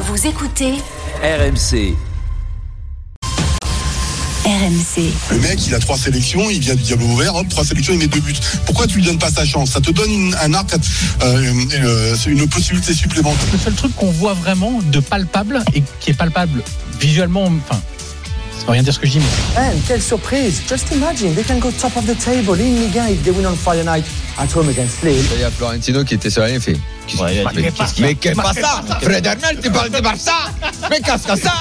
Vous écoutez RMC. RMC. Le mec, il a trois sélections, il vient du Diable ouvert, hop, trois sélections, il met deux buts. Pourquoi tu lui donnes pas sa chance? Ça te donne une- un arc, euh, euh, c'est une possibilité supplémentaire. Le seul truc qu'on voit vraiment de palpable et qui est palpable visuellement, enfin, ça veut rien dire ce que je dis, mais Man, quelle surprise! Just imagine, they can go top of the table in Ligue 1 if they win on Friday night at home against Lille. Il y a Florentino qui était sur rien fait. Ouais, il mais qu'est-ce qu'il y a Mais pas ça Fred Hermel, tu parles de Barça Mais qu'est-ce que ça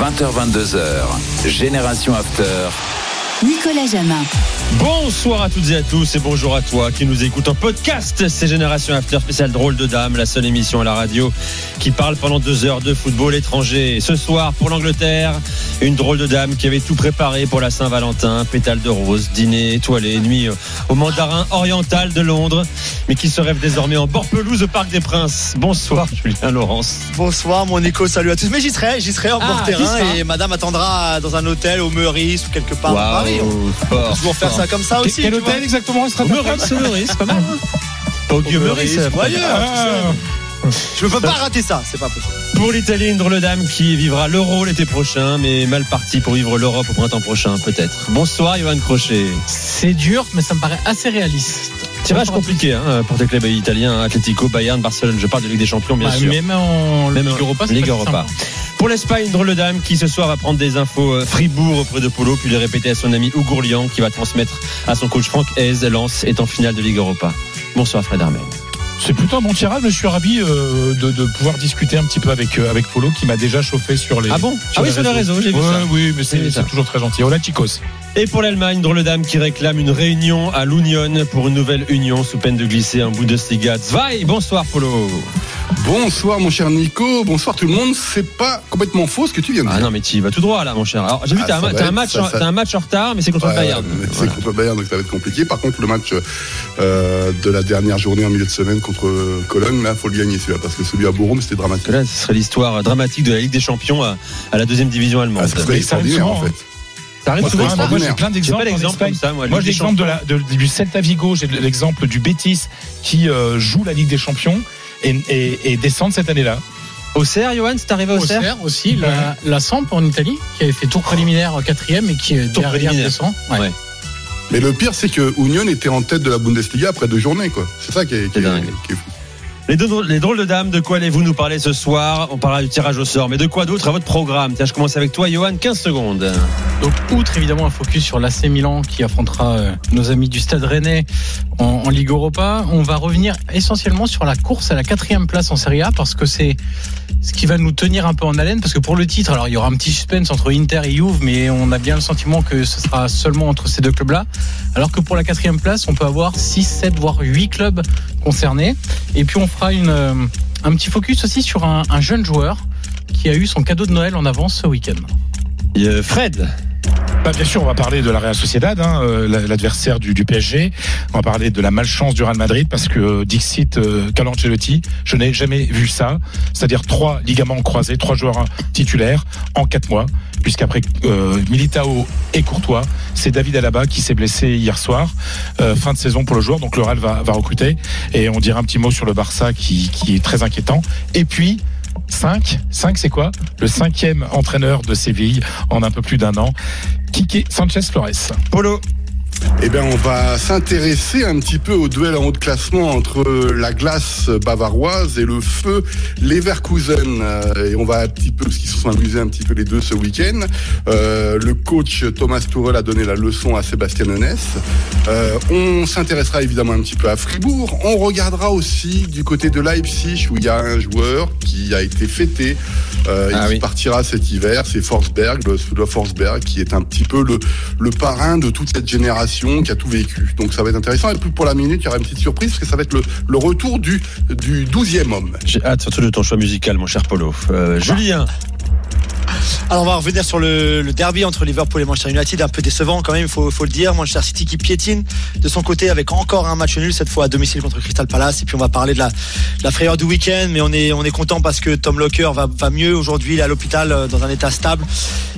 20h, 22h. Génération After. Nicolas Jamin. Bonsoir à toutes et à tous et bonjour à toi qui nous écoute en podcast. C'est Génération After spécial drôle de dame, la seule émission à la radio qui parle pendant deux heures de football étranger. Ce soir pour l'Angleterre, une drôle de dame qui avait tout préparé pour la Saint-Valentin, pétale de rose, dîner étoilé, nuit au mandarin oriental de Londres, mais qui se rêve désormais en bord pelouse au Parc des Princes. Bonsoir Julien Laurence. Bonsoir mon Nico, salut à tous. Mais j'y serai, j'y serai en Ah, bord terrain et madame attendra dans un hôtel au Meurice ou quelque part à Paris. On peut fort, toujours faire ça comme ça aussi. tu vois. exactement Au Meurice, au Meurice, pas mal. hein. Au Dieu Meurice, sais. Je ne peux pas rater ça, c'est pas possible. Pour l'Italie, une drôle dame qui vivra l'Euro l'été prochain, mais mal parti pour vivre l'Europe au printemps prochain, peut-être. Bonsoir, Johan Crochet. c'est dur, mais ça me paraît assez réaliste. Tirage compliqué hein, pour tes clubs italiens, Atlético, Bayern, Barcelone. Je parle de Ligue des Champions, bien Bah, sûr. Même en Même Ligue Europa, Ligue Europa. Pour l'Espagne, drôle dame qui ce soir va prendre des infos euh, Fribourg auprès de Polo, puis les répéter à son ami Ougourlian qui va transmettre à son coach Franck Hez. Lens est en finale de Ligue Europa. Bonsoir Fred Armel. C'est plutôt un bon tirage, mais je suis ravi euh, de, de pouvoir discuter un petit peu avec, euh, avec Polo qui m'a déjà chauffé sur les. Ah bon Ah oui, sur les réseaux, j'ai vu Ouais, ça. Oui, mais c'est toujours très gentil. Hola, chicos. Et pour l'Allemagne, drôle dame qui réclame une réunion à l'Union pour une nouvelle union sous peine de glisser un bout de Stiga. Zwei, bonsoir Polo. Bonsoir mon cher Nico, bonsoir tout le monde. C'est pas complètement faux ce que tu viens de Ah dire. non, mais tu y vas tout droit là, mon cher. Alors, j'ai vu Ah, que t'as un, match, ça- ça- un match en retard, mais c'est contre Ouais, le Bayern. C'est Voilà. contre le Bayern, donc ça va être compliqué. Par contre, le match euh, de la dernière journée en milieu de semaine contre Cologne, là, faut le gagner celui-là, parce que celui à Borum, c'était dramatique. Là, ce serait l'histoire dramatique de la Ligue des Champions à, à la deuxième division allemande. Ah, ça serait extraordinaire en souvent, fait. Ça arrive Moi, souvent, moi, ça moi, j'ai plein d'exemples. moi. Moi, j'ai l'exemple de du Celta Vigo, j'ai l'exemple du Betis qui euh, joue la Ligue des Champions et, et, et descendent cette année-là. Auxerre, Johan, c'est arrivé à Auxerre Auxerre aussi, la, la Samp en Italie, qui avait fait tour préliminaire quatrième et qui Tour derrière préliminaire. descend. Ouais. Ouais. Mais le pire, c'est que Union était en tête de la Bundesliga après deux journées, quoi. C'est ça qui est, qui C'est est- dingue. qui est fou. Les, deux les drôles de dames, de quoi allez-vous nous parler ce soir On parlera du tirage au sort, mais de quoi d'autre à votre programme Tiens, je commence avec toi, Johan, 15 secondes. Donc, outre évidemment un focus sur l'AC Milan qui affrontera euh, nos amis du Stade Rennais en, en Ligue Europa, on va revenir essentiellement sur la course à la quatrième place en Serie A parce que c'est ce qui va nous tenir un peu en haleine. Parce que pour le titre, alors il y aura un petit suspense entre Inter et Juve, mais on a bien le sentiment que ce sera seulement entre ces deux clubs-là. Alors que pour la quatrième place, on peut avoir 6, 7, voire 8 clubs concernés. Et puis on fera euh, un petit focus aussi sur un, un jeune joueur qui a eu son cadeau de Noël en avance ce week-end. Euh, Fred, Bah, bien sûr, on va parler de la Real Sociedad, hein, euh, la- l'adversaire du, PSG. On va parler de la malchance du Real Madrid parce que euh, Dixit, euh, je n'ai jamais vu ça. C'est-à-dire trois ligaments croisés, trois joueurs titulaires en quatre mois. Puisqu'après euh, Militao et Courtois, c'est David Alaba qui s'est blessé hier soir. Fin de saison pour le joueur, donc le Real va, recruter. Et on dira un petit mot sur le Barça qui est très inquiétant. Et puis 5, 5 c'est quoi Le cinquième entraîneur de Séville en un peu plus d'un an, Kike Sanchez Flores. Polo, Eh bien, on va s'intéresser un petit peu au duel en haut de classement entre la glace bavaroise et le feu Leverkusen. Euh, Et on va un petit peu, parce qu'ils se sont amusés un petit peu les deux ce week-end. Euh, le coach Thomas Tuchel a donné la leçon à Sébastien Honès. Euh, on s'intéressera évidemment un petit peu à Fribourg. On regardera aussi du côté de Leipzig où il y a un joueur qui a été fêté. Euh, Ah il oui. partira cet hiver. C'est Forsberg, le Forsberg, qui est un petit peu le, le parrain de toute cette génération qui a tout vécu. Donc ça va être intéressant. Et puis pour la minute, il y aura une petite surprise parce que ça va être le, le retour du, du 12e homme. J'ai hâte surtout de ton choix musical, mon cher Polo. Euh, Julien, Alors on va revenir sur le, derby entre Liverpool et Manchester United, un peu décevant quand même, il faut, le dire. Manchester City qui piétine de son côté avec encore un match nul, cette fois à domicile contre Crystal Palace. Et puis on va parler de la, frayeur du week-end, mais on est, on est content parce que Tom Locker va, mieux aujourd'hui, il est à l'hôpital euh, dans un état stable.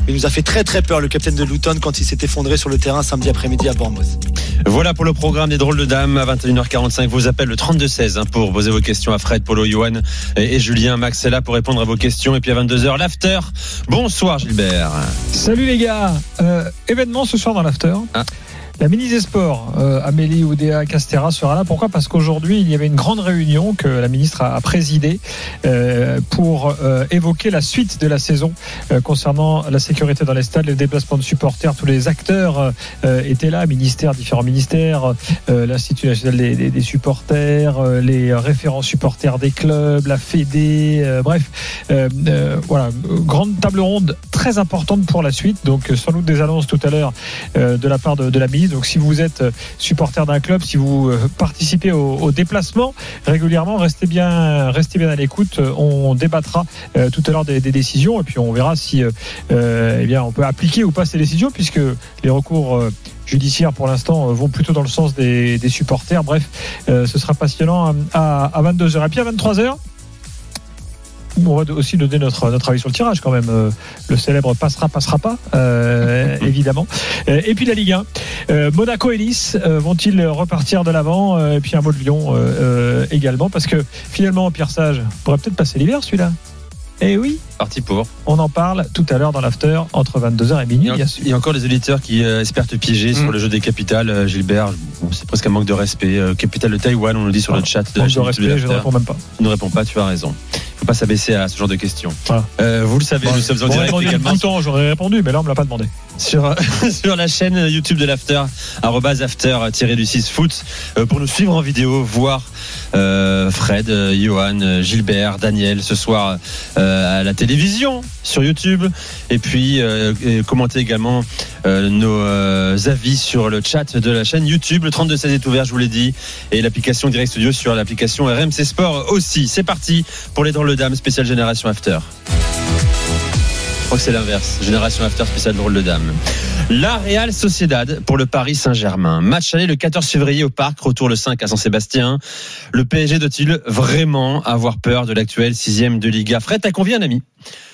Il nous a fait très très peur le capitaine de Luton quand il s'est effondré sur le terrain samedi après-midi à Bournemouth. voilà pour le programme des drôles de dames à 21h45. Vous appelle le 3216 hein, pour poser vos questions à Fred, Polo, Johan et Julien. Max est là pour répondre à vos questions. Et puis à 22h, l'after. Bonsoir Gilbert. Salut les gars. Euh, événement ce soir dans l'after. Ah. La ministre des Sports, euh, Amélie Oudéa Castera, sera là. Pourquoi? Parce qu'aujourd'hui, il y avait une grande réunion que la ministre a, présidée euh, pour euh, évoquer la suite de la saison concernant la sécurité dans les stades, les déplacements de supporters. Tous les acteurs étaient là, ministères, différents ministères, l'Institut national des, supporters, les référents supporters des clubs, la Fédé, bref. Voilà, grande table ronde très importante pour la suite. Donc, sans doute des annonces tout à l'heure de la part de la ministre. Donc, si vous êtes euh, supporter d'un club, si vous euh, participez au, déplacement régulièrement, restez bien, à l'écoute. Euh, On débattra tout à l'heure des, décisions et puis on verra si, eh on peut appliquer ou pas ces décisions puisque les recours judiciaires pour l'instant vont plutôt dans le sens des, supporters. Bref, ce sera passionnant à, à 22h. Et puis à 23h, on va aussi donner notre, notre avis sur le tirage quand même. Euh, Le célèbre passera, passera pas, euh, évidemment. Euh, Et puis la Ligue 1. Euh, Monaco et Nice vont-ils repartir de l'avant Et puis un mot de Lyon euh, également. Parce que finalement, Pierre Sage pourrait peut-être passer l'hiver celui-là. Eh oui, Parti pour. on en parle tout à l'heure dans l'after entre 22h et Il minuit. y, a, il y a encore des auditeurs qui euh, espèrent te piéger sur le jeu des capitales, euh, Gilbert. Bon, c'est presque un manque de respect. Euh, capitale de Taïwan, on nous dit sur le chat de Manque de respect, je ne réponds même pas. Tu ne réponds pas, tu as raison. Faut pas s'abaisser à ce genre de questions. Voilà. Euh, vous le savez, nous sommes en direct également temps, j'aurais répondu, mais là on me l'a pas demandé. sur, sur la chaîne YouTube de l'After, arrobase after-du-6 foot, euh, pour nous suivre en vidéo, voir euh, Fred, Johan, Gilbert, Daniel ce soir euh, à la télévision sur YouTube, et puis et commenter également nos avis sur le chat de la chaîne YouTube. Le 3216 est ouvert, je vous l'ai dit, et l'application Direct Studio sur l'application RMC Sport aussi. C'est parti pour les drôles de dames spéciale Génération After. Je crois que c'est l'inverse. Génération After spécial drôle de dame. La Real Sociedad pour le Paris Saint-Germain. Match aller le 14 février au Parc, retour le 5 à Saint-Sébastien. Le PSG doit-il vraiment avoir peur de l'actuel sixième de Liga? Fred, t'as convié un ami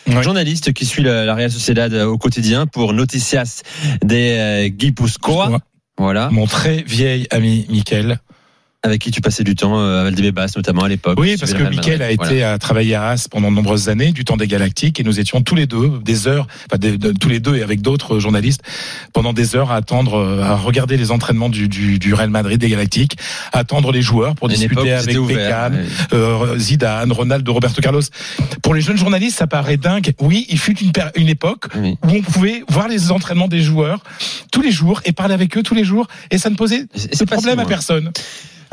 Ouais. journaliste qui suit la, Real Sociedad au quotidien pour Noticias de euh, Guipuzcoa. Ouais. Voilà, Mon très vieil ami Mickaël. Avec qui tu passais du temps euh, à Valdebebas notamment à l'époque. Oui, parce que Mickaël a été à travailler à As pendant de nombreuses années, du temps des Galactiques, et nous étions tous les deux, des heures, enfin, des- de- tous les deux et avec d'autres journalistes, pendant des heures à attendre, euh, à regarder les entraînements du, du, du Real Madrid des Galactiques, à attendre les joueurs pour discuter avec ouvert, Beckham, euh, Zidane, Ronaldo, Roberto Carlos. Pour les jeunes journalistes, ça paraît dingue. Oui, il fut une, une époque Oui. où on pouvait voir les entraînements des joueurs tous les jours et parler avec eux tous les jours, et ça ne posait de problème si à loin. personne.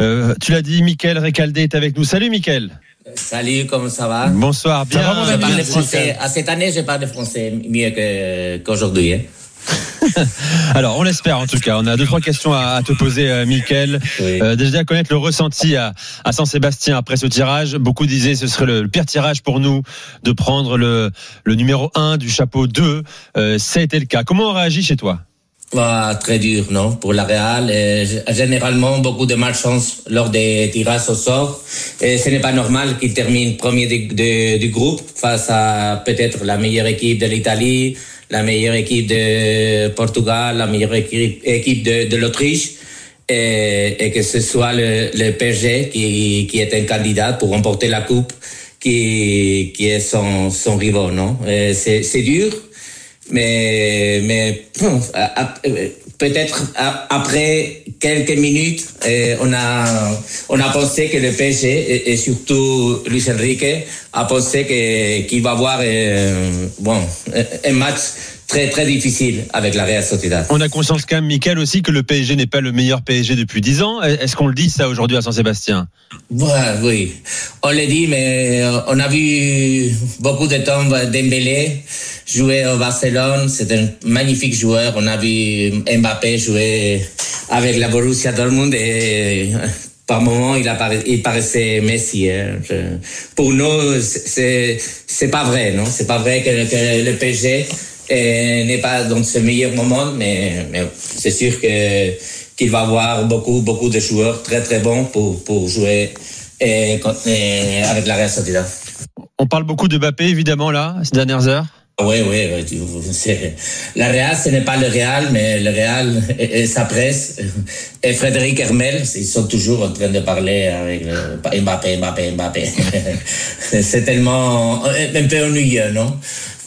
Euh, tu l'as dit, Mickaël Recaldé est avec nous. Salut Mickaël. Salut, comment ça va? Bonsoir, bien. va, Je parle français. À cette année, je parle français mieux que- qu'aujourd'hui. hein. Alors, on l'espère en tout cas. On a deux trois questions à, à te poser, euh, Mickaël. Oui. Euh, déjà connaître le ressenti à, à Saint-Sébastien après ce tirage. Beaucoup disaient ce serait le, le pire tirage pour nous de prendre le, le numéro 1 du chapeau 2. Euh, ça a été le cas. Comment on réagit chez toi? Bah, très dur, non Pour la Real, g- généralement, beaucoup de malchance lors des tirages au sort. Et ce n'est pas normal qu'il termine premier du, de- du groupe face à peut-être la meilleure équipe de l'Italie, la meilleure équipe de Portugal, la meilleure équipe, de, de l'Autriche. Et, et que ce soit le, le PSG qui, qui est un candidat pour remporter la coupe, qui, qui est son, son rival, non Et c'est dur, mais, mais euh, peut-être après quelques minutes, euh, on a on a pensé que le PSG et, et surtout Luis Enrique a pensé que qu'il va avoir euh, bon un match très très difficile avec la Real Sociedad. On a conscience quand même, Mickaël, aussi que le PSG n'est pas le meilleur PSG depuis 10 ans. Est-ce qu'on le dit ça aujourd'hui à Saint-Sébastien? Ouais, oui, on le dit, mais euh, on a vu beaucoup de temps Dembélé jouer au Barcelone. C'est un magnifique joueur. On a vu Mbappé jouer avec la Borussia Dortmund et par moment il, appara- il paraissait Messi. hein. Je- pour nous, c'est c'est pas vrai, non? C'est pas vrai que, que le PSG euh, n'est pas dans ce meilleur moment, mais, mais c'est sûr que qu'il va avoir beaucoup beaucoup de joueurs très très bons pour pour jouer euh, euh, avec la Real Sociedad. On parle beaucoup de Mbappé, évidemment, là, ces dernières heures. Oui, oui, oui, la Real, ce n'est pas le Real, mais le Real et, et sa presse et Frédéric Hermel, ils sont toujours en train de parler avec le- Mbappé, Mbappé, Mbappé. c'est tellement un peu ennuyeux, non?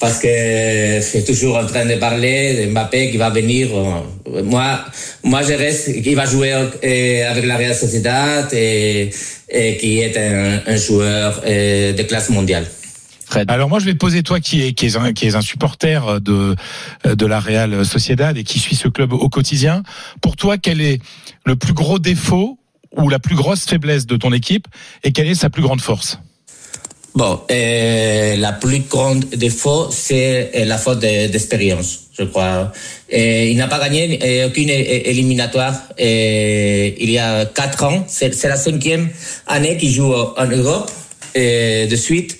Parce que c'est toujours en train de parler de Mbappé qui va venir. Moi, moi je reste, qui va jouer euh, avec la Real Sociedad et, et qui est un, un joueur euh, de classe mondiale. Alors moi je vais te poser toi qui est qui est un, qui est un supporter de de la Real Sociedad et qui suit ce club au quotidien. Pour toi quel est le plus gros défaut ou la plus grosse faiblesse de ton équipe et quelle est sa plus grande force? Bon, euh, la plus grande défaut, c'est euh, la faute de- d'expérience, je crois. Et il n'a pas gagné euh, aucune éliminatoire euh, il y a quatre ans. C'est la cinquième année qu'il joue en Europe euh, de suite.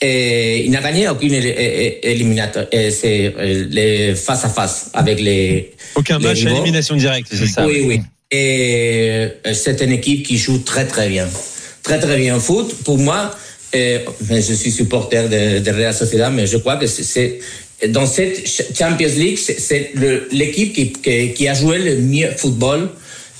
Et il n'a gagné aucune éliminatoire. Et C'est euh, les face à face avec les. Aucun les match à élimination directe, c'est ça Oui, oui. Et euh, c'est une équipe qui joue très très bien. Très très bien au foot. Pour moi, euh, je suis supporter de, de Real Sociedad, mais je crois que c'est- dans cette Ch- Champions League, c'est- l'équipe qui, qui, qui a joué le mieux football.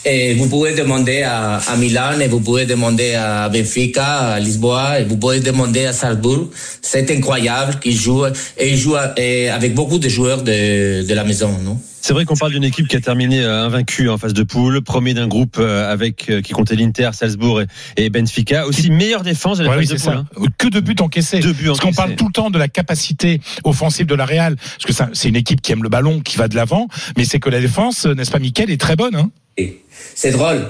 Et vous pouvez demander à, à Milan, et vous pouvez demander à Benfica, à Lisboa, et vous pouvez demander à Salzbourg. C'est incroyable qu'ils jouent, et ils jouent avec beaucoup de joueurs de, de la maison, non? C'est vrai qu'on parle d'une équipe qui a terminé euh, invaincue en phase de poule, premier d'un groupe euh, avec euh, qui comptait l'Inter, Salzbourg et, et Benfica. Aussi meilleure défense de la Ouais, phase de poule. hein. Que de buts encaissés. Deux buts Parce qu'on parle tout le temps de la capacité offensive de la Real, parce que ça, c'est une équipe qui aime le ballon, qui va de l'avant, mais c'est que la défense, n'est-ce pas, Mickaël, est très bonne. Hein C'est drôle.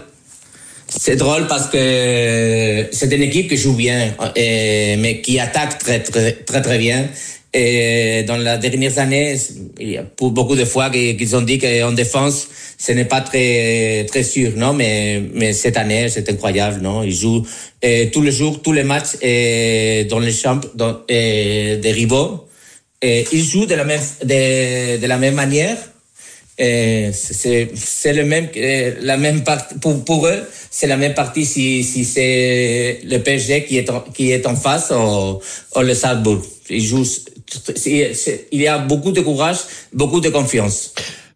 C'est drôle parce que c'est une équipe qui joue bien, mais qui attaque très, très, très, très bien. Et dans les dernières années, il y a beaucoup de fois qu'ils ont dit qu'en défense, ce n'est pas très, très sûr, non? Mais, mais cette année, c'est incroyable, non? Ils jouent euh, tous les jours, tous les matchs euh, dans les champs dans, des rivaux. Et ils jouent de la même, de, de la même manière. Et c'est le même euh, la même partie pour pour eux c'est la même partie si si c'est le PSG qui est en, qui est en face ou, ou le Salzbourg ils jouent il y a beaucoup de courage beaucoup de confiance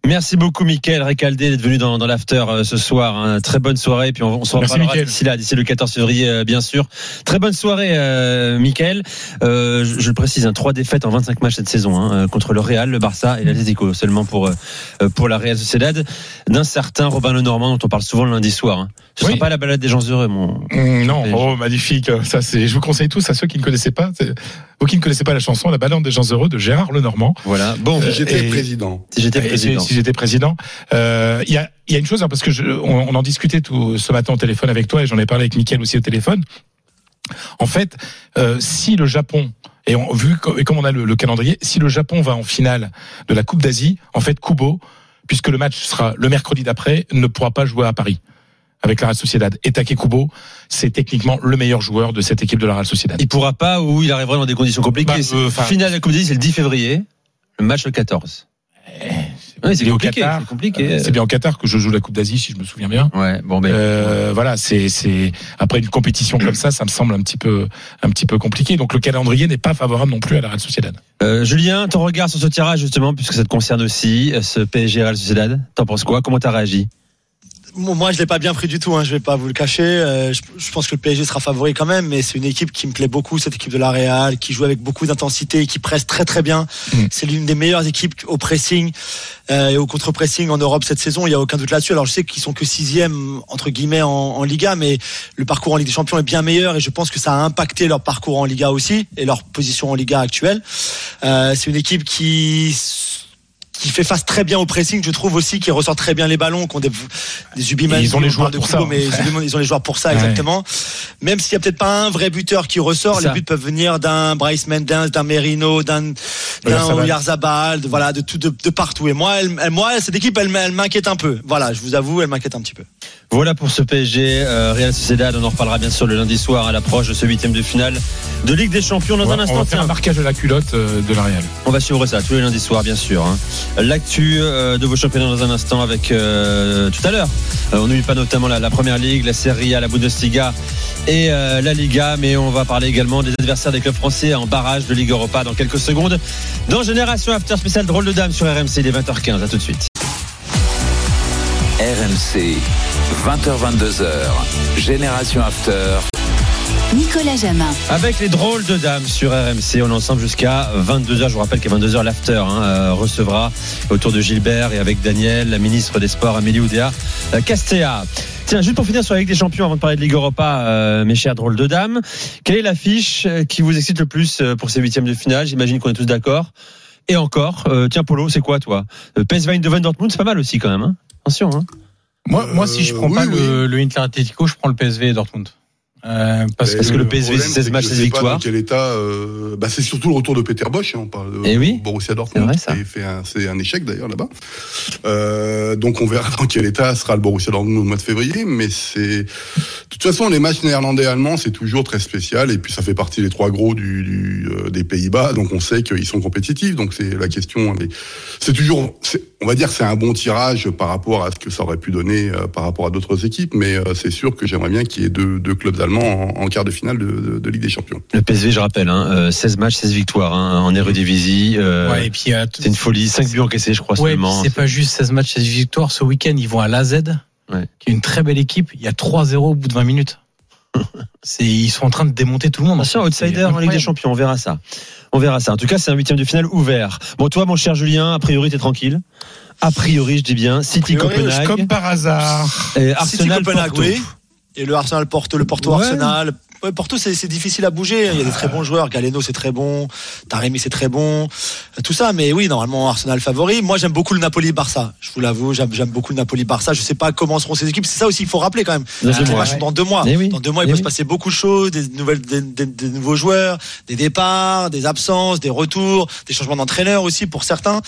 Merci beaucoup, Mickaël Récaldé, d'être venu dans, dans l'after euh, ce soir. hein. Très bonne soirée. Puis on, on se reparlera d'ici là, d'ici le 14 février, euh, bien sûr. Très bonne soirée, euh, Mickaël. Euh, je, je le précise, hein, trois défaites en 25 matchs cette saison hein, contre le Real, le Barça et l'Atlético, seulement pour euh, pour la Real Sociedad. D'un certain Robin Lenormand, dont on parle souvent le lundi soir. hein. Ce Oui. sera pas la balade des gens heureux, mon. Hum, non, oh magnifique. Ça, c'est. Je vous conseille tous à ceux qui ne connaissaient pas, c'est- vous qui ne connaissez pas la chanson La balade des gens heureux de Gérard Lenormand. Voilà. Bon, Si j'étais président. si j'étais président. Si, si j'étais président, Euh, il y, a, il y a une chose hein, parce que je, on, on en discutait tout ce matin au téléphone avec toi et j'en ai parlé avec Mickaël aussi au téléphone. En fait, euh, si le Japon et on, vu co- et comme on a le, le calendrier, si le Japon va en finale de la Coupe d'Asie, en fait, Kubo, puisque le match sera le mercredi d'après, ne pourra pas jouer à Paris avec la Real Sociedad. Et Take Kubo, c'est techniquement le meilleur joueur de cette équipe de la Real Sociedad. Il pourra pas ou il arrivera dans des conditions compliquées. Bah, euh, Finale de la Coupe d'Asie, c'est le 10 février. Le match le 14. C'est compliqué. C'est compliqué. Euh, C'est bien au Qatar que je joue la Coupe d'Asie, si je me souviens bien. Ouais, bon, ben. Euh, voilà, c'est c'est après une compétition comme ça, ça me semble un petit peu un petit peu compliqué. Donc le calendrier n'est pas favorable non plus à la Real Sociedad. Euh, Julien, ton regard sur ce tirage, justement, puisque ça te concerne aussi, ce PSG Real Sociedad. T'en penses quoi? Comment t'as réagi? Moi, je l'ai pas bien pris du tout. Hein, je vais pas vous le cacher. Euh, je, je pense que le PSG sera favori quand même, mais c'est une équipe qui me plaît beaucoup, cette équipe de la Real, qui joue avec beaucoup d'intensité, qui presse très très bien. Mm. C'est l'une des meilleures équipes au pressing euh, et au contre-pressing en Europe cette saison. Il y a aucun doute là-dessus. Alors, je sais qu'ils sont que sixième entre guillemets en, en Liga, mais le parcours en Ligue des Champions est bien meilleur et je pense que ça a impacté leur parcours en Liga aussi et leur position en Liga actuelle. Euh, c'est une équipe qui qui fait face très bien au pressing, je trouve aussi, qui ressort très bien les ballons, qui ont des, des Ils ont les joueurs de pour ça. mais ils ont- les joueurs pour ça, Ouais. exactement. Même s'il y a peut-être pas un vrai buteur qui ressort, les buts peuvent venir d'un Bryce Mendens, d'un Merino, d'un Oyarzabal. De, voilà, de tout, de, de partout. Et moi, elle, elle- moi, cette équipe, elle, elle m'inquiète un peu. Voilà, je vous avoue, elle m'inquiète un petit peu. Voilà pour ce PSG euh, Real Sociedad. On en reparlera bien sûr le lundi soir à l'approche de ce huitième de finale de Ligue des Champions. Dans On va, un on instant, va faire tiens, un marquage de la culotte euh, de la Real. on va suivre ça tous les lundis soirs, bien sûr. hein. L'actu euh, de vos championnats dans un instant avec euh, tout à l'heure. Euh, on n'oublie pas notamment la, la Première Ligue, la Serie A, la Bundesliga et euh, la Liga, mais on va parler également des adversaires des clubs français en barrage de Ligue Europa dans quelques secondes. Dans Génération After spécial drôle de dame sur RMC, il est 20h15. À tout de suite. RMC, 20h22h, Génération After. Nicolas Jamin. Avec les drôles de dames sur RMC, on est ensemble jusqu'à 22h. Je vous rappelle qu'à 22h, l'after hein, euh, recevra autour de Gilbert et avec Daniel, la ministre des Sports, Amélie Oudéa euh, Castéa. Tiens, juste pour finir sur la Ligue des Champions, avant de parler de Ligue Europa, euh, mes chers drôles de dames, quelle est l'affiche qui vous excite le plus euh, pour ces huitièmes de finale? J'imagine qu'on est tous d'accord. Et encore, euh, tiens Polo, c'est quoi toi? PSV Eindhoven Dortmund, c'est pas mal aussi quand même. Hein Attention. Hein Moi, moi, si je prends oui, pas le, le Inter Atletico, je prends le PSV et Dortmund. Euh, parce que le PSV, c'est 16 que matchs, je 16 sais pas victoires. quel état, euh, bah, c'est surtout le retour de Peter Bosch. hein, on parle de Eh oui. Borussia C'est Dortmund. fait un- C'est un échec d'ailleurs là-bas. Euh, donc on verra dans quel état sera le Borussia Dortmund au mois de février. Mais c'est de toute façon les matchs néerlandais-allemands c'est toujours très spécial et puis ça fait partie des trois gros du, du, euh, des Pays-Bas. Donc on sait qu'ils sont compétitifs. Donc c'est la question. mais C'est toujours, c'est- on va dire, que c'est un bon tirage par rapport à ce que ça aurait pu donner euh, par rapport à d'autres équipes. Mais euh, c'est sûr que j'aimerais bien qu'il y ait deux, deux clubs allemands en, en quart de finale de, de- de Ligue des Champions. Le PSV, je rappelle, hein, euh, 16 matchs, 16 victoires hein, en Eredivisie. euh, Ouais, et puis, euh, c'est une folie, 5 buts encaissés, je crois Ouais, seulement. c'est pas juste 16 matchs, 16 victoires. Ce week-end, ils vont à l'AZ, Ouais. qui est une très belle équipe. Il y a 3-0 au bout de 20 minutes. C'est, ils sont en train de démonter tout le monde. Attention, C'est outsider en Ligue des. Champions, on verra ça. On verra ça. En tout cas, c'est un huitième de finale ouvert. Bon, toi, mon cher Julien, a priori, t'es tranquille. A priori, je dis bien, City priori, Copenhague Comme par hasard. et City Arsenal Copenhague, Porto. oui. Et le Arsenal Porto, le Porto Ouais. Arsenal. Ouais, Porto, c'est difficile à bouger. Il y a des très bons joueurs. Galeno, c'est très bon. Taremi, c'est très bon. Tout ça, mais oui, normalement, Arsenal favori. Moi, j'aime beaucoup le Napoli-Barça. Je vous l'avoue, j'aime beaucoup le Napoli-Barça. Je sais pas comment seront ces équipes. C'est ça aussi qu'il faut rappeler quand même. Dans deux mois. dans deux mois. Oui. Dans deux mois, il Eh peut oui. se passer beaucoup de choses, des nouvelles, des, des- des nouveaux joueurs, des départs, des absences, des retours, des changements d'entraîneur aussi pour certains.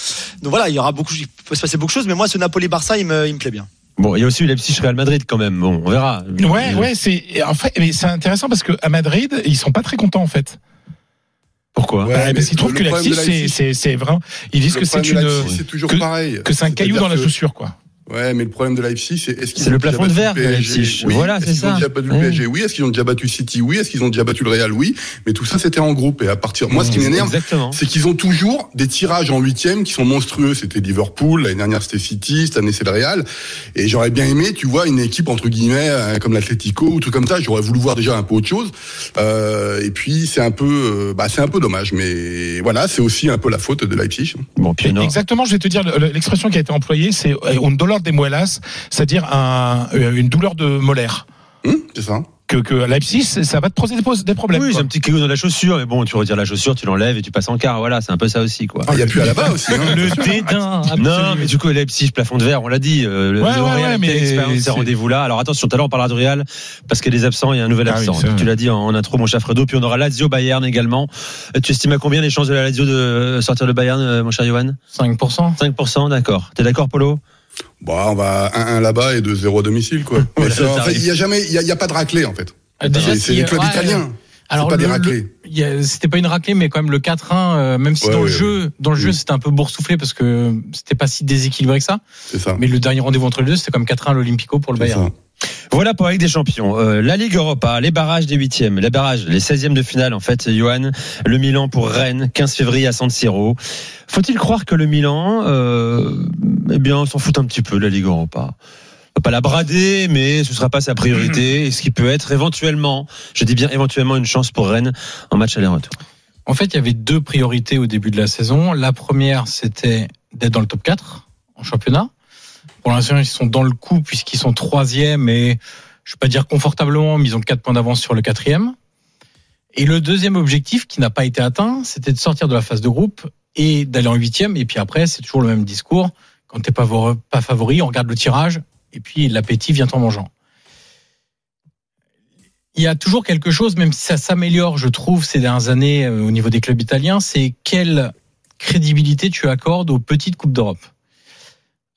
Donc voilà, il y aura beaucoup, il peut se passer beaucoup de choses. Mais moi, ce Napoli-Barça, il me, il me plaît bien. Bon, il y a aussi Leipzig Real Madrid quand même. Bon, on verra. Ouais, ouais, c'est en fait, mais c'est intéressant parce que à Madrid, ils sont pas très contents en fait. Pourquoi? Ouais, Bah, parce qu'ils trouvent que Leipzig, c'est vraiment. Ils disent Le que c'est une c'est toujours que- pareil. que c'est un caillou dans la chaussure quoi. Ouais, mais le problème de Leipzig, c'est est-ce qu'ils C'est ont le déjà plafond de battu verre le de PSG Leipzig. Oui. Voilà, Est-ce c'est qu'ils ont ça. déjà battu le. PSG Oui. Est-ce qu'ils ont déjà battu City Oui. Est-ce qu'ils ont déjà battu le Real Oui. Mais tout ça, c'était en groupe. Et à partir, moi, ce qui m'énerve, Exactement. c'est qu'ils ont toujours des tirages en huitième qui sont monstrueux. C'était Liverpool, l'année dernière c'était City, cette année c'est le Real. Et j'aurais bien aimé, tu vois, une équipe entre guillemets euh, comme l'Atlético ou tout comme ça. J'aurais voulu voir déjà un peu autre chose. Euh, et puis c'est un peu, euh, bah c'est un peu dommage. Mais voilà, c'est aussi un peu la faute de Leipzig. Bon, puis non. Exactement, je vais te dire le- le- l'expression qui a été employée, c'est euh, un dolor de muelas, c'est-à-dire un, euh, une douleur de molaire. Hum, c'est ça. Que, que Leipzig, ça va te poser des, des problèmes. Oui, j'ai un petit caillou dans la chaussure, mais bon, tu retires la chaussure, tu l'enlèves et tu passes en quart. Voilà, c'est un peu ça aussi, quoi. Ah, Il y a plus à la bas aussi. Hein. Le dédain. Non, mais du coup, Leipzig, plafond de verre, on l'a dit. euh, le Ouais, ouais, Real mais expérience, ces rendez-vous-là. Alors attention, tout à l'heure, on parlera de Real, parce qu'il y a des absents, il y a un nouvel Ah oui, absent. tu l'as dit en, en intro, mon cher Fredo. Puis on aura Lazio Bayern également. Euh, Tu estimes à combien les chances de la Lazio de euh, sortir le Bayern, mon cher Johan? 5%. 5%, d'accord. T'es d'accord, Polo? Bah, on va 1-1 là-bas et 2-0 à domicile, quoi. Ça, ça en fait, il a jamais, il y a, il y a pas de raclée, en fait. Euh, déjà, C'est les clubs ouais, italiens. Alors, pas des le- y a- C'était pas une raclée, mais quand même le 4-1, euh, même si Ouais, dans le ouais, jeu, dans le jeu, Oui. c'était un peu boursouflé parce que c'était pas si déséquilibré que ça. C'est ça. Mais le dernier rendez-vous entre les deux, c'était comme 4-1 à l'Olympico pour le C'est Bayern. ça. Voilà pour la Ligue des Champions. Euh, la Ligue Europa, les barrages des huitièmes, les barrages, les 16e de finale en fait, Johan. Le Milan pour Rennes, 15 février à San Siro. Faut-il croire que le Milan, euh, eh bien, s'en fout un petit peu de la Ligue Europa? Va pas la brader, mais ce sera pas sa priorité. Et ce qui peut être éventuellement, je dis bien éventuellement, une chance pour Rennes en match aller-retour. En fait, il y avait deux priorités au début de la saison. La première, c'était d'être dans le top 4 en championnat. Pour l'instant, ils sont dans le coup puisqu'ils sont troisième et je vais pas dire confortablement, mais ils ont quatre points d'avance sur le quatrième. Et le deuxième objectif qui n'a pas été atteint, c'était de sortir de la phase de groupe et d'aller en huitième. Et puis après, c'est toujours le même discours. Quand t'es pas favori, on regarde le tirage et puis l'appétit vient en mangeant. Il y a toujours quelque chose, même si ça s'améliore, je trouve, ces dernières années euh, au niveau des clubs italiens, c'est quelle crédibilité tu accordes aux petites coupes d'Europe?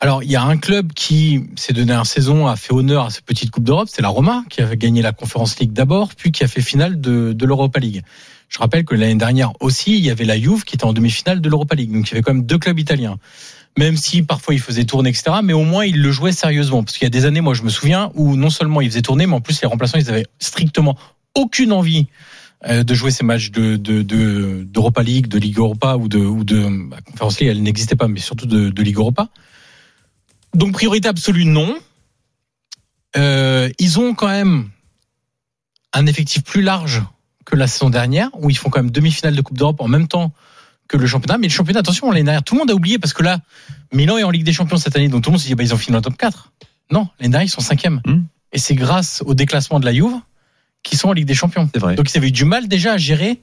Alors, il y a un club qui, ces deux dernières saisons, a fait honneur à cette petite Coupe d'Europe, c'est la Roma, qui a gagné la Conference League d'abord, puis qui a fait finale de, de l'Europa League. Je rappelle que l'année dernière aussi, il y avait la Juve qui était en demi-finale de l'Europa League. Donc, il y avait quand même deux clubs italiens. Même si parfois ils faisaient tourner, etc. Mais au moins, ils le jouaient sérieusement. Parce qu'il y a des années, moi, je me souviens, où non seulement ils faisaient tourner, mais en plus, les remplaçants, ils avaient strictement aucune envie euh, de jouer ces matchs de de de- d'Europa League, de Ligue Europa ou de ou de bah, Conference League, elle n'existait pas, mais surtout de, de Ligue Europa. Donc priorité absolue non. Euh, ils ont quand même un effectif plus large que la saison dernière, où ils font quand même demi-finale de Coupe d'Europe en même temps que le championnat. Mais le championnat, attention, l'année dernière, tout le monde a oublié parce que là, Milan est en Ligue des Champions cette année, donc tout le monde se dit bah, ils ont fini dans le top 4. Non, l'année dernière, ils sont cinquième. Et c'est grâce au déclassement de la Juve qu'ils sont en Ligue des Champions. C'est vrai. Donc ils avaient eu du mal déjà à gérer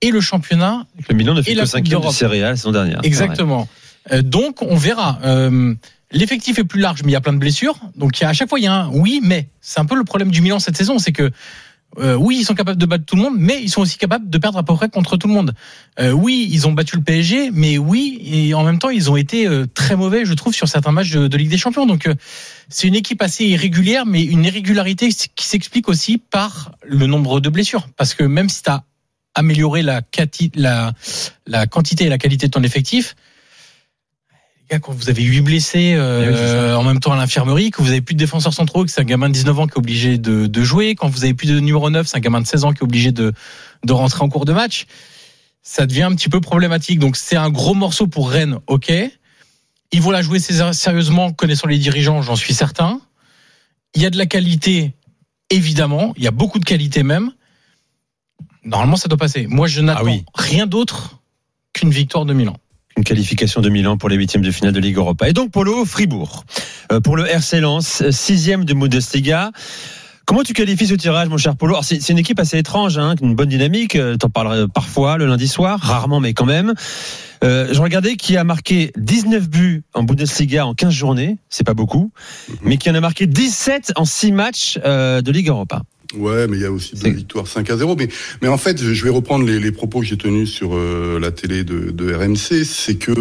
et le championnat Le Milan ne fait et que 5 de. Serie A la saison dernière. Exactement. Euh, donc on verra. Euh, L'effectif est plus large, mais il y a plein de blessures. Donc il y a, à chaque fois, il y a un oui, mais. C'est un peu le problème du Milan cette saison, c'est que euh, oui, ils sont capables de battre tout le monde, mais ils sont aussi capables de perdre à peu près contre tout le monde. Euh, oui, ils ont battu le PSG, mais oui, et en même temps, ils ont été euh, très mauvais, je trouve, sur certains matchs de, Ligue des Champions. Donc euh, c'est une équipe assez irrégulière, mais une irrégularité qui s'explique aussi par le nombre de blessures. Parce que même si tu as amélioré la, la, la quantité et la qualité de ton effectif, gars, quand vous avez huit blessés euh, Eh oui, en même temps à l'infirmerie, que vous avez plus de défenseurs centraux, que c'est un gamin de 19 ans qui est obligé de, de jouer, quand vous avez plus de numéro 9, c'est un gamin de 16 ans qui est obligé de, de rentrer en cours de match, ça devient un petit peu problématique. Donc c'est un gros morceau pour Rennes, ok. Ils vont la jouer sé- sérieusement, connaissant les dirigeants, j'en suis certain. Il y a de la qualité, évidemment, il y a beaucoup de qualité même. Normalement, ça doit passer. Moi, je n'attends oui. rien d'autre qu'une victoire de Milan. Une qualification de Milan pour les huitièmes de finale de Ligue Europa. Et donc Polo, Fribourg. Euh, pour le RC Lens, sixième de Bundesliga. Comment tu qualifies ce tirage, mon cher Polo? Alors, C'est c'est une équipe assez étrange, hein, une bonne dynamique. euh, T'en parlerai parfois le lundi soir, rarement, mais quand même. Euh, je regardais qui a marqué 19 buts en Bundesliga en 15 journées, c'est pas beaucoup, mais qui en a marqué 17 en 6 matchs euh, de Ligue Europa. Ouais, mais il y a aussi deux victoires 5 à 0. Mais, mais en fait, je vais reprendre les, les propos que j'ai tenus sur euh, la télé de, de RMC. C'est que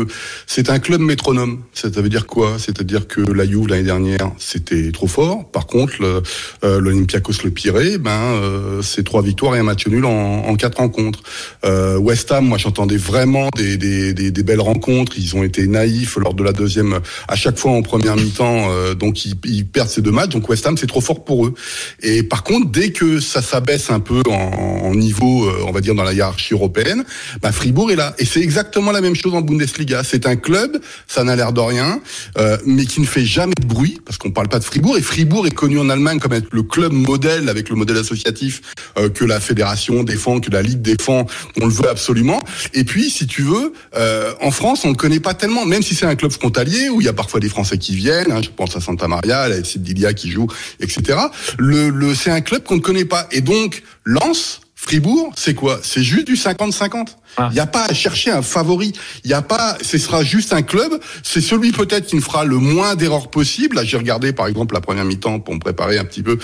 c'est un club métronome. Ça veut dire quoi? C'est-à-dire que la Juve l'année dernière, c'était trop fort. Par contre, le, euh, l'Olympiakos le Pirée, ben, euh, c'est trois victoires et un match nul en, en quatre rencontres. Euh, West Ham, moi, j'entendais vraiment des, des, des, des belles rencontres. Ils ont été naïfs lors de la deuxième, à chaque fois en première mi-temps. euh, donc, ils, ils perdent ces deux matchs. Donc, West Ham, c'est trop fort pour eux. Et par contre, dès que ça s'abaisse un peu en, en niveau, euh, on va dire dans la hiérarchie européenne, bah Fribourg est là. Et c'est exactement la même chose en Bundesliga. C'est un club, ça n'a l'air de rien, euh, mais qui ne fait jamais de bruit, parce qu'on parle pas de Fribourg. Et Fribourg est connu en Allemagne comme être le club modèle avec le modèle associatif euh, que la fédération défend, que la ligue défend. On le veut absolument. Et puis, si tu veux, euh, en France, on ne connaît pas tellement, même si c'est un club frontalier où il y a parfois des Français qui viennent. hein, je pense à Santa Maria, à la qui joue, etc. Le, le, c'est un club qu'on ne connaît pas. Et donc, Lens, Fribourg, c'est quoi? C'est juste du 50-50. Il n'y a pas à chercher un favori. Il n'y a pas. Ce sera juste un club. C'est celui peut-être qui ne fera le moins d'erreurs possible. Là, j'ai regardé par exemple la première mi-temps pour me préparer un petit peu.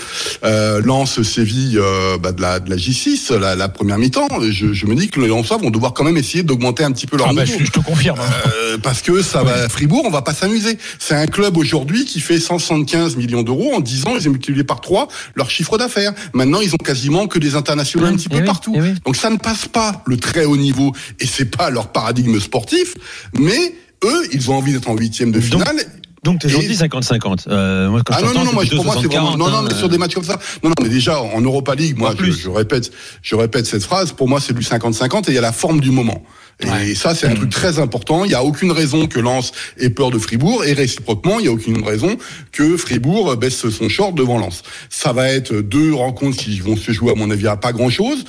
Euh, Lens, Séville, euh, bah, de la de la J6, la, la première mi-temps. Je, je me dis que les Lensois vont devoir quand même essayer d'augmenter un petit peu leur Ah bah, je, je te confirme. hein. Euh, parce que ça va Fribourg, on va pas s'amuser. C'est un club aujourd'hui qui fait 175 millions d'euros en 10 ans, ils ont multiplié par 3 leur chiffre d'affaires. Maintenant, ils ont quasiment que des internationaux un petit peu partout. Donc ça ne passe pas le très haut niveau et c'est pas leur paradigme sportif, mais eux, ils ont envie d'être en huitième de finale. Donc t'es Et- gentil 50-50. Euh, moi, quand Ah non, non, non, moi, pour moi, c'est vraiment, non, non, 60-40, mais hein. sur des matchs comme ça. Non, non, mais déjà, en Europa League, moi, je, je répète, je répète cette phrase, pour moi, c'est du 50-50 et il y a la forme du moment. Et ça, c'est un truc très important. Il n'y a aucune raison que Lens ait peur de Fribourg et réciproquement, il n'y a aucune raison que Fribourg baisse son short devant Lens. Ça va être deux rencontres qui vont se jouer, à mon avis, à pas grand chose.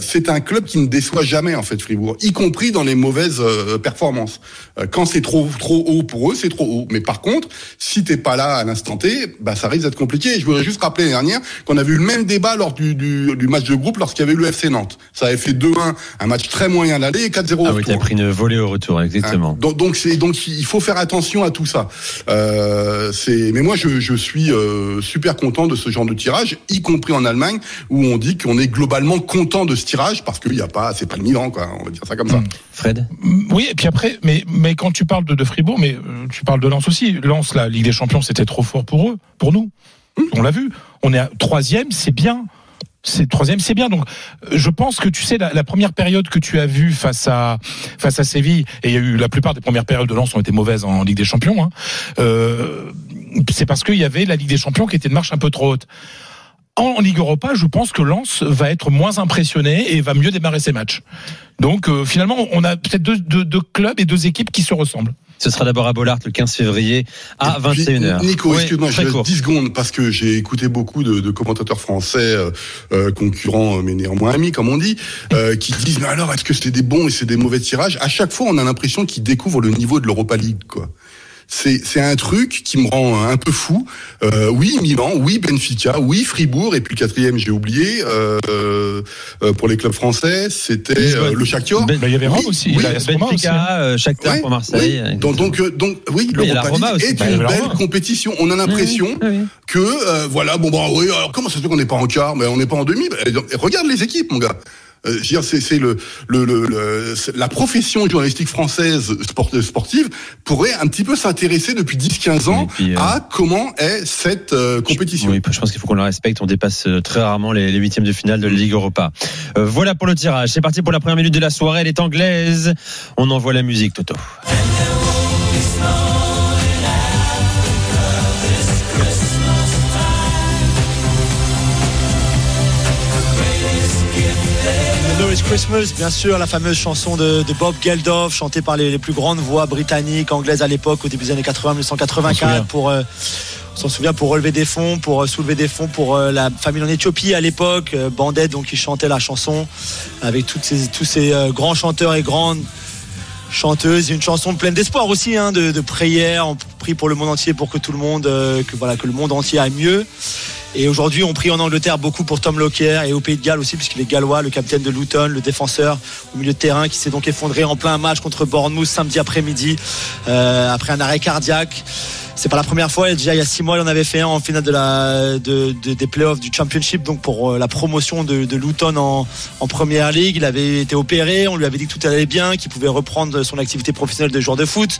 c'est un club qui ne déçoit jamais, en fait, Fribourg, y compris dans les mauvaises euh, performances. Euh, quand c'est trop, trop haut pour eux, c'est trop haut. Mais par contre, si t'es pas là à l'instant T, bah ça risque d'être compliqué. Et je voudrais juste rappeler l'année dernière qu'on avait eu le même débat lors du, du, du match de groupe lorsqu'il y avait eu le FC Nantes. Ça avait fait 2-1, un match très moyen l'aller et 4-0 au Ah oui, t'as retour. pris une volée au retour, exactement. Hein, Donc, donc c'est donc il faut faire attention à tout ça. Euh, c'est mais moi je, je suis euh, super content de ce genre de tirage, y compris en Allemagne où on dit qu'on est globalement content de ce tirage parce qu'il y a pas c'est pas le Milan quoi, on va dire ça comme ça. Fred Oui, et puis après, mais, mais quand tu parles de, de Fribourg, mais euh, tu parles de Lens aussi. Lens, la Ligue des Champions, c'était trop fort pour eux, pour nous. On l'a vu. On est à troisième, c'est bien. C'est troisième, c'est bien. Donc, je pense que tu sais la, première période que tu as vue face à face à Séville, et il y a eu la plupart des premières périodes de Lens ont été mauvaises en Ligue des Champions. Hein, euh, c'est parce qu'il y avait la Ligue des Champions qui était une marche un peu trop haute. En Ligue Europa, je pense que Lens va être moins impressionné et va mieux démarrer ses matchs. Donc euh, finalement, on a peut-être deux, deux, deux clubs et deux équipes qui se ressemblent. Ce sera d'abord à Bollard le 15 février à Et puis, 21h. Nico, Oui, excuse-moi, très je court. laisse 10 secondes parce que j'ai écouté beaucoup de, de commentateurs français, euh, euh, concurrents, euh, mais néanmoins amis, comme on dit, euh, qui disent mais alors est-ce que c'était des bons et c'est des mauvais tirages? À chaque fois, on a l'impression qu'ils découvrent le niveau de l'Europa League, quoi. C'est c'est un truc qui me rend un peu fou. Euh, oui, Milan, oui, Benfica, oui, Fribourg, et puis le quatrième, j'ai oublié. Euh, euh, pour les clubs français, c'était euh, le Shakhtar. Ben- Bah, il y avait Rome Oui, aussi. oui, hein. Benfica, euh, Shakhtar Ouais, pour Marseille. oui. Donc, donc, euh, donc, oui, l'Europa Roma League aussi. est Bah, une belle compétition. On a l'impression que, euh, voilà, bon, bah, oui, alors comment ça se fait qu'on n'est pas en quart, mais on n'est pas en demi Bah, Regarde les équipes, mon gars. Euh, c'est c'est le, le, le, le- c'est- la profession journalistique française sport, sportive pourrait un petit peu s'intéresser depuis 10-15 ans puis, euh, à comment est cette euh, compétition. Oui, je pense qu'il faut qu'on le respecte. On dépasse euh, très rarement les, les huitièmes de finale de la Ligue Europa. Voilà pour le tirage. C'est parti pour la première minute de la soirée. Elle est anglaise. On envoie la musique, Toto. Christmas, bien sûr, la fameuse chanson de, de Bob Geldof, chantée par les, les plus grandes voix britanniques, anglaises à l'époque, au début des années 80, On s'en 1984, souvient. pour, euh, on s'en souvient, pour relever des fonds, pour euh, soulever des fonds pour euh, la famille en Éthiopie à l'époque, Bandit, donc qui chantait la chanson avec toutes ces, tous ces grands chanteurs et grandes chanteuse, une chanson pleine d'espoir aussi, hein, de, de prière. On prie pour le monde entier, pour que tout le monde, que voilà, que le monde entier aille mieux. Et aujourd'hui, on prie en Angleterre beaucoup pour Tom Lockyer et au Pays de Galles aussi, puisqu'il est gallois, le capitaine de Luton, le défenseur au milieu de terrain, qui s'est donc effondré en plein match contre Bournemouth samedi après-midi, euh, après un arrêt cardiaque. C'est pas la première fois. Déjà il y a six mois, il en avait fait un en finale de la de, de- des playoffs du Championship, donc pour euh, la promotion de, de Luton en, en première ligue. Il avait été opéré. On lui avait dit que tout allait bien, qu'il pouvait reprendre son activité professionnelle de joueur de foot,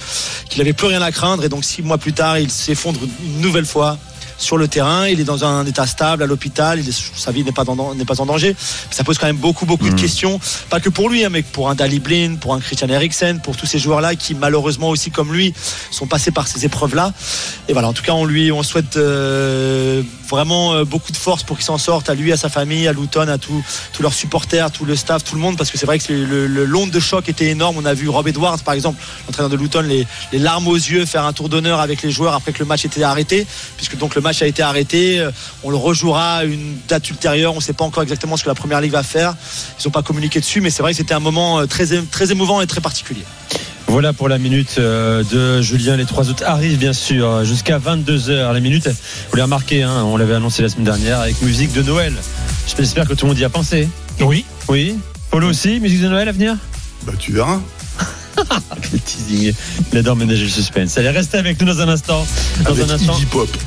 qu'il avait plus rien à craindre. Et donc six mois plus tard, il s'effondre une nouvelle fois sur le terrain. Il est dans un état stable à l'hôpital. Sa vie n'est pas, dans- n'est pas en danger. Ça pose quand même beaucoup, beaucoup de questions. Pas que pour lui, hein, mais pour un Dali Blin, pour un Christian Eriksen, pour tous ces joueurs-là qui, malheureusement aussi comme lui, sont passés par ces épreuves-là. Et voilà, en tout cas, on lui, on souhaite euh, vraiment euh, beaucoup de force pour qu'il s'en sorte, à lui, à sa famille, à Luton, à tous leurs supporters, tout le staff, tout le monde, parce que c'est vrai que le, l'onde de choc était énorme. On a vu Rob Edwards, par exemple, l'entraîneur de Luton, les, larmes aux yeux, faire un tour d'honneur avec les joueurs après que le match était arrêté, puisque donc le match a été arrêté. Euh, On le rejouera à une date ultérieure. On ne sait pas encore exactement ce que la première ligue va faire. Ils n'ont pas communiqué dessus, mais c'est vrai que c'était un moment euh, très émouvant et très particulier. Voilà pour la minute euh, de Julien. Les trois autres arrivent bien sûr jusqu'à 22h. La minute, vous l'avez remarqué, hein, on l'avait annoncé la semaine dernière avec musique de Noël. J'espère que tout le monde y a pensé. Oui. Oui. Polo aussi, musique de Noël à venir? Bah tu verras. Le teasing. Il adore ménager le suspense. Allez, restez avec nous dans un instant. Dans Avec un instant.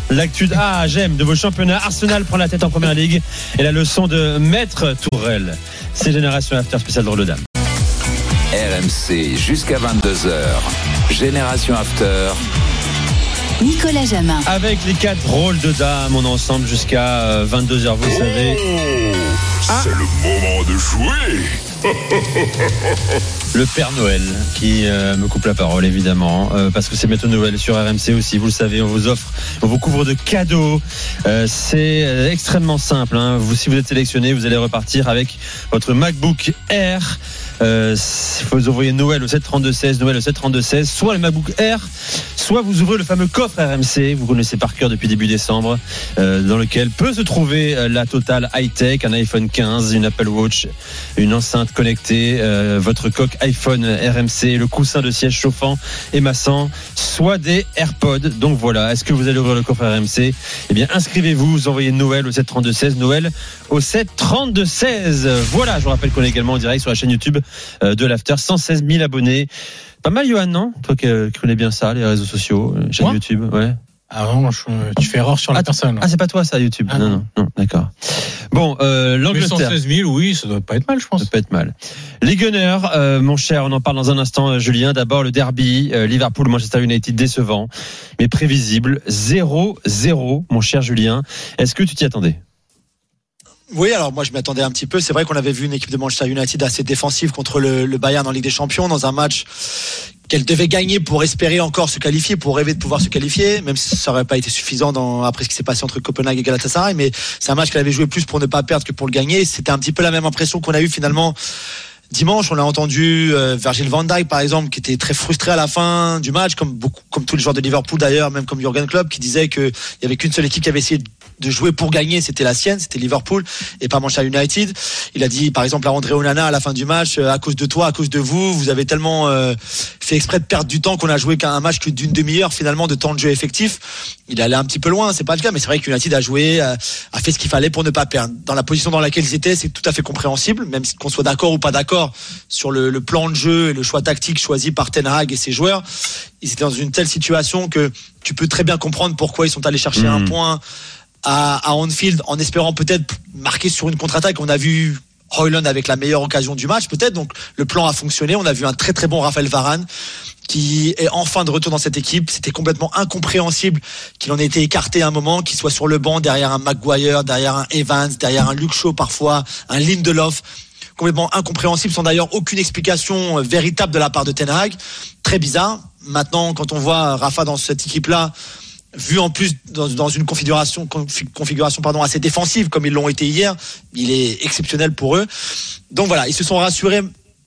L'actu de- ah, j'aime de vos championnats. Arsenal prend la tête en première ligue et la leçon de Maître Tourelle. C'est Génération After spécial drôle de dame. RMC jusqu'à 22h. Génération After. Nicolas Jamin. Avec les quatre drôles de dames, on est ensemble jusqu'à 22h, vous savez. C'est le moment de jouer. Le Père Noël qui euh, me coupe la parole évidemment euh, parce que c'est Maître Noël sur RMC aussi vous le savez on vous offre on vous couvre de cadeaux Euh, c'est euh, extrêmement simple hein. vous, si vous êtes sélectionné vous allez repartir avec votre MacBook Air euh, vous envoyer Noël au 732-16 Noël au 732-16 soit le MacBook Air soit vous ouvrez le fameux coffre RMC, vous connaissez par cœur depuis début décembre, euh, dans lequel peut se trouver euh, la totale high-tech, un iPhone 15, une Apple Watch, une enceinte connectée, euh, votre coque iPhone RMC, le coussin de siège chauffant et massant, soit des AirPods. Donc voilà, est-ce que vous allez ouvrir le coffre RMC Eh bien, inscrivez-vous, vous envoyez Noël au 732-16, Noël au 732-16. Voilà, je vous rappelle qu'on est également en direct sur la chaîne YouTube euh, de l'After, 116 000 abonnés. Pas mal, Johan, non? Toi qui, euh, qui connais bien ça, les réseaux sociaux, euh, chaîne Moi? YouTube, ouais. Ah, je- tu fais erreur sur la Ah, personne. Ah, c'est pas toi ça, YouTube Ah, Non, non. non, non, d'accord. Bon, euh, Mais l'Angleterre. 116 000, oui, ça doit pas être mal, je pense. Ça peut être mal. Les Gunners, euh, mon cher, on en parle dans un instant, Julien. D'abord le derby, euh, Liverpool-Manchester United décevant, mais prévisible. 0-0, mon cher Julien. Est-ce que tu t'y attendais? Oui, alors moi je m'attendais un petit peu. C'est vrai qu'on avait vu une équipe de Manchester United assez défensive contre le, Bayern en Ligue des Champions dans un match qu'elle devait gagner pour espérer encore se qualifier, pour rêver de pouvoir se qualifier, même si ça n'aurait pas été suffisant après ce qui s'est passé entre Copenhague et Galatasaray. Mais c'est un match qu'elle avait joué plus pour ne pas perdre que pour le gagner. C'était un petit peu la même impression qu'on a eu finalement dimanche. On a entendu euh, Virgil van Dijk par exemple, qui était très frustré à la fin du match, comme beaucoup, comme tous les joueurs de Liverpool d'ailleurs, même comme Jurgen Klopp, qui disait qu'il y avait qu'une seule équipe qui avait essayé de jouer pour gagner, c'était la sienne, c'était Liverpool et pas Manchester United. Il a dit par exemple à André Onana à la fin du match, euh, à cause de toi, à cause de vous, vous avez tellement euh, fait exprès de perdre du temps qu'on a joué qu'un match que d'une demi-heure finalement de temps de jeu effectif. Il allait un petit peu loin, c'est pas le cas, mais c'est vrai que United a joué, a, fait ce qu'il fallait pour ne pas perdre. Dans la position dans laquelle ils étaient, c'est tout à fait compréhensible, même qu'on soit d'accord ou pas d'accord sur le, le plan de jeu et le choix tactique choisi par Ten Hag et ses joueurs. Ils étaient dans une telle situation que tu peux très bien comprendre pourquoi ils sont allés chercher un point à, à en espérant peut-être marquer sur une contre-attaque. On a vu Hoyland avec la meilleure occasion du match peut-être. Donc le plan a fonctionné. On a vu un très très bon Raphaël Varane qui est enfin de retour dans cette équipe. C'était complètement incompréhensible qu'il en ait été écarté à un moment, qu'il soit sur le banc derrière un Maguire, derrière un Evans, derrière un Luke Shaw parfois, un Lindelof. Complètement incompréhensible, sans d'ailleurs aucune explication véritable de la part de Ten Hag. Très bizarre. Maintenant, quand on voit Rafa dans cette équipe-là, vu en plus dans, dans une configuration, confi- configuration pardon, assez défensive comme ils l'ont été hier, il est exceptionnel pour eux. Donc voilà, ils se sont rassurés.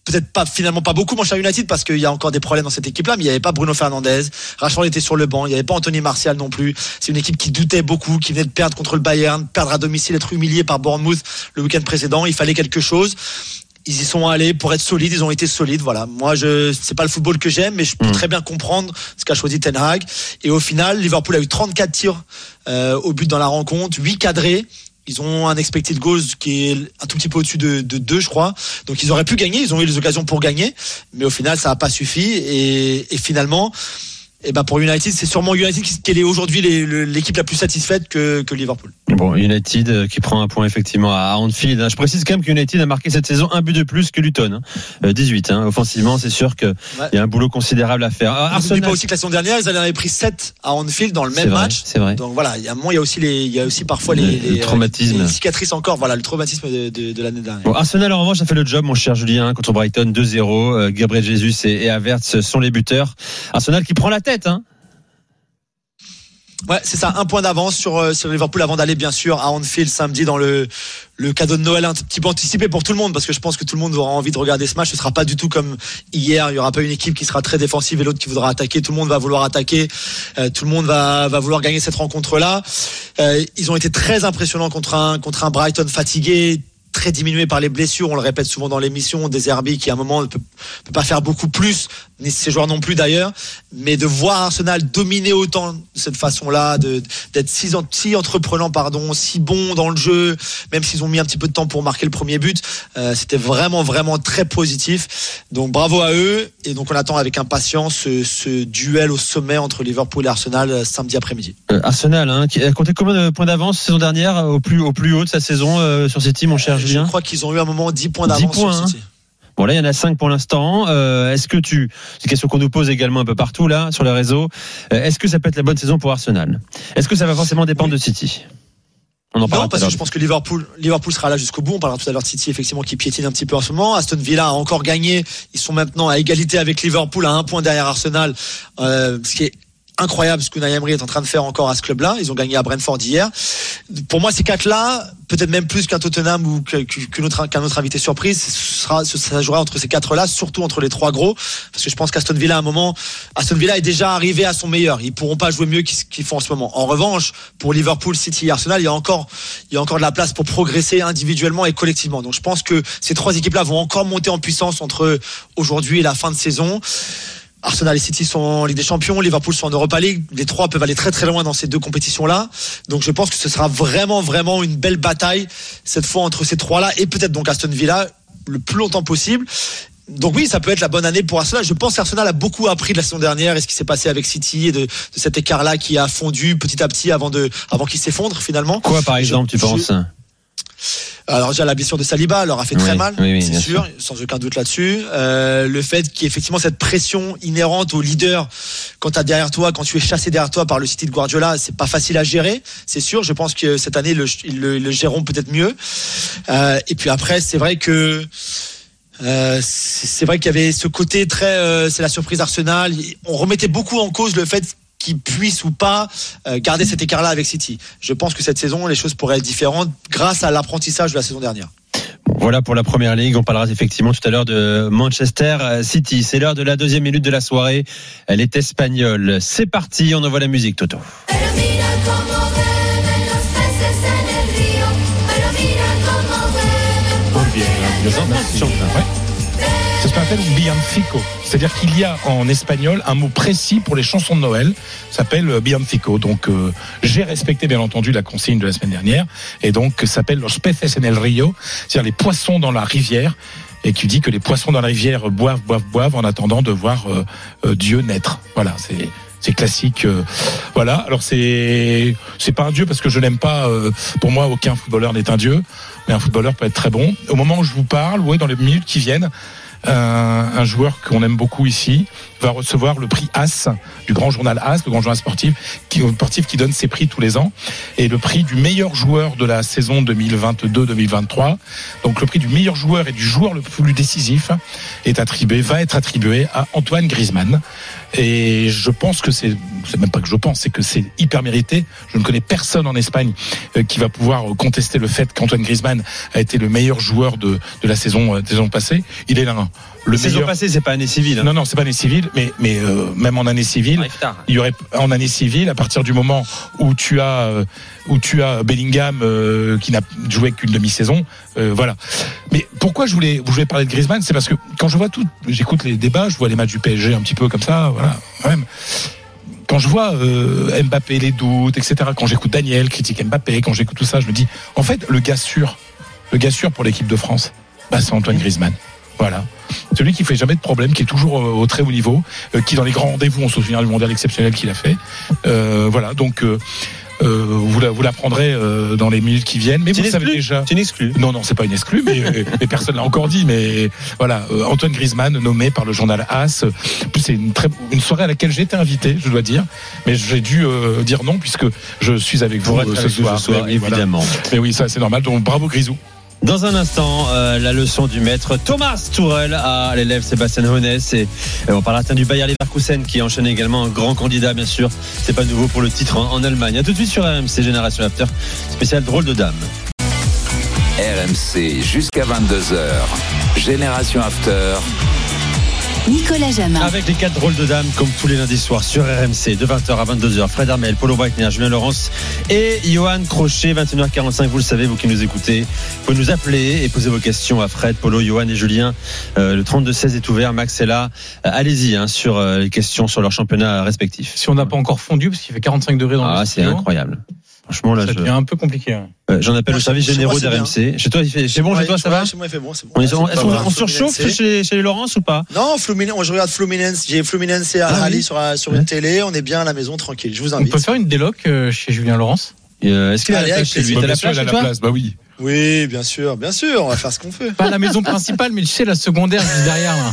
Peut-être pas finalement pas beaucoup Manchester United parce qu'il y a encore des problèmes dans cette équipe-là, mais il n'y avait pas Bruno Fernandez, Rashford était sur le banc, il n'y avait pas Anthony Martial non plus. C'est une équipe qui doutait beaucoup, qui venait de perdre contre le Bayern, perdre à domicile, être humilié par Bournemouth le week-end précédent. Il fallait quelque chose ils y sont allés pour être solides, ils ont été solides. Voilà. Moi, je c'est pas le football que j'aime, mais je peux très bien comprendre ce qu'a choisi Ten Hag. Et au final, Liverpool a eu 34 tirs euh, au but dans la rencontre, 8 cadrés. Ils ont un expected goals qui est un tout petit peu au-dessus de, de 2, je crois. Donc ils auraient pu gagner, ils ont eu les occasions pour gagner, mais au final, ça n'a pas suffi. Et, et finalement, et ben pour United, c'est sûrement United qui est aujourd'hui l'équipe la plus satisfaite que, que Liverpool. Bon, United euh, qui prend un point effectivement à Anfield. hein. Je précise quand même que United a marqué cette saison un but de plus que Luton. hein. Euh, 18. hein. Offensivement, c'est sûr qu'il y a un boulot considérable à faire. Ah, Arsenal, pas aussi que la saison dernière, ils en avaient pris 7 à Anfield dans le même vrai, match. c'est vrai. Donc voilà, il y a un moment, il y a aussi les, il y a aussi parfois les, Le- le les, euh, traumatisme. les cicatrices encore. Voilà, le traumatisme de, de, de l'année dernière. Bon, Arsenal en revanche a fait le job, mon cher Julien, contre Brighton 2-0. Euh, Gabriel Jesus et, et Havertz sont les buteurs. Arsenal qui prend la tête. Hein. Ouais, c'est ça, un point d'avance sur, euh, sur Liverpool avant d'aller bien sûr à Anfield samedi dans le, cadeau de Noël un petit peu anticipé pour tout le monde parce que je pense que tout le monde aura envie de regarder ce match. Ce sera pas du tout comme hier. Il y aura pas une équipe qui sera très défensive et l'autre qui voudra attaquer. Tout le monde va vouloir attaquer. Euh, tout le monde va, vouloir gagner cette rencontre là. ils ont été très impressionnants contre un contre un Brighton fatigué très diminué par les blessures, on le répète souvent dans l'émission, des Herbie qui à un moment ne peut, peut pas faire beaucoup plus, ni ses joueurs non plus d'ailleurs, mais de voir Arsenal dominer autant de cette façon-là, d'être si, en- si entreprenant, pardon, si bon dans le jeu, même s'ils ont mis un petit peu de temps pour marquer le premier but, euh, c'était vraiment vraiment très positif. Donc bravo à eux et donc on attend avec impatience ce, ce duel au sommet entre Liverpool et Arsenal euh, samedi après-midi. Euh, Arsenal, hein, qui a compté combien de points d'avance saison dernière euh, au plus, au plus haut de sa saison euh, sur City, mon cher Je Julien? crois qu'ils ont eu à un moment 10 points 10 d'avance sur hein. Bon là il y en a 5 pour l'instant. Euh, est-ce que tu, c'est une question qu'on nous pose également un peu partout là sur les réseaux. Euh, est-ce que ça peut être la bonne saison pour Arsenal? Est-ce que ça va forcément dépendre de City? On en Non, parce que je pense que Liverpool, Liverpool sera là jusqu'au bout. On parlera tout à l'heure de City, effectivement, qui piétine un petit peu en ce moment. Aston Villa a encore gagné. Ils sont maintenant à égalité avec Liverpool, à un point derrière Arsenal, euh, ce qui est incroyable ce que Emery est en train de faire encore à ce club-là. Ils ont gagné à Brentford hier. Pour moi, ces quatre-là, peut-être même plus qu'un Tottenham ou qu'un autre, autre invité surprise, ça jouera entre ces quatre-là, surtout entre les trois gros, parce que je pense qu'Aston Villa, à un moment, Aston Villa est déjà arrivé à son meilleur. Ils pourront pas jouer mieux qu'ils qu'ils font en ce moment. En revanche, pour Liverpool, City et Arsenal, il y a encore, il y a encore de la place pour progresser individuellement et collectivement. Donc, je pense que ces trois équipes-là vont encore monter en puissance entre aujourd'hui et la fin de saison. Arsenal et City sont en Ligue des Champions, Liverpool sont en Europa League. Les trois peuvent aller très très loin dans ces deux compétitions-là. Donc je pense que ce sera vraiment vraiment une belle bataille cette fois entre ces trois-là et peut-être donc Aston Villa le plus longtemps possible. Donc oui, ça peut être la bonne année pour Arsenal. Je pense qu'Arsenal a beaucoup appris de la saison dernière et ce qui s'est passé avec City et de, de cet écart-là qui a fondu petit à petit avant de, avant qu'il s'effondre finalement. Quoi, par exemple, tu Je- penses? Alors déjà la blessure de Saliba leur a fait très Oui, mal, oui, oui, c'est sûr, sans aucun doute là-dessus. Euh, le fait qu'il y ait effectivement cette pression inhérente au leader quand tu derrière toi, quand tu es chassé derrière toi par le City de Guardiola, c'est pas facile à gérer, c'est sûr. Je pense que cette année le- ils le, le géreront peut-être mieux. Euh, et puis après, c'est vrai que euh, c'est vrai qu'il y avait ce côté très, c'est la surprise Arsenal. On remettait beaucoup en cause le fait qu'ils puissent ou pas euh, garder cet écart-là avec City. Je pense que cette saison, les choses pourraient être différentes grâce à l'apprentissage de la saison dernière. Voilà pour la première ligue. On parlera effectivement tout à l'heure de Manchester City. C'est l'heure de la deuxième minute de la soirée. Elle est espagnole. C'est parti. On envoie la musique, Toto. Ouais. Un. C'est-à-dire qu'il y a en espagnol un mot précis pour les chansons de Noël. S'appelle euh, bianfico. Donc, euh, j'ai respecté, bien entendu, la consigne de la semaine dernière. Et donc, s'appelle los peces en el río. C'est-à-dire les poissons dans la rivière. Et qui dit que les poissons dans la rivière boivent, boivent, boivent en attendant de voir euh, euh, Dieu naître. Voilà, c'est c'est classique. euh, voilà. Alors c'est c'est pas un dieu parce que je n'aime pas. pour moi, aucun footballeur n'est un dieu, mais un footballeur peut être très bon. Au moment où je vous parle, ouais, dans les minutes qui viennent, un, un joueur qu'on aime beaucoup ici va recevoir le prix As du grand journal As, le grand journal sportif qui, sportif qui donne ses prix tous les ans, et le prix du meilleur joueur de la saison 2022-2023. Donc le prix du meilleur joueur et du joueur le plus décisif est attribué, va être attribué à Antoine Griezmann. Et je pense que c'est, c'est même pas que je pense, c'est que c'est hyper mérité. Je ne connais personne en Espagne euh, qui va pouvoir contester le fait qu'Antoine Griezmann a été le meilleur joueur de, de la saison, euh, de la saison passée. Il est là, le La saison meilleur. passée, c'est pas année civile. hein. Non, non, c'est pas année civile, mais, mais euh, même en année civile, il y aurait en année civile, à partir du moment où tu as, euh, où tu as Bellingham euh, qui n'a joué qu'une demi-saison, euh, voilà. Mais pourquoi je voulais, je voulais parler de Griezmann, c'est parce que quand je vois tout, j'écoute les débats, je vois les matchs du PSG un petit peu comme ça, voilà, quand même. Quand je vois euh, Mbappé les doutes, etc. Quand j'écoute Daniel critique Mbappé, quand j'écoute tout ça, je me dis, en fait, le gars sûr, le gars sûr pour l'équipe de France, bah, c'est Antoine Griezmann. Voilà. Celui qui fait jamais de problème, qui est toujours euh, au très haut niveau, euh, qui dans les grands rendez-vous, on se souvient du mondial exceptionnel qu'il a fait. Euh, voilà, donc euh, euh, vous la- vous l'apprendrez euh, dans les minutes qui viennent. Mais vous une savez déjà. C'est une exclue. Non, non, c'est pas une exclue, mais, euh, mais personne l'a encore dit. Mais voilà, euh, Antoine Griezmann nommé par le journal As. Plus, c'est une très une soirée à laquelle j'ai été invité, je dois dire, mais j'ai dû euh, dire non puisque je suis avec vous euh, ce avec soir. ce soir, Mais oui, voilà. évidemment. Mais oui, ça c'est normal. Donc bravo Grisou. Dans un instant, euh, la leçon du maître Thomas Tourel à l'élève Sébastien Honès et euh, on parlera tiens, du Bayer Leverkusen qui enchaîne également un grand candidat bien sûr. C'est pas nouveau pour le titre en, Allemagne. À tout de suite sur RMC Génération After spécial drôle de dame. RMC jusqu'à 22h. Génération After. Nicolas Jamin. Avec les quatre drôles de dames comme tous les lundis soirs sur RMC de 20h à 22h. Fred Armel, Paulo Breitner, Julien Laurence et Johan Crochet, 21h45. Vous le savez, vous qui nous écoutez, vous pouvez nous appeler et poser vos questions à Fred, Paulo, Johan et Julien. Euh, le 32-16 est ouvert. Max est là. Euh, Allez-y hein, sur euh, les questions sur leur championnat respectif. Si on n'a pas encore fondu, parce qu'il fait 45 degrés dans Ah, le c'est studio, incroyable. Franchement, là, ça je- devient un peu compliqué. ouais. euh, j'en appelle Moi, le service chez- chez généraux d'RMC. Chez toi, il fait- c'est bon, chez toi, ça va Chez moi, il fait bon. c'est bon. on, on- est-ce qu'on- mal. on surchauffe Fluminense. chez, chez les Laurence ou pas? Non, Fluminense, je regarde Fluminense. J'ai Fluminense et Ah oui. sur, sur une télé. On est bien à la maison, tranquille. Je vous On invite. peut faire une déloc euh, chez Julien Laurence? Euh, Est-ce qu'il a plage chez lui? T'as la a chez la place. Bah oui. Oui, bien sûr, bien sûr. On va faire ce qu'on fait. Pas la maison principale, mais tu sais, la secondaire juste derrière. Là.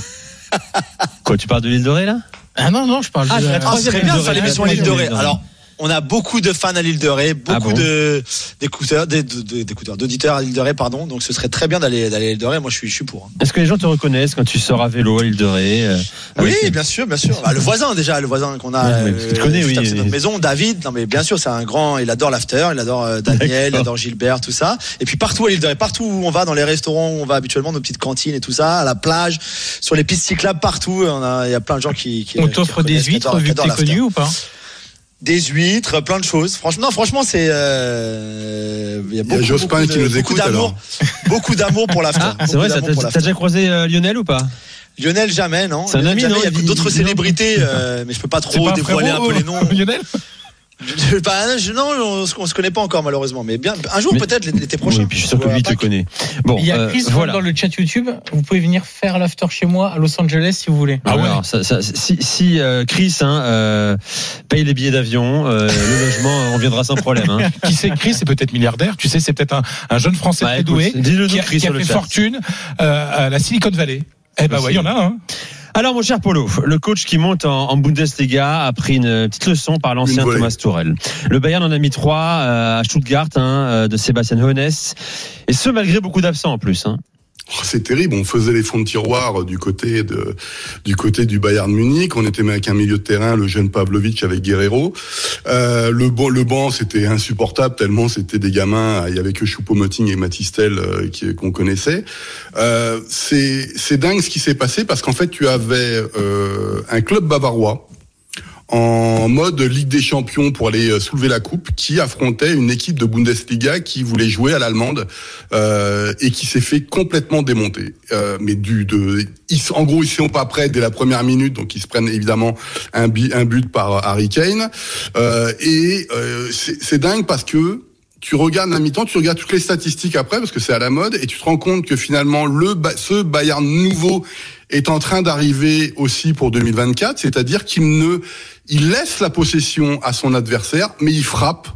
Quoi, tu parles de l'île de Ré là? Ah non, non, je parle Ah, de la Ah, troisième île bien Ré. l'émission L'île Ré. Alors, on a beaucoup de fans à l'île de Ré, beaucoup Ah bon de d'écouteurs, d'auditeurs à l'île de Ré, pardon. Donc ce serait très bien d'aller d'aller à l'île de Ré. Moi, je suis, je suis pour. hein. Est-ce que les gens te reconnaissent quand tu sors à vélo à l'île de Ré euh, Oui, bien sûr, bien sûr. Bah, le voisin déjà, le voisin qu'on a, Ouais, tu connais, juste oui, de notre maison, David. Non mais bien sûr, c'est un grand. Il adore l'after, il adore euh, Daniel, il adore Gilbert, tout ça. Et puis partout à l'île de Ré, partout où on va, dans les restaurants où on va habituellement, nos petites cantines et tout ça, à la plage, sur les pistes cyclables, partout. On a, il y a plein de gens qui. qui On t'offre des huîtres vu que t'es connu ou pas Des huîtres, plein de choses. Franchement, non, franchement, c'est. euh, Il y a beaucoup, Jospin beaucoup qui de- nous beaucoup écoute, d'amour, beaucoup d'amour pour l'after. Ah, c'est vrai, t'as déjà croisé euh, Lionel ou pas? Lionel jamais, non. C'est un Lionel, ami, jamais. non? Il y a d'autres il- célébrités, euh, mais je peux pas trop pas dévoiler un peu les noms. Lionel? Bah, je- non, on, se- on se connaît pas encore malheureusement, mais bien un jour peut-être l'été prochain. Oui, puis je suis sûr que lui te connaît. Bon, Il y a euh, Chris voilà. dans le chat YouTube. Vous pouvez venir faire l'after chez moi à Los Angeles si vous voulez. Ah ouais. alors, ça- ça- si si euh, Chris hein, euh, paye les billets d'avion, euh, le logement, on viendra sans problème. Hein. Qui sait Chris? C'est peut-être milliardaire. Tu sais, c'est peut-être un, un jeune Français Bah, très écoute, doué dis-le qui nous, a, Chris, qui a fait fortune euh, à la Silicon Valley. Eh ben ouais, il y en a un. Alors, mon cher Polo, le coach qui monte en, en Bundesliga a pris une petite leçon par l'ancien. Thomas Tourel. Le Bayern en a mis trois euh, à Stuttgart hein, euh, de Sébastien Hoeneß, et ce malgré beaucoup d'absents en plus. Hein. Oh, C'est terrible. On faisait les fonds de tiroir du côté du côté du Bayern Munich. On était avec un milieu de terrain, le jeune Pavlovic avec Guerrero. Euh, le banc, c'était insupportable tellement c'était des gamins. Il y avait que Choupo-Moting et Matistel euh, qu'on connaissait. Euh, c'est, dingue ce qui s'est passé parce qu'en fait, tu avais un club bavarois en mode Ligue des Champions pour aller euh, soulever la coupe, qui affrontait une équipe de Bundesliga qui voulait jouer à l'allemande euh, et qui s'est fait complètement démonter. Euh, mais du de, ils, en gros, ils sont pas prêts dès la première minute, donc ils se prennent évidemment un, but par Harry Kane. Euh, et euh, c'est dingue parce que tu regardes la mi-temps, tu regardes toutes les statistiques après parce que c'est à la mode et tu te rends compte que finalement le ce Bayern nouveau est en train d'arriver aussi pour 2024, c'est-à-dire qu'il ne il laisse la possession à son adversaire mais il frappe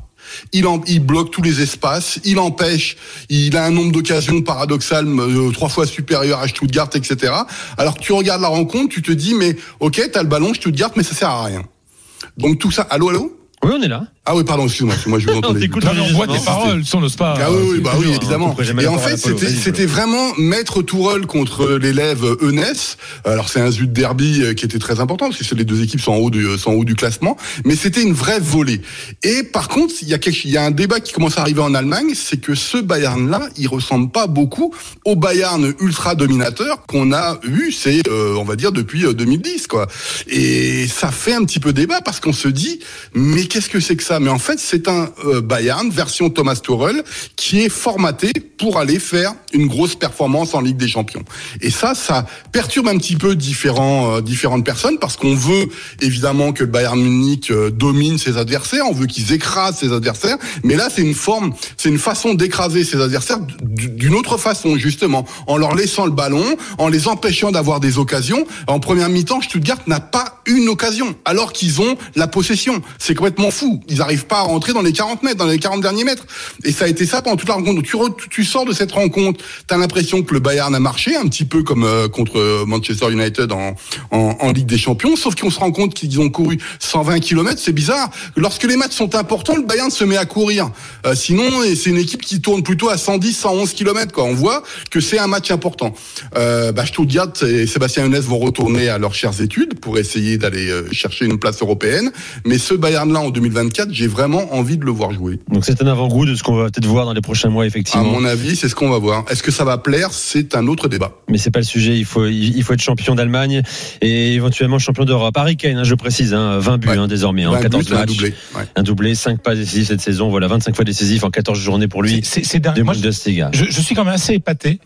il, en, il bloque tous les espaces, il empêche, il a un nombre d'occasions paradoxales euh, trois fois supérieur à Stuttgart, etc. Alors tu regardes la rencontre, tu te dis, mais ok, t'as le ballon, Stuttgart, mais ça sert à rien. Donc tout ça, allô, allô? Oui, on est là. Ah oui, pardon, excuse-moi, moi je vous On entendais. mais on voit tes paroles, on n'ose pas. Ah oui, bah oui, évidemment. Et en fait, c'était, vraiment maître Tourelle contre l'élève Eunès. Alors c'est un zut derby euh, qui était très important parce que les deux équipes sont en haut du, sont en haut du classement, mais c'était une vraie volée. Et par contre, il y a quelque, il y a un débat qui commence à arriver en Allemagne, c'est que ce Bayern-là, il ressemble pas beaucoup au Bayern ultra dominateur qu'on a eu, c'est, euh, on va dire depuis euh, 2010, quoi. Et ça fait un petit peu débat parce qu'on se dit, mais qu'est-ce que c'est que ça? Mais en fait, c'est un euh, Bayern version Thomas Tuchel qui est formaté pour aller faire une grosse performance en Ligue des Champions. Et ça, ça perturbe un petit peu différents, euh, différentes personnes parce qu'on veut évidemment que le Bayern Munich euh, domine ses adversaires, on veut qu'ils écrasent ses adversaires, mais là, c'est une forme, c'est une façon d'écraser ses adversaires d'une autre façon, justement, en leur laissant le ballon, en les empêchant d'avoir des occasions. En première mi-temps, Stuttgart n'a pas une occasion, alors qu'ils ont la possession. C'est complètement fou. N'arrivent pas à rentrer dans les 40 mètres, dans les 40 derniers mètres. Et ça a été ça pendant toute la rencontre. Tu, re- tu sors de cette rencontre, tu as l'impression que le Bayern a marché, un petit peu comme euh, contre Manchester United en, en, Ligue des Champions, sauf qu'on se rend compte qu'ils ont couru 120 km. C'est bizarre. Lorsque les matchs sont importants, le Bayern se met à courir. Euh, sinon, c'est une équipe qui tourne plutôt à 110, 111 km. Quoi. On voit que c'est un match important. Euh, bah, Stuttgart et Sébastien Eunès vont retourner à leurs chères études pour essayer d'aller euh, chercher une place européenne. Mais ce Bayern-là en 2024, j'ai vraiment envie de le voir jouer. Donc c'est un avant-goût de ce qu'on va peut-être voir dans les prochains mois, À effectivement. mon avis, c'est ce qu'on va voir. Est-ce que ça va plaire? C'est un autre débat. Mais c'est pas le sujet. Il faut, il faut être champion d'Allemagne et éventuellement champion d'Europe. Harry Kane, hein, je précise, hein, 20 buts Ouais. hein, désormais, en 20 14 buts, un matchs. doublé. Ouais. Un doublé, 5 passes décisives cette saison. Voilà, 25 fois décisif en 14 journées pour lui. C'est- dingue. Des Moi, je, je- je suis quand même assez épaté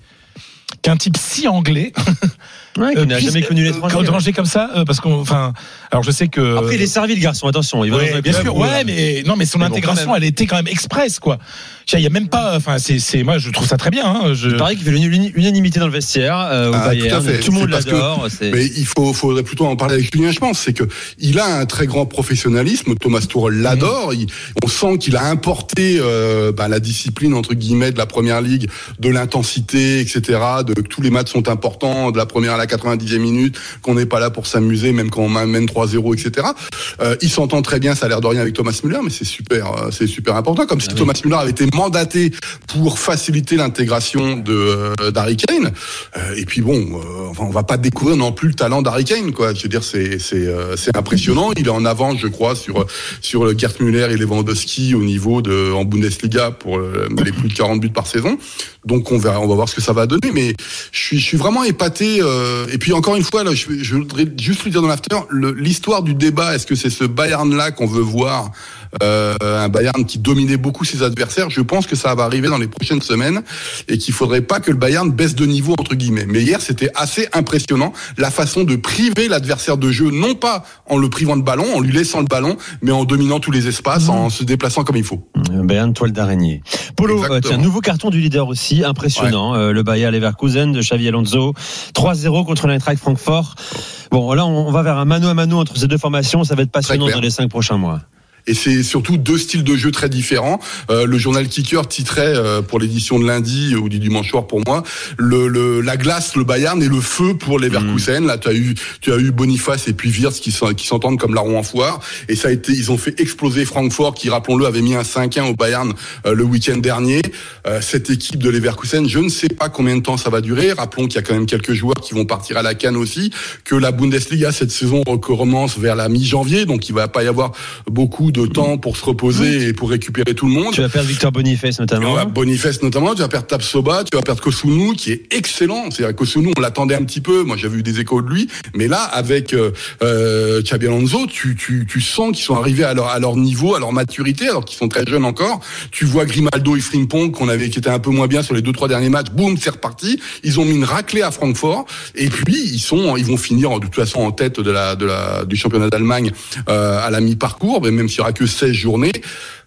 qu'un type si anglais Ouais, euh, n'a jamais connu euh, l'étranger. étranger comme ça, euh, parce qu'on, enfin, alors je sais que. Après, il est servi, le garçon. Attention, il va Ouais, bien sûr, ouais, mais non, mais son mais bon, intégration, quand elle était quand même express, quoi. Il y a même pas, enfin, c'est, c'est, moi, je trouve ça très bien. Hein, je... Il paraît qu'il fait l'unanimité dans le vestiaire euh, au Ah, Bayern. tout à fait. Tout le monde l'adore. Mais il faut, faudrait plutôt en parler avec Julien, je pense. C'est que il a un très grand professionnalisme. Thomas Tuchel l'adore. Il- on sent qu'il a importé euh, bah, la discipline entre guillemets de la première ligue, de l'intensité, etc. De que tous les matchs sont importants, de la première la la 90e minute, qu'on n'est pas là pour s'amuser, même quand on mène 3-0, etc. Euh, il s'entend très bien, ça a l'air de rien avec Thomas Müller, mais c'est super, euh, c'est super important. Comme si Ah Thomas Müller avait été mandaté pour faciliter l'intégration de euh, d'Harry Kane. Euh, et puis bon, euh, enfin, on va pas découvrir non plus le talent d'Harry Kane, quoi. Je veux dire, c'est c'est euh, c'est impressionnant. Il est en avance, je crois, sur sur le Gerd Müller et Lewandowski au niveau de en Bundesliga pour les plus de 40 buts par saison. Donc on verra, on va voir ce que ça va donner. Mais je suis je suis vraiment épaté. euh, et puis encore une fois, je, voudrais juste lui dire dans l'after l'histoire du débat. Est-ce que c'est ce Bayern là qu'on veut voir? Euh, un Bayern qui dominait beaucoup ses adversaires. Je pense que ça va arriver dans les prochaines semaines et qu'il faudrait pas que le Bayern baisse de niveau entre guillemets. Mais hier, c'était assez impressionnant la façon de priver l'adversaire de jeu, non pas en le privant de ballon, en lui laissant le ballon, mais en dominant tous les espaces, en se déplaçant comme il faut. Euh, Bayern toile d'araignée. Polo, euh, tiens, nouveau carton du leader aussi, impressionnant. Euh, le Bayer Leverkusen de Xavi Alonso, 3-0 contre l'Eintracht Francfort. Bon, là, on va vers un mano à mano entre ces deux formations. Ça va être passionnant dans les cinq prochains mois. Et c'est surtout deux styles de jeu très différents. Euh, le journal Kicker titrait euh, pour l'édition de lundi ou du dimanche soir pour moi le, le la glace, le Bayern et le feu pour les Leverkusen. Là, tu as eu tu as eu Boniface et puis Wirtz qui sont- qui s'entendent comme larron en foire. Et ça a été, ils ont fait exploser Francfort qui, rappelons-le, avait mis un 5-1 au Bayern euh, le week-end dernier. Euh, cette équipe de Leverkusen, je ne sais pas combien de temps ça va durer. Rappelons qu'il y a quand même quelques joueurs qui vont partir à la canne aussi, que la Bundesliga cette saison recommence vers la mi-janvier, donc il va pas y avoir beaucoup de temps pour se reposer et pour récupérer tout le monde. Tu vas perdre Victor Boniface notamment. Ouais, Boniface notamment, tu vas perdre Tapsoba, tu vas perdre Kosunu qui est excellent. C'est-à-dire Kosunu, on l'attendait un petit peu. Moi, j'avais eu des échos de lui, mais là, avec euh, euh, Xabi Alonso, tu, tu, tu sens qu'ils sont arrivés à leur à leur niveau, à leur maturité, alors qu'ils sont très jeunes encore. Tu vois Grimaldo et Frimpong qu'on avait qui étaient un peu moins bien sur les deux trois derniers matchs. Boum, c'est reparti. Ils ont mis une raclée à Francfort et puis ils sont ils vont finir de toute façon en tête de la de la du championnat d'Allemagne euh, à la mi-parcours, même aura que 16 journées.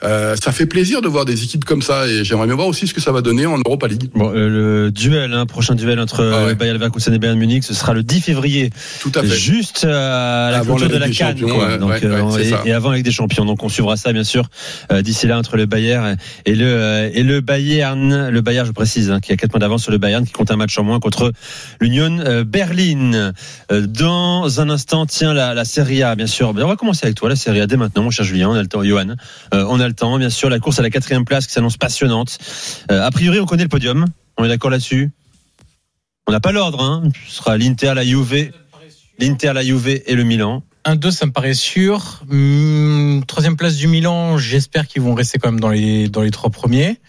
Euh, ça fait plaisir de voir des équipes comme ça et j'aimerais bien voir aussi ce que ça va donner en Europa League. Bon, euh, le duel, hein, prochain duel entre Ah ouais. Bayer Leverkusen et Bayern Munich, ce sera le 10 février. Tout à fait. Juste euh, à la Avant clôture de la la Cannes, ouais, Donc, ouais, euh, et, avant avec des champions. Donc on suivra ça bien sûr euh, d'ici là entre le Bayern et le euh, et le Bayern, le Bayern, je précise, hein, qui a 4 points d'avance sur le Bayern, qui compte un match en moins contre l'Union euh, Berlin. Euh, dans un instant, tiens la, la Serie A, bien sûr. Ben, on va commencer avec toi, la Serie A dès maintenant, mon cher Julien. On a le temps, Johan. Euh, on a le temps, bien sûr. La course à la quatrième place qui s'annonce passionnante. Euh, a priori, on connaît le podium. On est d'accord là-dessus? On n'a pas l'ordre. Hein. Ce sera l'Inter, la Juve, l'Inter, la Juve et le Milan. 1-2, ça me paraît sûr. Hum, troisième place du Milan, j'espère qu'ils vont rester quand même dans les, dans les trois premiers.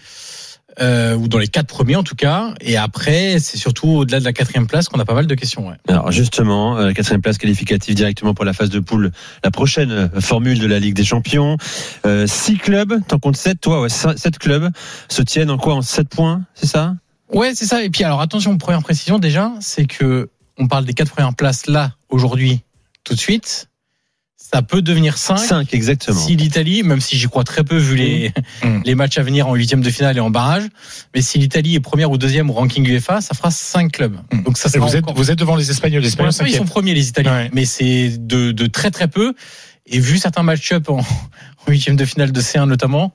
Euh, ou dans les quatre premiers en tout cas. Et après, c'est surtout au-delà de la quatrième place qu'on a pas mal de questions. Ouais. Alors justement, euh, quatrième place qualificative directement pour la phase de poule, la prochaine euh, formule de la Ligue des Champions. Euh, six clubs, t'en comptes sept, toi, ouais, sept sept clubs se tiennent en quoi En sept points, c'est ça? Ouais, c'est ça. Et puis alors attention, première précision déjà, c'est que on parle des quatre premières places là aujourd'hui, tout de suite. Ça peut devenir 5 Cinq, exactement. si l'Italie, même si j'y crois très peu vu les, Mmh. les matchs à venir en huitième de finale et en barrage, mais si l'Italie est première ou deuxième au ranking UEFA, ça fera 5 clubs. Donc ça Et sera vous, êtes, encore- vous êtes devant les Espagnols. Les Espagnols ils sont premiers les Italiens, Ouais. mais c'est de, de très très peu. Et vu certains match-up en en huitième de finale de C1 notamment,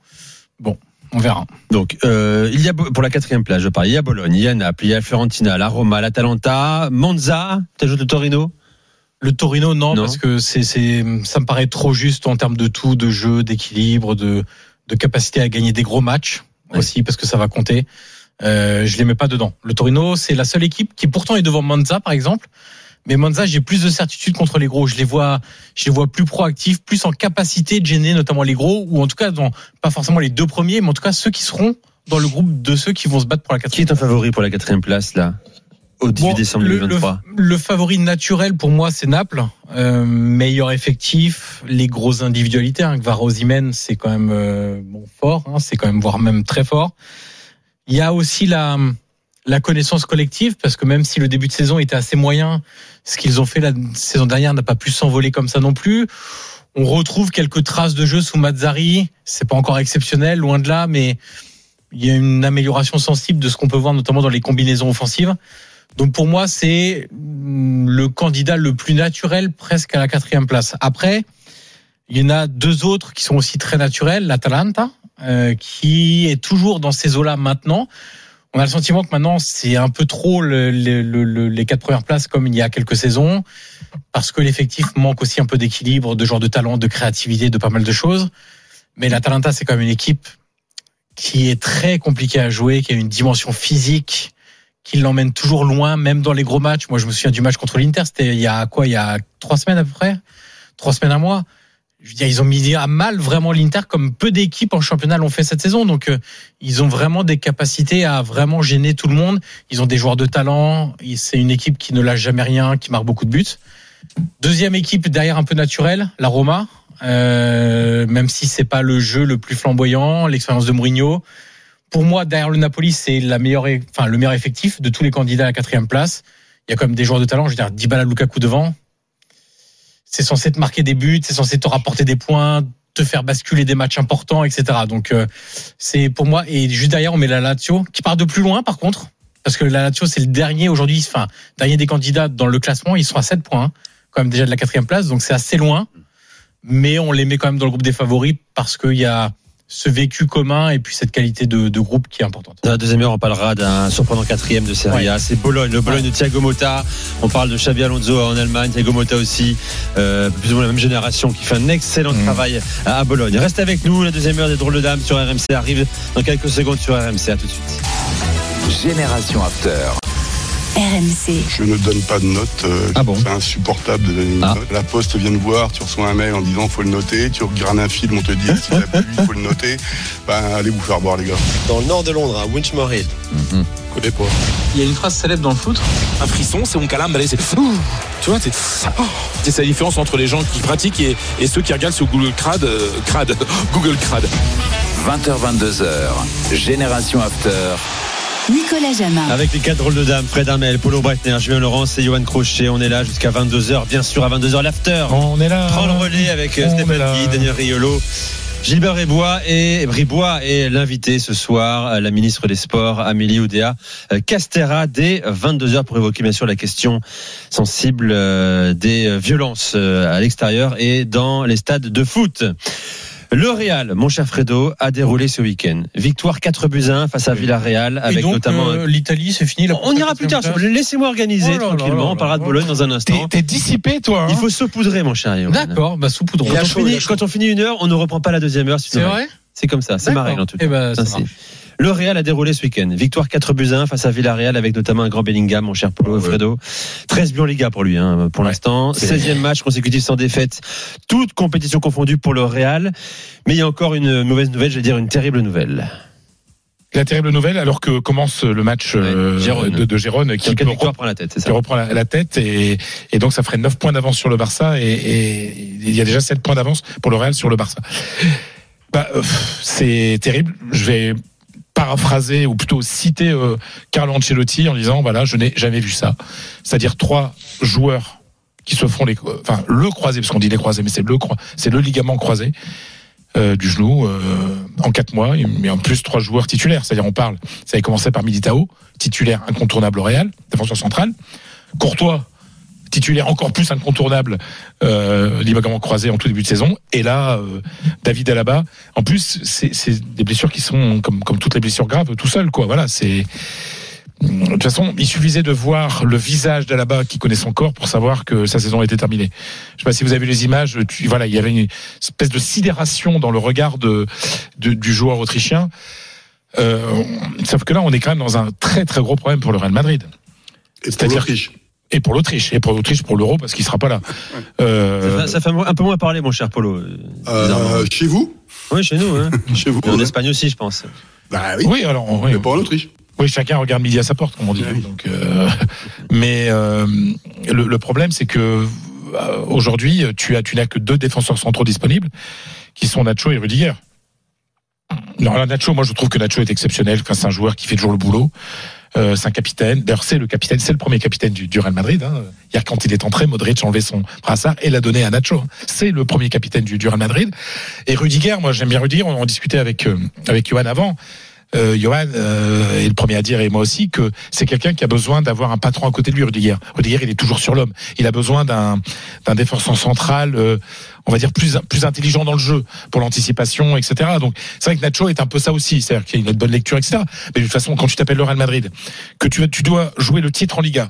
bon, on verra. Donc, euh, il y a pour la quatrième place, je parle. Il y a Bologne, il y a Naples, il y a Fiorentina, la Roma, l'Atalanta, Monza. T'ajoutes le Torino? Le Torino, non, Non. parce que c'est, c'est, ça me paraît trop juste en termes de tout, de jeu, d'équilibre, de, de capacité à gagner des gros matchs aussi, parce que ça va compter. Euh, je les mets pas dedans. Le Torino, c'est la seule équipe qui pourtant est devant Monza, par exemple. Mais Monza, j'ai plus de certitude contre les gros. Je les vois, je les vois plus proactifs, plus en capacité de gêner notamment les gros, ou en tout cas dans pas forcément les deux premiers, mais en tout cas ceux qui seront dans le groupe de ceux qui vont se battre pour la Qui quatrième. est ton favori pour la quatrième place, là? Au 18 Bon, décembre le, 2023. le- le favori naturel pour moi, c'est Naples. Euh, meilleur effectif, les grosses individualités. Hein, Gvara Osimhen, c'est quand même euh, bon fort. Hein, c'est quand même voire même très fort. Il y a aussi la la connaissance collective parce que même si le début de saison était assez moyen, ce qu'ils ont fait la saison dernière n'a pas pu s'envoler comme ça non plus. On retrouve quelques traces de jeu sous Mazzari. C'est pas encore exceptionnel, loin de là, mais il y a une amélioration sensible de ce qu'on peut voir notamment dans les combinaisons offensives. Donc pour moi, c'est mm, le candidat le plus naturel presque à la quatrième place. Après, il y en a deux autres qui sont aussi très naturels. L'Atalanta, euh, qui est toujours dans ces eaux-là maintenant. on a le sentiment que maintenant c'est un peu trop le- le- le- les quatre premières places comme il y a quelques saisons, parce que l'effectif manque aussi un peu d'équilibre, de genre de talent, de créativité, de pas mal de choses. Mais l'Atalanta c'est quand même une équipe qui est très compliquée à jouer, qui a une dimension physique, qui l'emmène toujours loin, même dans les gros matchs. Moi je me souviens du match contre l'Inter, c'était il y a quoi, il y a trois semaines à peu près, trois semaines à mois? Ils ont mis à mal vraiment l'Inter comme peu d'équipes en championnat l'ont fait cette saison. Donc, euh, ils ont vraiment des capacités à vraiment gêner tout le monde. Ils ont des joueurs de talent. C'est une équipe qui ne lâche jamais rien, qui marque beaucoup de buts. Deuxième équipe derrière un peu naturelle, la Roma. Euh, même si c'est pas le jeu le plus flamboyant, l'expérience de Mourinho. Pour moi, derrière le Napoli, c'est la meilleure, enfin le meilleur effectif de tous les candidats à la quatrième place. Il y a quand même des joueurs de talent. Je veux dire, Dybala, Lukaku devant. C'est censé te marquer des buts, c'est censé te rapporter des points, te faire basculer des matchs importants, etc. Donc euh, c'est pour moi et juste derrière on met la Lazio qui part de plus loin par contre parce que la Lazio c'est le dernier aujourd'hui, enfin dernier des candidats dans le classement, ils sont à 7 points hein, quand même déjà de la quatrième place, donc c'est assez loin. Mais on les met quand même dans le groupe des favoris parce qu'il y a ce vécu commun et puis cette qualité de, de groupe qui est importante. Dans la deuxième heure, on parlera d'un surprenant quatrième de Serie A. C'est Bologne, le Bologne de Thiago Motta. On parle de Xabi Alonso en Allemagne, Thiago Motta aussi, euh, plus ou moins la même génération, qui fait un excellent travail à, à Bologne. Reste avec nous, la deuxième heure des drôles de dames sur RMC arrive dans quelques secondes sur RMC. À tout de suite. Génération After. RMC. Je ne donne pas de notes. euh, Ah bon C'est insupportable de donner une Ah. note. La poste vient de voir, tu reçois un mail en disant faut le noter. Tu regardes un film, on te dit s'il a plu, il faut le noter. Ben, allez vous faire boire, les gars. Dans le nord de Londres, à Winchmore Hill. Connais pas. Il y a une phrase célèbre dans le foot. Un frisson, c'est mon calambre, allez, c'est Ouh Tu vois, c'est oh c'est la différence entre les gens qui pratiquent et, et ceux qui regardent sur Google Crade, euh, Crade, Google Crade. 20h22h. Génération After. Nicolas Jamin. Avec les quatre drôles de dames, Fred Armel, Paulo Breitner, Julien Laurence et Johan Crochet. On est là jusqu'à 22h, bien sûr, à 22h, l'after. On est là. Prends le relais avec euh, Stéphane. Guy, Daniel Riolo. Gilbert Bribois et Bribois est l'invité ce soir, euh, la ministre des Sports, Amélie Oudéa euh, Castera, dès 22h pour évoquer bien sûr la question sensible des violences à l'extérieur et dans les stades de foot. Le Real, mon cher Fredo, a déroulé ce week-end. Victoire 4 buts à 1 face à Villarreal, avec et donc, notamment. euh, l'Italie, c'est fini. la On ira plus tard. Laissez-moi organiser Oh là là tranquillement. là On parlera de Bologne dans un instant. T'es dissipé, toi. hein Il faut saupoudrer, mon cher. D'accord, bah saupoudrons. Quand on, finit, quand on finit une heure, on ne reprend pas la deuxième heure. C'est vrai C'est comme ça. C'est ma D'accord. règle en tout cas. Eh ben, ça Ainsi. Le Real a déroulé ce week-end. Victoire 4 buts à 1 face à Villarreal avec notamment un grand Bellingham, mon cher Paulo Fredo. 13 buts en Liga pour lui, hein, pour l'instant. 16e match consécutif sans défaite. Toute compétition confondue pour le Real. Mais il y a encore une mauvaise nouvelle, je vais dire une terrible nouvelle. La terrible nouvelle, alors que commence le match euh, Gérone. de, de Gérone, qui, la tête, reprend la, la tête, et, et donc ça ferait 9 points d'avance sur le Barça, et, et il y a déjà 7 points d'avance pour le Real sur le Barça. Bah, euh, c'est terrible. Je vais paraphraser ou plutôt citer euh, Carlo Ancelotti en disant voilà je n'ai jamais vu ça. C'est-à-dire trois joueurs qui se font les enfin le croisé parce qu'on dit les croisés mais c'est le c'est le ligament croisé euh, du genou euh, en quatre mois mais en plus trois joueurs titulaires. C'est-à-dire on parle ça avait commencé par Militao titulaire incontournable au Real défenseur central. Courtois titulaire encore plus incontournable, euh, croisé en tout début de saison. Et là, euh, David Alaba. En plus, c'est des blessures qui sont comme comme toutes les blessures graves, tout seul, quoi. Voilà, c'est. De toute façon, il suffisait de voir le visage d'Alaba qui connaît son corps pour savoir que sa saison était terminée. Je sais pas si vous avez vu les images. Tu, voilà, il y avait une espèce de sidération dans le regard de, de- du joueur autrichien. Euh, sauf que là, on est quand même dans un très très gros problème pour le Real Madrid. L'Autriche. Et pour l'Autriche. Et pour l'Autriche, pour l'Euro, parce qu'il sera pas là. Euh, Ça, fait- ça fait un peu moins parler, mon cher Polo. Euh, chez vous Oui, chez nous. Hein. Chez vous. Et en ouais. Espagne aussi, je pense. Bah oui. Oui, alors. Oui, Mais pas en Autriche. Oui, chacun regarde midi à sa porte, comme on dit. Donc, euh, mais euh, le, le problème, c'est que euh, aujourd'hui, tu as, tu n'as que deux défenseurs centraux disponibles, qui sont Nacho et Rudiger. Non, alors Nacho, moi, je trouve que Nacho est exceptionnel. C'est un joueur qui fait toujours le boulot. Euh, c'est un capitaine. D'ailleurs, c'est le capitaine, c'est le premier capitaine du, du Real Madrid. Hein. Hier, quand il est entré, Modric a enlevé son brassard et l'a donné à Nacho. hein. C'est le premier capitaine du, du Real Madrid. Et Rudiger, moi, j'aime bien Rudiger. On en discutait avec euh, avec Johan avant. Euh, Johan euh, est le premier à dire et moi aussi que c'est quelqu'un qui a besoin d'avoir un patron à côté de lui, Rudiger. Rudiger, il est toujours sur l'homme. Il a besoin d'un défenseur central, euh, on va dire plus plus intelligent dans le jeu pour l'anticipation, etc. Donc c'est vrai que Nacho est un peu ça aussi, c'est-à-dire qu'il a une bonne lecture, etc. Mais de toute façon, quand tu t'appelles le Real Madrid, que tu tu dois jouer le titre en Liga,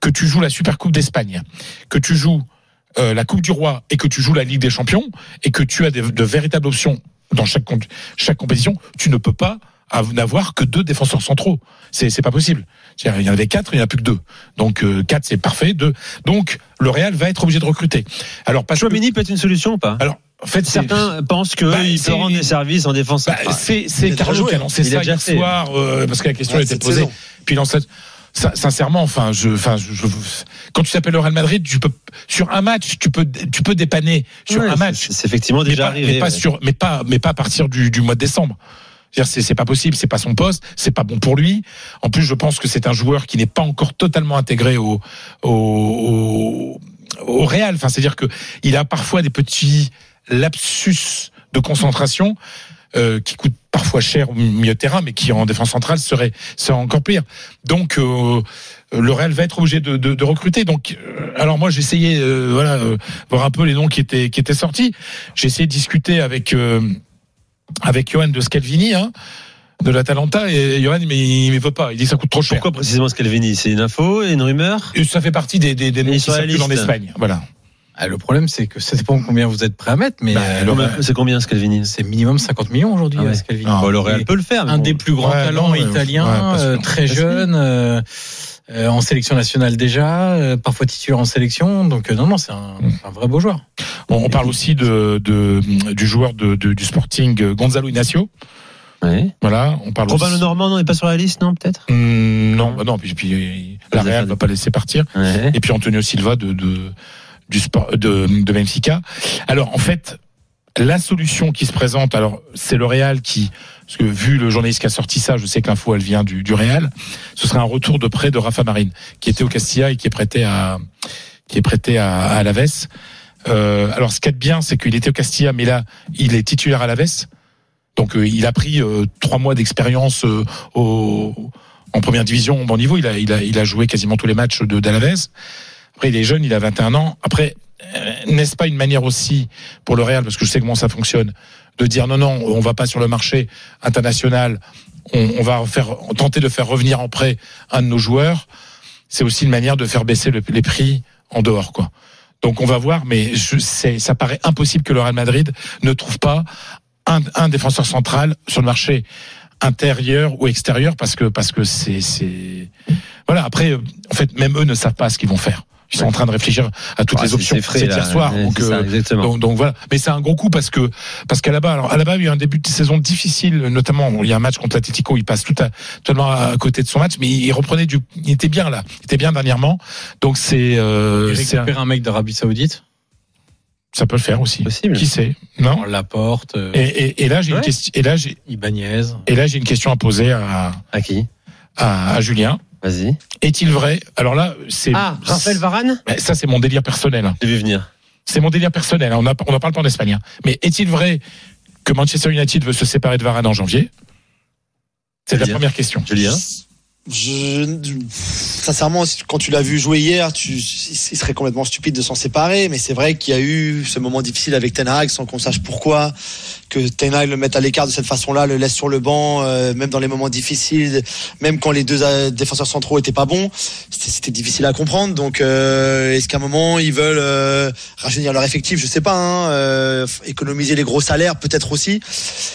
que tu joues la Super Coupe d'Espagne, que tu joues euh, la Coupe du Roi et que tu joues la Ligue des Champions et que tu as de, de véritables options dans chaque chaque compétition, tu ne peux pas av- n'avoir que deux défenseurs centraux. C'est c'est pas possible. Il y en avait quatre, il n'y en a plus que deux. Donc euh, quatre, c'est parfait. Deux. Donc le Real va être obligé de recruter. Alors parce Chouamini peut être une solution ou pas? Alors en fait, certains pensent que Bah, peut rendre des services en défense. bah, centrale. c'est c'est Carlo qui a hein. lancé Il a ça déjà hier fait. soir euh, parce que la question Ouais, était posée. saison. Puis sincèrement, enfin, je, enfin, je, je- quand tu t'appelles le Real Madrid, tu peux sur un match, tu peux, tu peux dépanner sur Ouais, un match. c'est effectivement mais déjà pas, arrivé, mais pas ouais. sur, mais pas, mais pas à partir du, du mois de décembre. C'est pas possible, c'est pas son poste, c'est pas bon pour lui. En plus, je pense que c'est un joueur qui n'est pas encore totalement intégré au au, au, au Real. Enfin, c'est-à-dire que il a parfois des petits lapsus de concentration euh, qui coûtent parfois cher au milieu terrain, mais qui en défense centrale serait serait encore pire. Donc euh, le Real va être obligé de, de, de recruter. Donc, euh, alors moi j'ai essayé, euh, voilà, euh, voir un peu les noms qui étaient qui étaient sortis. J'ai essayé de discuter avec euh, avec Johan de Scalvini. Hein, de l'Atalanta et Johan mais il ne veut pas il dit que ça coûte trop cher Pourquoi précisément Scalvini? C'est une info, une rumeur? Et ça fait partie des, des, noms qui circulent en. Espagne voilà Ah, le problème, c'est que ça dépend combien vous êtes prêt à mettre, mais Bah, euh, C'est combien Scalvini? C'est minimum 50 millions aujourd'hui, Ah ouais. euh, Scalvini. Le Real Et peut le faire. un bon. des plus grands Ouais, talents non, italiens, ouais, euh, très jeune, euh, euh, en sélection nationale déjà, euh, parfois titulaire en sélection. Donc euh, non, non, c'est un, Mm. un vrai beau joueur. on, on parle aussi de, de du joueur de, de- du Sporting Gonzalo Inacio Ouais. voilà on parle Robin aussi- Le Normand non, n'est pas sur la liste, non, peut-être? Hum, non bah non puis, puis la Real va pas laisser partir Ouais. et puis Antonio Silva de, de du sport de, de Benfica. Alors en fait, la solution qui se présente, alors c'est le Real qui, parce que vu le journaliste qui a sorti ça, je sais que l'info elle vient du, du Real, ce serait un retour de prêt de Rafa Marine, qui était au Castilla et qui est prêté à qui est prêté à, à Alaves. Euh, alors ce qu'il y a de bien, c'est qu'il était au Castilla, mais là il est titulaire à Alaves. Donc euh, il a pris euh, trois mois d'expérience euh, au en première division au bon niveau. Il a, il a, il a joué quasiment tous les matchs de d'Alaves. Après, il est jeune, il a 21 ans. Après, euh, n'est-ce pas une manière aussi pour le Real, parce que je sais comment ça fonctionne, de dire non, non, on va pas sur le marché international, on, va faire, tenter de faire revenir en prêt un de nos joueurs. C'est aussi une manière de faire baisser le- les prix en dehors, quoi. Donc on va voir, mais je, ça paraît impossible que le Real Madrid ne trouve pas un, un défenseur central sur le marché intérieur ou extérieur parce que parce que c'est voilà après en fait même eux ne savent pas ce qu'ils vont faire ils sont en train de réfléchir à toutes Ouais, les options c'est hier soir. Ouais, donc, c'est ça, euh, donc donc voilà. Mais c'est un gros coup parce que parce qu'à la bas alors à la bas il y a eu un début de saison difficile notamment il y a un match contre l'Atlético il passe tout à totalement à côté de son match mais il reprenait du il était bien là. Il était bien dernièrement. Donc c'est euh, Il c'est un- récupère un mec d'Arabie Saoudite? ça peut le faire aussi. Possible. qui sait? Non. On Laporte, euh, et, et, et là j'ai Ouais. une question et là j'ai Ibanez. et là j'ai une question à poser à À qui? à, à Julien Vas-y. est-il vrai? Alors là c'est Ah, Raphaël Varane? Mais ça, c'est mon délire personnel. J'ai vu venir. C'est mon délire personnel. hein. On n'en parle pas en Espagne. hein. Mais est-il vrai que Manchester United veut se séparer de Varane en janvier? C'est la première question. Julien Je, sincèrement, quand tu l'as vu jouer hier, tu, il serait complètement stupide de s'en séparer. Mais c'est vrai qu'il y a eu ce moment difficile avec Ten Hag, sans qu'on sache pourquoi, que Ten Hag le mette à l'écart de cette façon-là, le laisse sur le banc, euh, même dans les moments difficiles, même quand les deux euh, défenseurs centraux étaient pas bons, c'était difficile à comprendre. Donc, euh, est-ce qu'à un moment ils veulent rajeunir leur effectif? Je sais pas. Hein, économiser les gros salaires, peut-être aussi.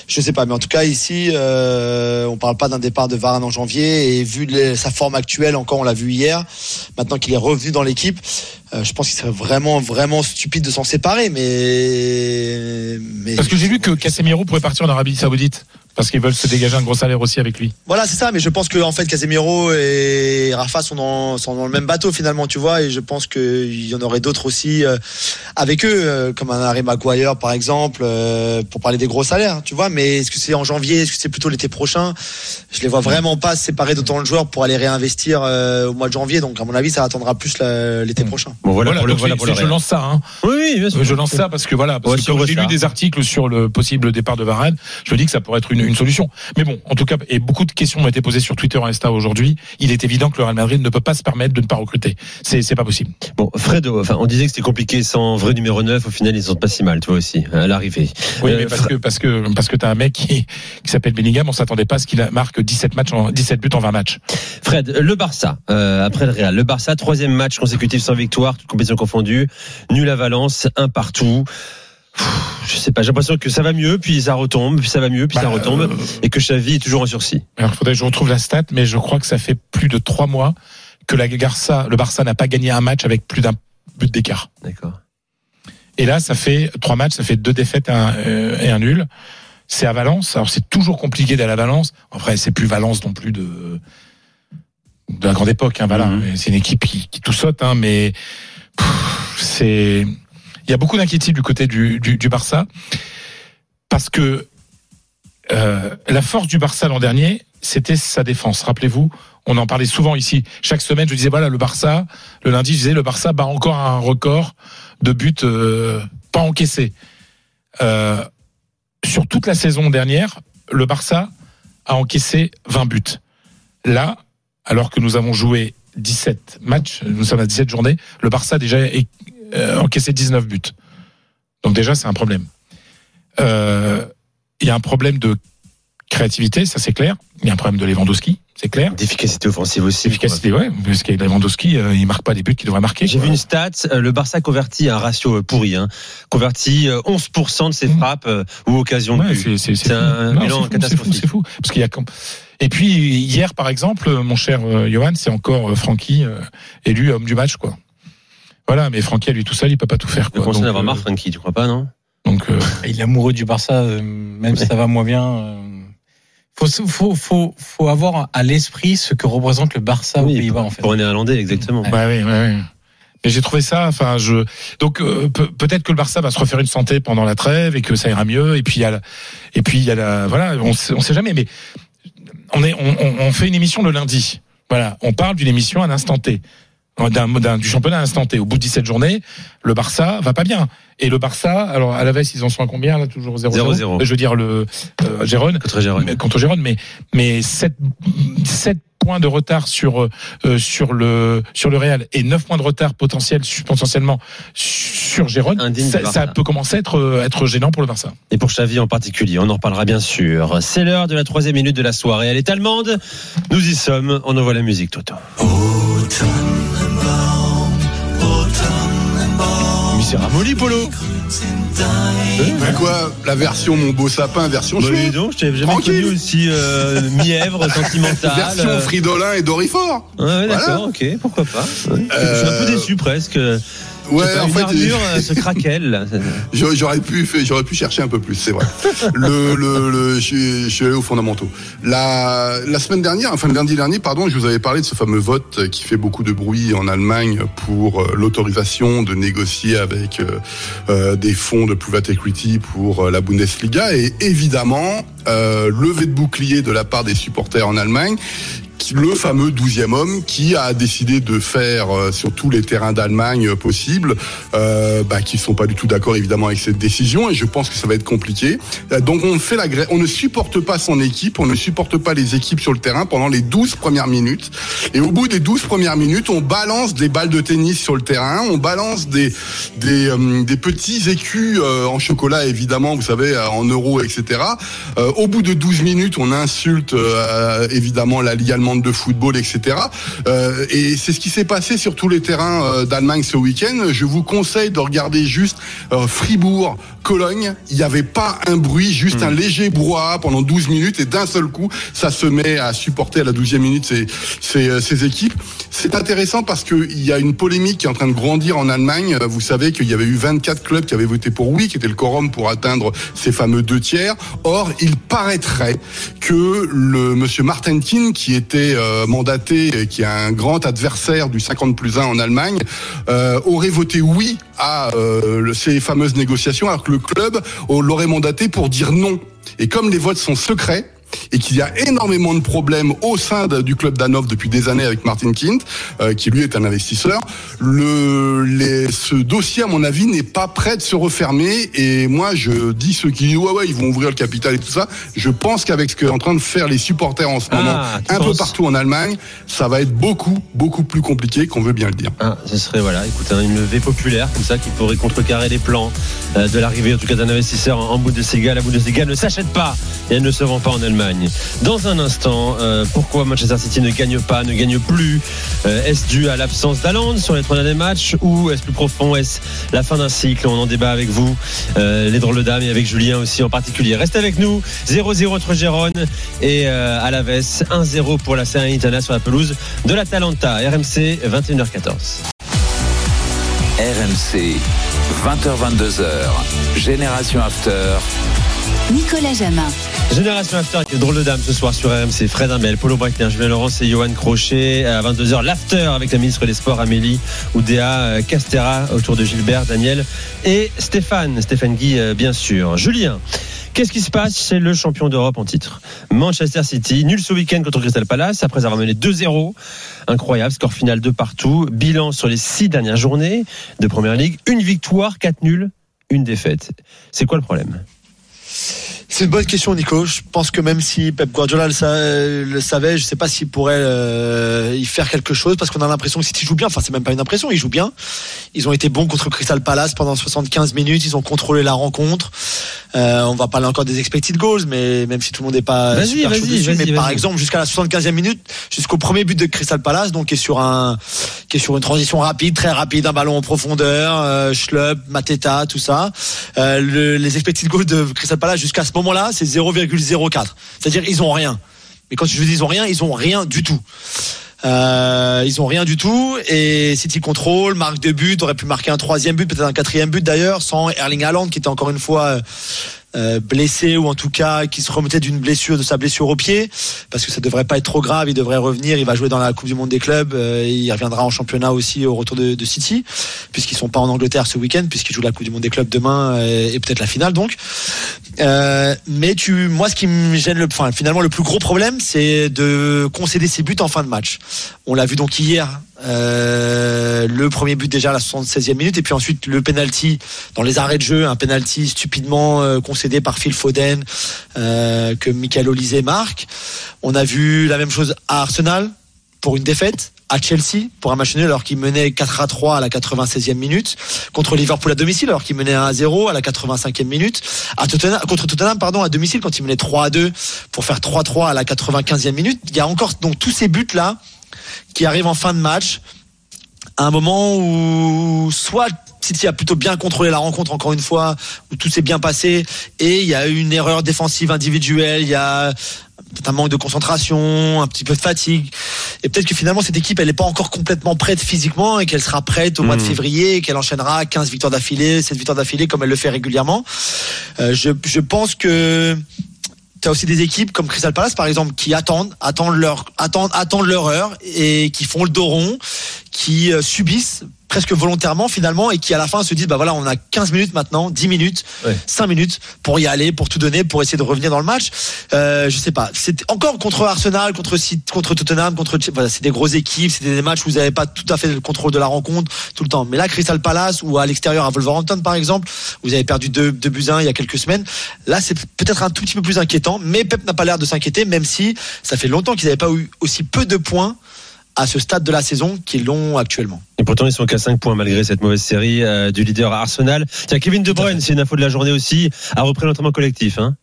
Je sais pas. Mais en tout cas, ici, on parle pas d'un départ de Varane en janvier. Et vu sa forme actuelle, encore on l'a vu hier, maintenant qu'il est revenu dans l'équipe, je pense qu'il serait vraiment, vraiment stupide de s'en séparer. Mais Parce que j'ai vu que Casemiro pourrait partir en Arabie Saoudite. Parce qu'ils veulent se dégager un gros salaire aussi avec lui. Voilà, c'est ça. Mais je pense que en fait, Casemiro et Rafa sont dans, sont dans le même bateau finalement, tu vois. Et je pense qu'il y en aurait d'autres aussi euh, avec eux, euh, comme un Harry Maguire par exemple, euh, pour parler des gros salaires, tu vois. Mais est-ce que c'est en janvier, est-ce que c'est plutôt l'été prochain? Je les vois vraiment pas se séparer d'autant de joueurs pour aller réinvestir euh, au mois de janvier. Donc à mon avis, ça attendra plus l'été prochain. Bon, voilà, pour le, donc voilà pour le je lance ça. Hein. Oui, oui, bien sûr. Je lance ça parce que voilà, parce Ouais, que j'ai lu des articles sur le possible départ de Varane, je me dis que ça pourrait être une, une solution. Mais bon, en tout cas, et beaucoup de questions ont été posées sur Twitter et Insta aujourd'hui. Il est évident que le Real Madrid ne peut pas se permettre de ne pas recruter. C'est c'est pas possible. Bon, Fredo, enfin, on disait que c'était compliqué sans vrai numéro 9. Au final, ils sont pas si mal, toi aussi, à l'arrivée. Oui, Euh, mais parce que parce que parce que t'as un mec qui, qui s'appelle Bellingham, on s'attendait pas à ce qu'il marque 17 matchs, en, 17 buts en 20 matchs. Fred, le Barça, euh, après le Real. Le Barça, troisième match consécutif sans victoire, toute compétition confondue. Nul à Valence, un partout. Je sais pas, j'ai l'impression que ça va mieux, puis ça retombe, puis ça va mieux, puis ça Bah, retombe, euh, et que Xavi est toujours en sursis. Alors, faudrait que je retrouve la stat, mais je crois que ça fait plus de trois mois que la Garça, le Barça n'a pas gagné un match avec plus d'un but d'écart. D'accord. Et là, ça fait trois matchs, ça fait deux défaites et un, euh, et un nul. C'est à Valence. Alors c'est toujours compliqué d'aller à Valence. En vrai, c'est plus Valence non plus de de la grande époque. Hein, voilà. Mhm. C'est une équipe qui, qui tout saute, hein, mais c'est il y a beaucoup d'inquiétude du côté du, Barça parce que euh, la force du Barça l'an dernier, c'était sa défense. Rappelez-vous, on en parlait souvent ici. Chaque semaine, je disais voilà le Barça. Le lundi, je disais le Barça bat encore un record de buts euh, pas encaissés. Euh, sur toute la saison dernière, le Barça a encaissé 20 buts. Là, alors que nous avons joué 17 matchs, nous sommes à 17 journées, le Barça déjà euh, encaissé 19 buts. Donc déjà, c'est un problème. Euh, Il y a un problème de créativité, ça c'est clair. Il y a un problème de Lewandowski, c'est clair. D'efficacité offensive aussi. Efficacité, ouais, parce que Lewandowski, euh, il marque pas les buts qu'il devrait marquer. J'ai vu une stat, euh, le Barça convertit un ratio euh, pourri, hein, convertit euh, 11% de ses frappes euh, ou occasions de Mmh. But. c'est- un Non, bilan catastrophique. C'est fou. Parce qu'il y a Et puis hier, par exemple, mon cher Johan, c'est encore Francky élu homme du match, quoi. Voilà, mais Francky à lui tout seul, il peut pas tout faire. Il commence à en Donc, avoir euh, marre, Francky, tu crois pas, non? Donc, euh, Il est amoureux du Barça, euh, même si ça va moins bien. Faut, faut, faut, faut avoir à l'esprit ce que représente le Barça Oui, aux Pays-Bas, en fait. Pour un néerlandais, exactement. Ouais, ouais, ouais, ouais. Mais j'ai trouvé ça, enfin, je donc euh, pe- peut-être que le Barça va se refaire une santé pendant la trêve et que ça ira mieux. Et puis il y a, la- et puis il y a la, voilà, on sait, on sait jamais, mais on est, on, on- on fait une émission le lundi. Voilà, on parle d'une émission à l'instant T. D'un, d'un- du championnat à l'instant T. Au bout de 17 journées, le Barça va pas bien. Et le Barça, alors à la veste, ils en sont à combien là Toujours 0-0. 0-0. Je veux dire le euh, Gérone Contre Gérone. mais- contre Gérone, mais mais 7 sept points de retard sur euh, euh, sur le sur le Real et 9 points de retard potentiel potentiellement sur Gérone, ça, peut commencer à être euh, être gênant pour le Barça. Et pour Xavi en particulier, on en reparlera bien sûr. C'est l'heure de la troisième minute de la soirée. Elle est allemande. Nous y sommes. On envoie la musique, Toto. C'est ramolli, Polo. Mais quoi La version Mon Beau Sapin, version Bah, dis donc, je t'avais jamais Tranquille. connu aussi euh, mièvre, sentimental. Version euh. Fridolin et Dorifort Ouais, ouais, d'accord, Voilà. ok, pourquoi pas. Ouais. Euh, Je suis un peu déçu presque. Ouais, en une fait, armure euh, là. J'aurais pu, j'aurais pu chercher un peu plus, c'est vrai. Le, le, le- je, suis- je suis allé aux fondamentaux. La, la semaine dernière, enfin le lundi dernier, pardon, je vous avais parlé de ce fameux vote qui fait beaucoup de bruit en Allemagne pour euh, l'autorisation de négocier avec euh, euh, des fonds de private equity pour la Bundesliga et évidemment euh, levée de bouclier de la part des supporters en Allemagne le fameux douzième homme qui a décidé de faire euh, sur tous les terrains d'Allemagne euh, possibles, euh, bah, qui sont pas du tout d'accord évidemment avec cette décision et je pense que ça va être compliqué. Euh, donc on fait la grève, on ne supporte pas son équipe, on ne supporte pas les équipes sur le terrain pendant les 12 premières minutes et au bout des 12 premières minutes, on balance des balles de tennis sur le terrain, on balance des des, euh, des petits écus en chocolat évidemment, vous savez, en euros, etc. Au bout de 12 minutes, on insulte évidemment la Ligue de football, etc. Euh, et c'est ce qui s'est passé sur tous les terrains euh, d'Allemagne ce week-end. Je vous conseille de regarder juste euh, Fribourg, Cologne. Il n'y avait pas un bruit, juste un léger brouhaha pendant 12 minutes et d'un seul coup, ça se met à supporter à la 12e minute ces, ces, euh, équipes. C'est intéressant parce qu'il y a une polémique qui est en train de grandir en Allemagne. Euh, Vous savez qu'il y avait eu 24 clubs qui avaient voté pour oui, qui était le quorum pour atteindre ces fameux deux tiers. Or, il paraîtrait que le monsieur Martin Kinn, qui était euh, mandaté, et qui est un grand adversaire du 50 plus 1 en Allemagne, euh, aurait voté oui à euh, ces fameuses négociations, alors que le club l'aurait mandaté pour dire non. Et comme les votes sont secrets, et qu'il y a énormément de problèmes au sein de- du club d'Hanovre depuis des années avec Martin Kint, euh, qui lui est un investisseur. Le, les, ce dossier, à mon avis, n'est pas prêt de se refermer. Et moi, je dis ceux qui disent ouais ouais, ils vont ouvrir le capital et tout ça. Je pense qu'avec ce qu'est en train de faire les supporters en ce Ah, moment, un peu partout en Allemagne, ça va être beaucoup beaucoup plus compliqué qu'on veut bien le dire. Ah, ce serait voilà, écoute, hein, une levée populaire comme ça qui pourrait contrecarrer les plans euh, de l'arrivée en tout cas d'un investisseur en, en Bundesliga. La Bundesliga ne s'achète pas et elle ne se vend pas en Allemagne. Dans un instant, euh, pourquoi Manchester City ne gagne pas, ne gagne plus Euh, Est-ce dû à l'absence d'Aland sur les trois derniers matchs ou est-ce plus profond Est-ce la fin d'un cycle On en débat avec vous, euh, les drôles dames et avec Julien aussi en particulier. Restez avec nous. 0-0 entre Gérone et Alaves. 1-0 pour la Salernitana sur la pelouse de la Talenta. RMC 21h14. RMC, 20h22h, Génération After. Nicolas Jamin. Génération After avec les drôles de dames ce soir sur RMC. Fred Imbel, Paulo Breitner, Julien Laurence et Johan Crochet. À 22h, l'After avec la ministre des Sports Amélie Oudéa euh, Castera autour de Gilbert, Daniel et Stéphane. Stéphane Guy, euh, bien sûr. Julien. Qu'est-ce qui se passe chez le champion d'Europe en titre? Manchester City, nul ce week-end contre Crystal Palace après avoir mené 2-0. Incroyable, score final de partout. Bilan sur les six dernières journées de Première Ligue. Une victoire, quatre nuls, une défaite. C'est quoi le problème? C'est une bonne question, Nico. Je pense que même si Pep Guardiola le, sa- le savait, je sais pas s'il pourrait euh, y faire quelque chose parce qu'on a l'impression que City joue bien. Enfin, c'est même pas une impression, ils jouent bien. Ils ont été bons contre Crystal Palace pendant 75 minutes. Ils ont contrôlé la rencontre. Euh, on va parler encore des expected goals, mais même si tout le monde n'est pas super chaud dessus, mais par exemple jusqu'à la 75e minute, jusqu'au premier but de Crystal Palace, donc qui est sur un, qui est sur une transition rapide, très rapide, un ballon en profondeur, euh, Schlupp, Mateta, tout ça. Euh, le- les expected goals de Crystal Palace jusqu'à ce moment-là, c'est 0,04. C'est-à-dire ils ont rien. Mais quand je dis ils ont rien, ils ont rien du tout. Euh, ils ont rien du tout et City contrôle, marque de but, aurait pu marquer un troisième but, peut-être un quatrième but d'ailleurs, sans Erling Haaland qui était encore une fois euh, euh, blessé ou en tout cas qui se remettait d'une blessure, de sa blessure au pied, parce que ça devrait pas être trop grave, il devrait revenir, il va jouer dans la Coupe du Monde des clubs, il reviendra en championnat aussi au retour de, City, puisqu'ils sont pas en Angleterre ce week-end, puisqu'ils jouent la Coupe du Monde des clubs demain euh, et peut-être la finale donc. Euh, mais tu, moi, ce qui me gêne, le, enfin, finalement, le plus gros problème, c'est de concéder ses buts en fin de match. On l'a vu donc hier. euh, le premier but déjà à la 76e minute et puis ensuite le penalty dans les arrêts de jeu un penalty stupidement euh, concédé par Phil Foden euh, que Michael Olise marque on a vu la même chose à Arsenal pour une défaite à Chelsea pour un match nul alors qu'il menait 4 à 3 à la 96e minute contre Liverpool à domicile alors qu'il menait 1 à 0 à la 85e minute contre Tottenham pardon à domicile quand il menait 3 à 2 pour faire 3 à 3 à la 95e minute. Il y a encore donc tous ces buts là qui arrivent en fin de match. À un moment où soit City a plutôt bien contrôlé la rencontre encore une fois, où tout s'est bien passé, et il y a eu une erreur défensive individuelle, il y a un manque de concentration, un petit peu de fatigue, et peut-être que finalement cette équipe elle n'est pas encore complètement prête physiquement et qu'elle sera prête au mois de Mhm. février et qu'elle enchaînera 15 victoires d'affilée, 7 victoires d'affilée comme elle le fait régulièrement. Euh, je, je pense que tu as aussi des équipes comme Crystal Palace par exemple qui attendent attendent leur attendent attendent leur heure et qui font le dos rond qui euh, subissent presque volontairement finalement et qui à la fin se disent bah voilà on a 15 minutes maintenant 10 minutes 5 minutes pour y aller pour tout donner pour essayer de revenir dans le match. Euh, je sais pas. C'est encore contre Arsenal contre contre Tottenham contre voilà c'est des grosses équipes c'est des matchs où vous n'avez pas tout à fait le contrôle de la rencontre tout le temps. Mais là Crystal Palace ou à l'extérieur à Wolverhampton par exemple vous avez perdu 2 deux, buts à 1 il y a quelques semaines. Là c'est peut-être un tout petit peu plus inquiétant mais Pep n'a pas l'air de s'inquiéter même si ça fait longtemps qu'ils n'avaient pas eu aussi peu de points à ce stade de la saison qu'ils l'ont actuellement Et pourtant, ils sont qu'à 5 points malgré cette mauvaise série euh, du leader Arsenal. Tiens, Kevin De Bruyne, c'est une info de la journée aussi, a repris l'entraînement collectif. Hein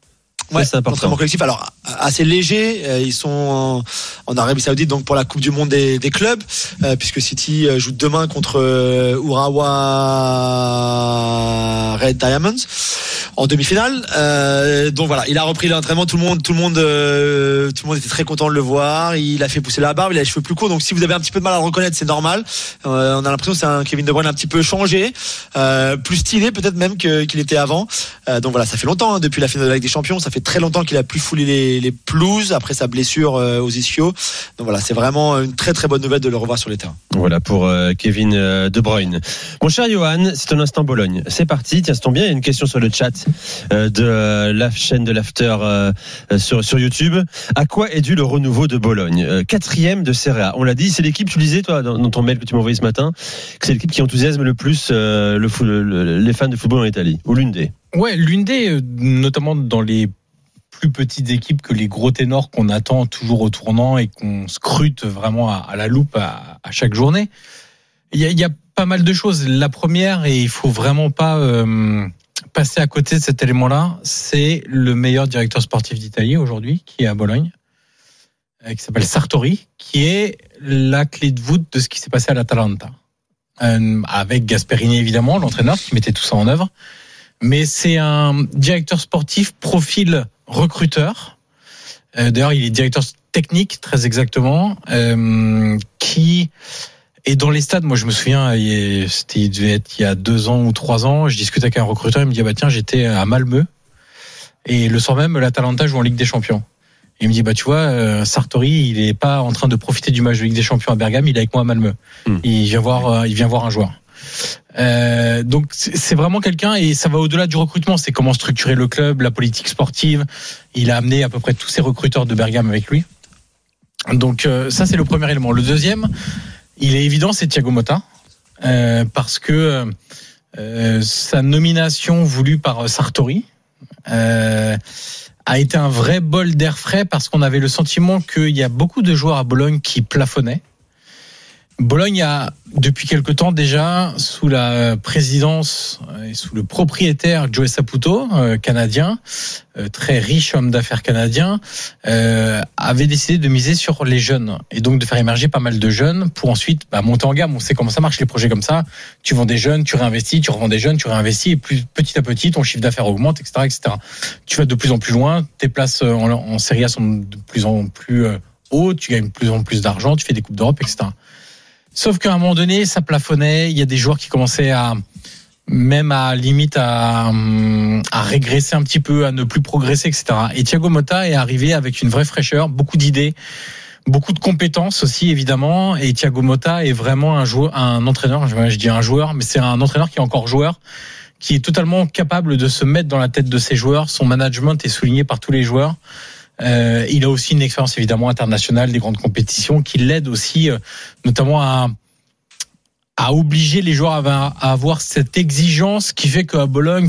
Ouais, c'est important. entraînement collectif. Alors assez léger. euh, Ils sont en, en Arabie Saoudite donc pour la Coupe du Monde des, des clubs, euh, puisque City euh, joue demain contre euh, Urawa Red Diamonds en demi-finale. Euh, donc voilà, il a repris l'entraînement. Tout le monde, tout le monde, tout le monde était très content de le voir. Il a fait pousser la barbe, il a les cheveux plus courts. Donc si vous avez un petit peu de mal à le reconnaître, c'est normal. On a l'impression que c'est un Kevin De Bruyne un petit peu changé. plus stylé peut-être même qu'il était avant. Donc voilà, ça fait longtemps hein, depuis la finale de la Ligue des Champions. Ça fait très longtemps qu'il a plus foulé les, les pelouses après sa blessure euh, aux ischios. Donc voilà, c'est vraiment une très très bonne nouvelle de le revoir sur les terrains. Voilà pour euh, Kevin euh, De Bruyne. Mon cher Johan, c'est un instant Bologne. C'est parti. Tiens, ça tombe bien. Il y a une question sur le chat euh, de euh, la chaîne de l'After sur, sur YouTube. À quoi est dû le renouveau de Bologne? Euh, Quatrième de Serie A. On l'a dit, c'est l'équipe, tu le disais toi dans, dans ton mail que tu m'as envoyé ce matin, que c'est l'équipe qui enthousiasme le plus euh, le, fou- le- le- les fans de football en Italie, ou l'une des. Ouais, l'une des, notamment dans les plus petites équipes que les gros ténors qu'on attend toujours au tournant et qu'on scrute vraiment à, la loupe à, chaque journée. Il y, a, il y a pas mal de choses. La première, et il faut vraiment pas euh, passer à côté de cet élément-là, c'est le meilleur directeur sportif d'Italie aujourd'hui, qui est à Bologne, euh, qui s'appelle Sartori, qui est la clé de voûte de ce qui s'est passé à l'Atalanta. Euh, avec Gasperini évidemment, l'entraîneur qui mettait tout ça en œuvre mais c'est un directeur sportif profil recruteur. Euh, D'ailleurs, il est directeur technique, très exactement, euh, qui est dans les stades. Moi, je me souviens, il, c'était, il devait être il y a deux ans ou trois ans. Je discutais avec un recruteur, il me dit, ah bah tiens, j'étais à Malmö. Et le soir même, l'Atalanta joue en Ligue des Champions. Et il me dit, bah tu vois, euh, Sartori, il est pas en train de profiter du match de Ligue des Champions à Bergame, il est avec moi à Malmö. Il vient voir, euh, il vient voir un joueur. Euh, donc c'est vraiment quelqu'un et ça va au-delà du recrutement. C'est comment structurer le club, la politique sportive. Il a amené à peu près tous ses recruteurs de Bergame avec lui. Donc euh, ça c'est le premier élément. Le deuxième, il est évident, c'est Thiago Motta euh, parce que sa nomination voulue par Sartori a été un vrai bol d'air frais parce qu'on avait le sentiment qu'il y a beaucoup de joueurs à Bologne qui plafonnaient. Bologne a, depuis quelque temps déjà, sous la présidence et sous le propriétaire Joe Saputo, euh, canadien, euh, très riche homme d'affaires canadien, euh, avait décidé de miser sur les jeunes et donc de faire émerger pas mal de jeunes pour ensuite bah, monter en gamme. On sait comment ça marche les projets comme ça. Tu vends des jeunes, tu réinvestis, tu revends des jeunes, tu réinvestis et plus petit à petit ton chiffre d'affaires augmente, etc., etc. Tu vas de plus en plus loin. Tes places euh, en, en Serie A sont de plus en plus euh, hautes. Tu gagnes de plus en plus d'argent. Tu fais des coupes d'Europe, etc. Sauf qu'à un moment donné, ça plafonnait. Il y a des joueurs qui commençaient à même à limite à, à régresser un petit peu, à ne plus progresser, etc. Et Thiago Motta est arrivé avec une vraie fraîcheur, beaucoup d'idées, beaucoup de compétences aussi évidemment. Et Thiago Motta est vraiment un joueur, un entraîneur. Je dis un joueur, mais c'est un entraîneur qui est encore joueur, qui est totalement capable de se mettre dans la tête de ses joueurs. Son management est souligné par tous les joueurs. Euh, il a aussi une expérience évidemment internationale des grandes compétitions qui l'aide aussi, euh, notamment à à obliger les joueurs à, avoir cette exigence qui fait qu'à Bologne,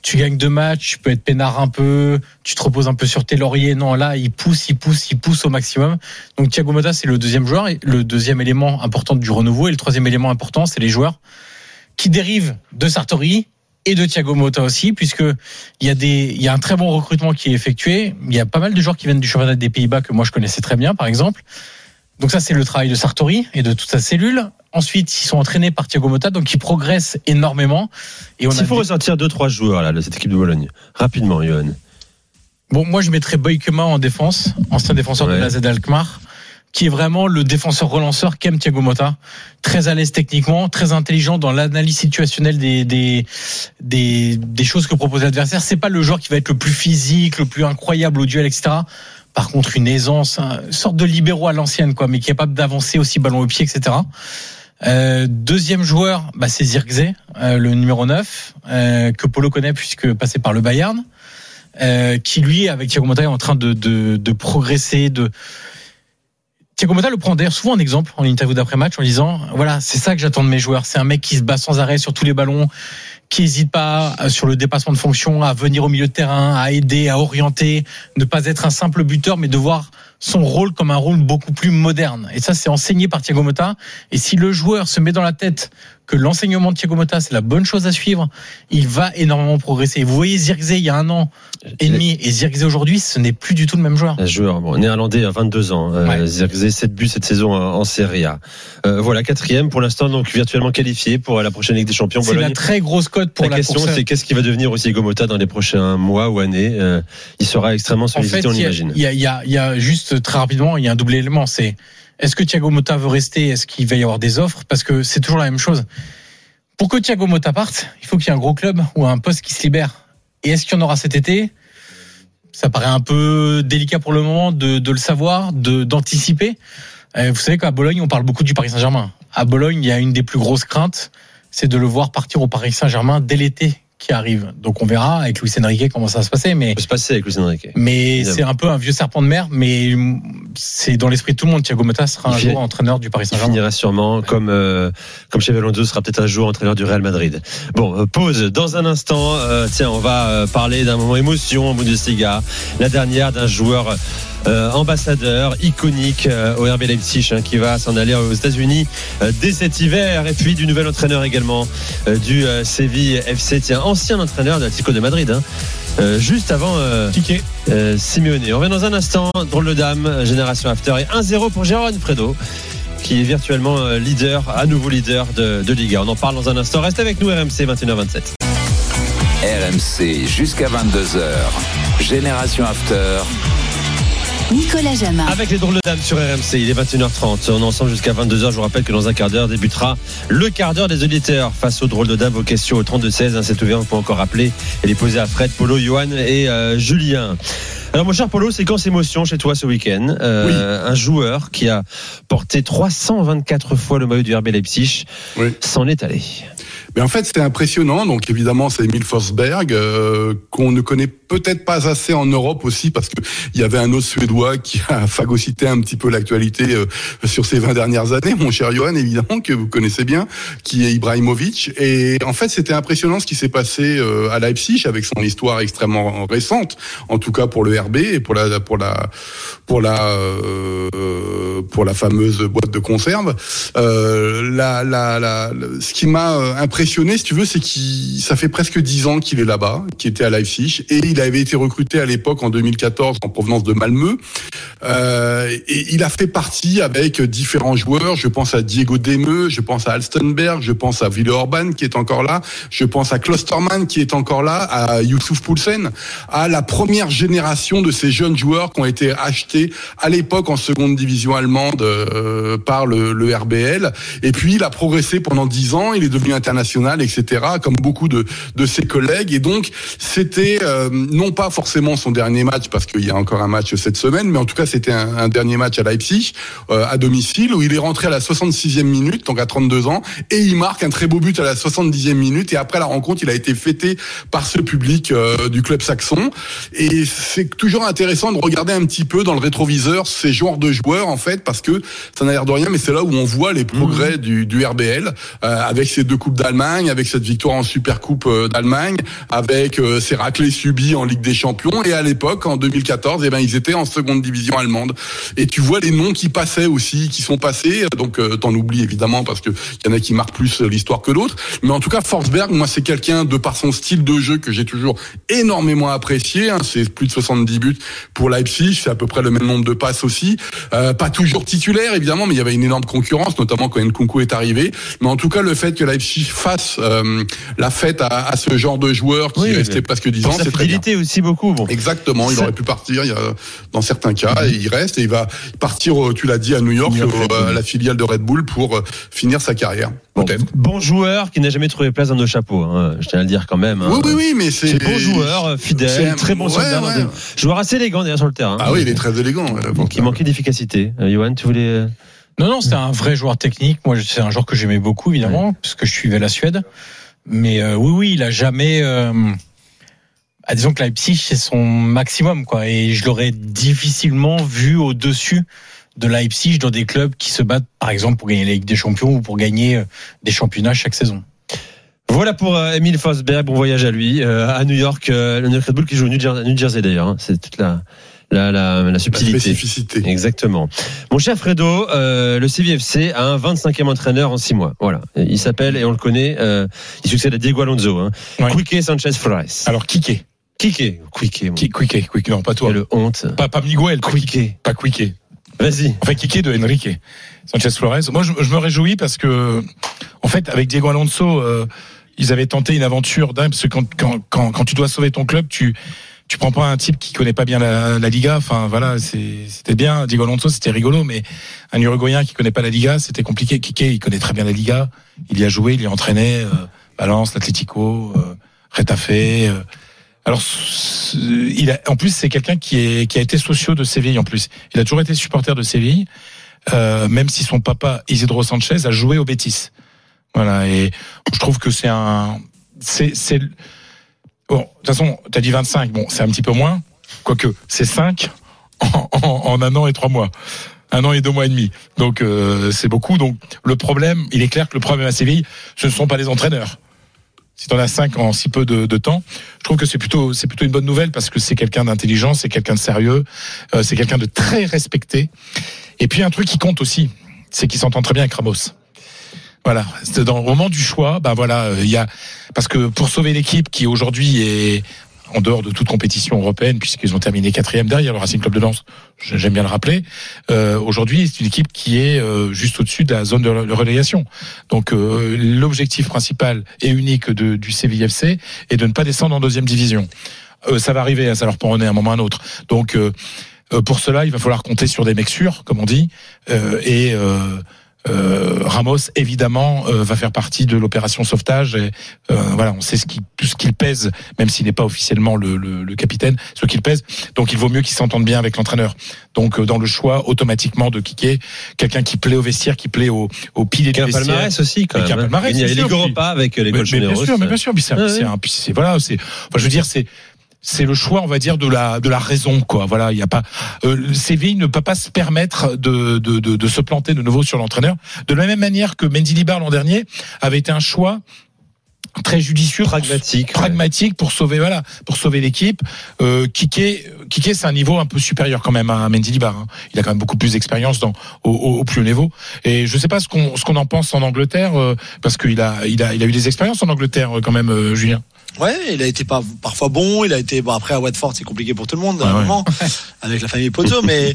tu gagnes deux matchs, tu peux être peinard un peu, tu te reposes un peu sur tes lauriers. Non, là, il pousse, il pousse, il pousse au maximum. Donc Thiago Motta, c'est le deuxième joueur, et le deuxième élément important du renouveau. Et le troisième élément important, c'est les joueurs qui dérivent de Sartori et de Thiago Motta aussi, puisque il y a des, il y a un très bon recrutement qui est effectué. Il y a pas mal de joueurs qui viennent du championnat des Pays-Bas que moi je connaissais très bien, par exemple. Donc ça, c'est le travail de Sartori et de toute sa cellule. Ensuite, ils sont entraînés par Thiago Motta, donc ils progressent énormément. Et on S'il faut ressortir deux trois joueurs là de cette équipe de Bologne, rapidement, Johan. Bon, moi, je mettrais Boykema en défense, ancien défenseur de la Z Alkmaar, qui est vraiment le défenseur relanceur qu'aime Thiago Motta. Très à l'aise techniquement, très intelligent dans l'analyse situationnelle des, des, des, des choses que propose l'adversaire. C'est pas le joueur qui va être le plus physique, le plus incroyable au duel, etc. Par contre, une aisance, une sorte de libéraux à l'ancienne, quoi, mais qui est capable d'avancer aussi ballon au pied, etc. Euh, deuxième joueur, bah, c'est Zirkzee, euh, le numéro 9, euh, que Polo connaît puisque passé par le Bayern, euh, qui lui, avec Thiago Motta, est en train de, de, de progresser, de Thiago Motta le prend d'ailleurs souvent en exemple en interview d'après-match en disant voilà c'est ça que j'attends de mes joueurs. C'est un mec qui se bat sans arrêt sur tous les ballons qui hésite pas euh, sur le dépassement de fonction à venir au milieu de terrain à aider à orienter ne pas être un simple buteur mais de voir son rôle comme un rôle beaucoup plus moderne. Et ça c'est enseigné par Thiago Motta. Et si le joueur se met dans la tête que l'enseignement de Thiago Motta c'est la bonne chose à suivre il va énormément progresser vous voyez Zirkzee il y a un an et demi et Zirkzee aujourd'hui ce n'est plus du tout le même joueur Un joueur bon, néerlandais à 22 ans. Euh, Zirkzee, 7 buts cette saison en, en Serie A. Euh, voilà, quatrième pour l'instant, donc virtuellement qualifié pour la prochaine Ligue des Champions. c'est la très grosse cote pour la, la, question, c'est qu'est-ce qui va devenir aussi Gomota dans les prochains mois ou années Euh, Il sera extrêmement En sollicité, fait, on il y, a- imagine. il y a, il y, a, il y a juste très rapidement, il y a un double élément. C'est est-ce que Thiago Motta veut rester? Est-ce qu'il va y avoir des offres? Parce que c'est toujours la même chose. Pour que Thiago Motta parte, il faut qu'il y ait un gros club ou un poste qui se libère. Et est-ce qu'il y en aura cet été? Ça paraît un peu délicat pour le moment de, le savoir, de d'anticiper. Euh, Vous savez qu'à Bologne, on parle beaucoup du Paris Saint-Germain. À Bologne, il y a une des plus grosses craintes, c'est de le voir partir au Paris Saint-Germain dès l'été qui arrive. Donc on verra avec Luis Enrique comment ça va se passer. Mais Ça peut se passer avec Luis Enrique. mais c'est un peu un vieux serpent de mer, mais c'est dans l'esprit de tout le monde. Thiago Motta sera un Il jour entraîneur du Paris Il Saint-Germain. finira sûrement comme euh, comme Xavi Alonso sera peut-être un jour entraîneur du Real Madrid. Bon, euh, pause dans un instant. Euh, tiens, on va euh, parler d'un moment émotion en Bundesliga. La dernière d'un joueur euh, ambassadeur iconique euh, au RB Leipzig hein, qui va s'en aller aux États-Unis euh, dès cet hiver et puis du nouvel entraîneur également euh, du euh, Séville FC, tiens, ancien entraîneur de l'Atlético de Madrid. hein. Euh, juste avant euh, euh, Simeone. On revient dans un instant. Drôle de dame, Génération After et 1-0 pour Jérôme Fredo qui est virtuellement euh, leader, à nouveau leader de, de Liga. On en parle dans un instant. Reste avec nous RMC 21h27. RMC jusqu'à 22h. Génération After. Nicolas Jamin. Avec les drôles de dames sur RMC, il est 21h30. On est ensemble jusqu'à 22h. Je vous rappelle que dans un quart d'heure débutera le quart d'heure des auditeurs face aux drôles de dames. Vos questions au 32-16. Hein, c'est ouvert, vous pouvez encore appeler et les poser à Fred, Polo, Johan et euh, Julien. Alors mon cher Polo, séquence émotion chez toi ce week-end? Euh, Un joueur qui a porté 324 fois le maillot du RB Leipzig s'en est allé. Mais en fait, c'est impressionnant. Donc, évidemment, c'est Emile Forsberg, euh, qu'on ne connaît peut-être pas assez en Europe aussi, parce que il y avait un autre Suédois qui a phagocyté un petit peu l'actualité euh, sur ces 20 dernières années, mon cher Johan, évidemment, que vous connaissez bien, qui est Ibrahimovic. Et en fait, c'était impressionnant ce qui s'est passé euh, à Leipzig, avec son histoire extrêmement récente, en tout cas pour le RB et pour la pour la pour la euh, pour la fameuse boîte de conserve. La, la, la, ce qui m'a impressionné, si tu veux, c'est qu'il ça fait presque dix ans qu'il est là-bas, qu'il était à Leipzig, et il avait été recruté à l'époque en 2014 en provenance de Malmö. Euh, et il a fait partie avec différents joueurs. Je pense à Diego Demeux, je pense à Alstenberg, je pense à Ville Orban qui est encore là, je pense à Klosterman qui est encore là, à Youssouf Poulsen, à la première génération de ces jeunes joueurs qui ont été achetés à l'époque en seconde division allemande euh, par le, le RBL. Et puis il a progressé pendant dix ans, il est devenu international, etc. Comme beaucoup de, de ses collègues. Et donc c'était euh, non pas forcément son dernier match parce qu'il y a encore un match cette semaine, mais en tout cas c'était un, un dernier match à Leipzig euh, à domicile où il est rentré à la 66e minute, donc à 32 ans, et il marque un très beau but à la 70e minute. Et après la rencontre, il a été fêté par ce public euh, du club saxon. Et c'est toujours intéressant de regarder un petit peu dans le rétroviseur ces genres de joueurs en fait, parce que ça n'a l'air de rien, mais c'est là où on voit les progrès du, du RBL euh, avec ces deux coupes d'Allemagne, avec cette victoire en Super Coupe euh, d'Allemagne, avec euh, ces raclés subis en Ligue des Champions. Et à l'époque, en 2014, eh ben ils étaient en seconde division allemande. Et tu vois les noms qui passaient aussi, qui sont passés. Donc euh, t'en oublies évidemment parce que y en a qui marquent plus l'histoire que d'autres. Mais en tout cas, Forsberg, moi c'est quelqu'un de par son style de jeu que j'ai toujours énormément apprécié. hein. C'est plus de 70 buts pour Leipzig, c'est à peu près le même nombre de passes aussi. Euh, pas toujours titulaire évidemment, mais il y avait une énorme concurrence, notamment quand Nkunku est arrivé. Mais en tout cas, le fait que Leipzig fasse euh, la fête à, à ce genre de joueur qui Oui, est resté mais presque 10 pour ans, c'est très bien. Aussi beaucoup. Bon. Exactement, il aurait pu partir il y a, dans certains cas, et il reste et il va partir, tu l'as dit, à New York, New York, euh, Red Bull. à la filiale de Red Bull pour euh, finir sa carrière. Bon, joueur qui n'a jamais trouvé place dans nos chapeaux. hein. Je tiens à le dire quand même. hein. Oui, oui, oui, mais c'est. bon joueur, euh, fidèle, très bon ouais, soldat. ouais. Joueur assez élégant d'ailleurs sur le terrain. Ah oui, il est très élégant. Qui ça. manquait d'efficacité. Euh, Johan, tu voulais. Non, non, c'était un vrai joueur technique. Moi, c'est un joueur que j'aimais beaucoup, évidemment, parce que je suivais la Suède. Mais euh, oui, oui, il a jamais. Euh, ah, disons que Leipzig, c'est son maximum, quoi. Et je l'aurais difficilement vu au-dessus de Leipzig dans des clubs qui se battent, par exemple, pour gagner la Ligue des Champions ou pour gagner euh, des championnats chaque saison. Voilà pour euh, Emile Fosberg. Bon voyage à lui. Euh, à New York, euh, le New York Red Bull qui joue au New Jersey, New Jersey d'ailleurs. hein. C'est toute la. La, la, la subtilité. spécificité. Exactement. Mon cher Fredo, euh, le CVFC a un 25e entraîneur en 6 mois. Voilà. Il s'appelle, et on le connaît, euh, il succède à Diego Alonso. Hein. Quique Sanchez Flores. Alors, Kike. Quique. Quique. moi. Qui- Quique, Quique, non, pas toi. Quelle honte. Pas, pas Miguel, pas Quique. Pas Quique. Vas-y. Enfin, Kike de Enrique. Sanchez Flores. Moi, je, je me réjouis parce que, en fait, avec Diego Alonso, euh, ils avaient tenté une aventure dingue parce que quand, quand, quand, quand tu dois sauver ton club, tu, tu prends pas un type qui connaît pas bien la, la Liga. Enfin voilà, c'était bien. Diego Alonso, c'était rigolo, mais un Uruguayen qui connaît pas la Liga, c'était compliqué. Kike, il connaît très bien la Liga. Il y a joué, il y a entraîné. Euh, Valence, l'Atlético, euh, Retafe. euh. Alors, en plus, c'est quelqu'un qui a été socio de Séville. En plus, il a toujours été supporter de Séville, euh, même si son papa Isidro Sanchez a joué au Betis. Voilà, et je trouve que c'est un, c'est, c'est, bon, de toute façon, t'as dit 25, bon, c'est un petit peu moins, quoique, c'est 5 en, en, en un an et trois mois. Un an et deux mois et demi. Donc, euh, c'est beaucoup. Donc, le problème, il est clair que le problème à Séville, ce ne sont pas les entraîneurs. Si t'en as cinq en si peu de, temps, je trouve que c'est plutôt, une bonne nouvelle parce que c'est quelqu'un d'intelligent, c'est quelqu'un de sérieux, euh, c'est quelqu'un de très respecté. Et puis, un truc qui compte aussi, c'est qu'il s'entend très bien avec Ramos. Voilà, dans au moment du choix, ben voilà, euh, il y a parce que pour sauver l'équipe qui aujourd'hui est en dehors de toute compétition européenne puisqu'ils ont terminé quatrième derrière le Racing Club de Lens, j'aime bien le rappeler. Euh, aujourd'hui, c'est une équipe qui est euh, juste au-dessus de la zone de re- de relégation. Donc euh, l'objectif principal et unique de, du CVFC est de ne pas descendre en deuxième division. Euh, ça va arriver, hein, ça leur prend à un moment ou à un autre. Donc euh, euh, pour cela, il va falloir compter sur des mecs sûrs, comme on dit, et euh, Ramos évidemment euh, va faire partie de l'opération sauvetage. Et, euh, voilà, on sait ce qu'il ce qu'il pèse, même s'il n'est pas officiellement le, le, le capitaine, ce qu'il pèse. Donc il vaut mieux qu'il s'entende bien avec l'entraîneur. Donc euh, dans le choix automatiquement de Kiké, quelqu'un qui plaît au vestiaire, qui plaît au, au pilier du vestiaire. palmarès aussi, quand même, hein. palmarès, Il y a les Europa avec les mais, mais bien sûr, mais bien sûr, puis c'est, c'est ouais. un, voilà, c'est, enfin, je veux dire, c'est c'est le choix, on va dire, de la de la raison, quoi. Voilà, il y a pas euh, Séville ne peut pas se permettre de, de de de se planter de nouveau sur l'entraîneur. De la même manière que Mendy Libar l'an dernier avait été un choix très judicieux, pragmatique, pragmatique pour sauver voilà, pour sauver l'équipe. Euh, Kiké, Kiké, c'est un niveau un peu supérieur quand même à Mendy Libar. hein. Il a quand même beaucoup plus d'expérience dans au, au, au plus haut niveau. Et je sais pas ce qu'on ce qu'on en pense en Angleterre euh, parce qu'il a il a il a eu des expériences en Angleterre euh, quand même, euh, Julien. Ouais, il a été pas, parfois bon, il a été bon après à Watford, c'est compliqué pour tout le monde à un Ouais, ouais. moment avec la famille Pozzo, mais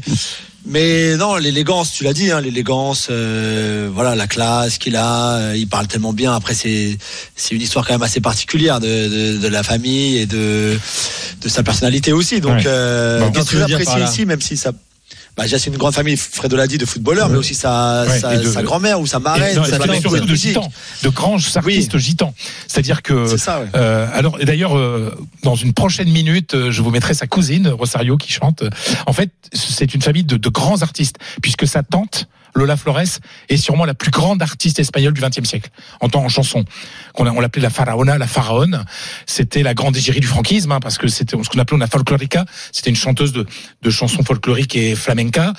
mais non, l'élégance, tu l'as dit, hein, l'élégance, euh, voilà, la classe qu'il a, euh, il parle tellement bien. Après, c'est c'est une histoire quand même assez particulière de, de, de la famille et de de sa personnalité aussi. Donc, Ouais. euh, Bon, donc que tu veux dire ici, même si ça. Bah, déjà, c'est une grande famille, Fredo l'a dit, de footballeurs, mais aussi sa, Ouais, sa, de- sa grand-mère ou sa marraine. Non, sa sa de musique. gitans, de grands artistes gitans. C'est-à-dire que, ça, ouais. euh, alors, d'ailleurs, euh, dans une prochaine minute, euh, je vous mettrai sa cousine Rosario qui chante. En fait, c'est une famille de, de grands artistes, puisque sa tante. Lola Flores est sûrement la plus grande artiste espagnole du XXe siècle en tant en chanson. On, a- on l'appelait la pharaona, la pharaone. C'était la grande égérie du franquisme, hein, parce que c'était ce qu'on appelait una folklorica. C'était une chanteuse de, chansons folkloriques et flamenca.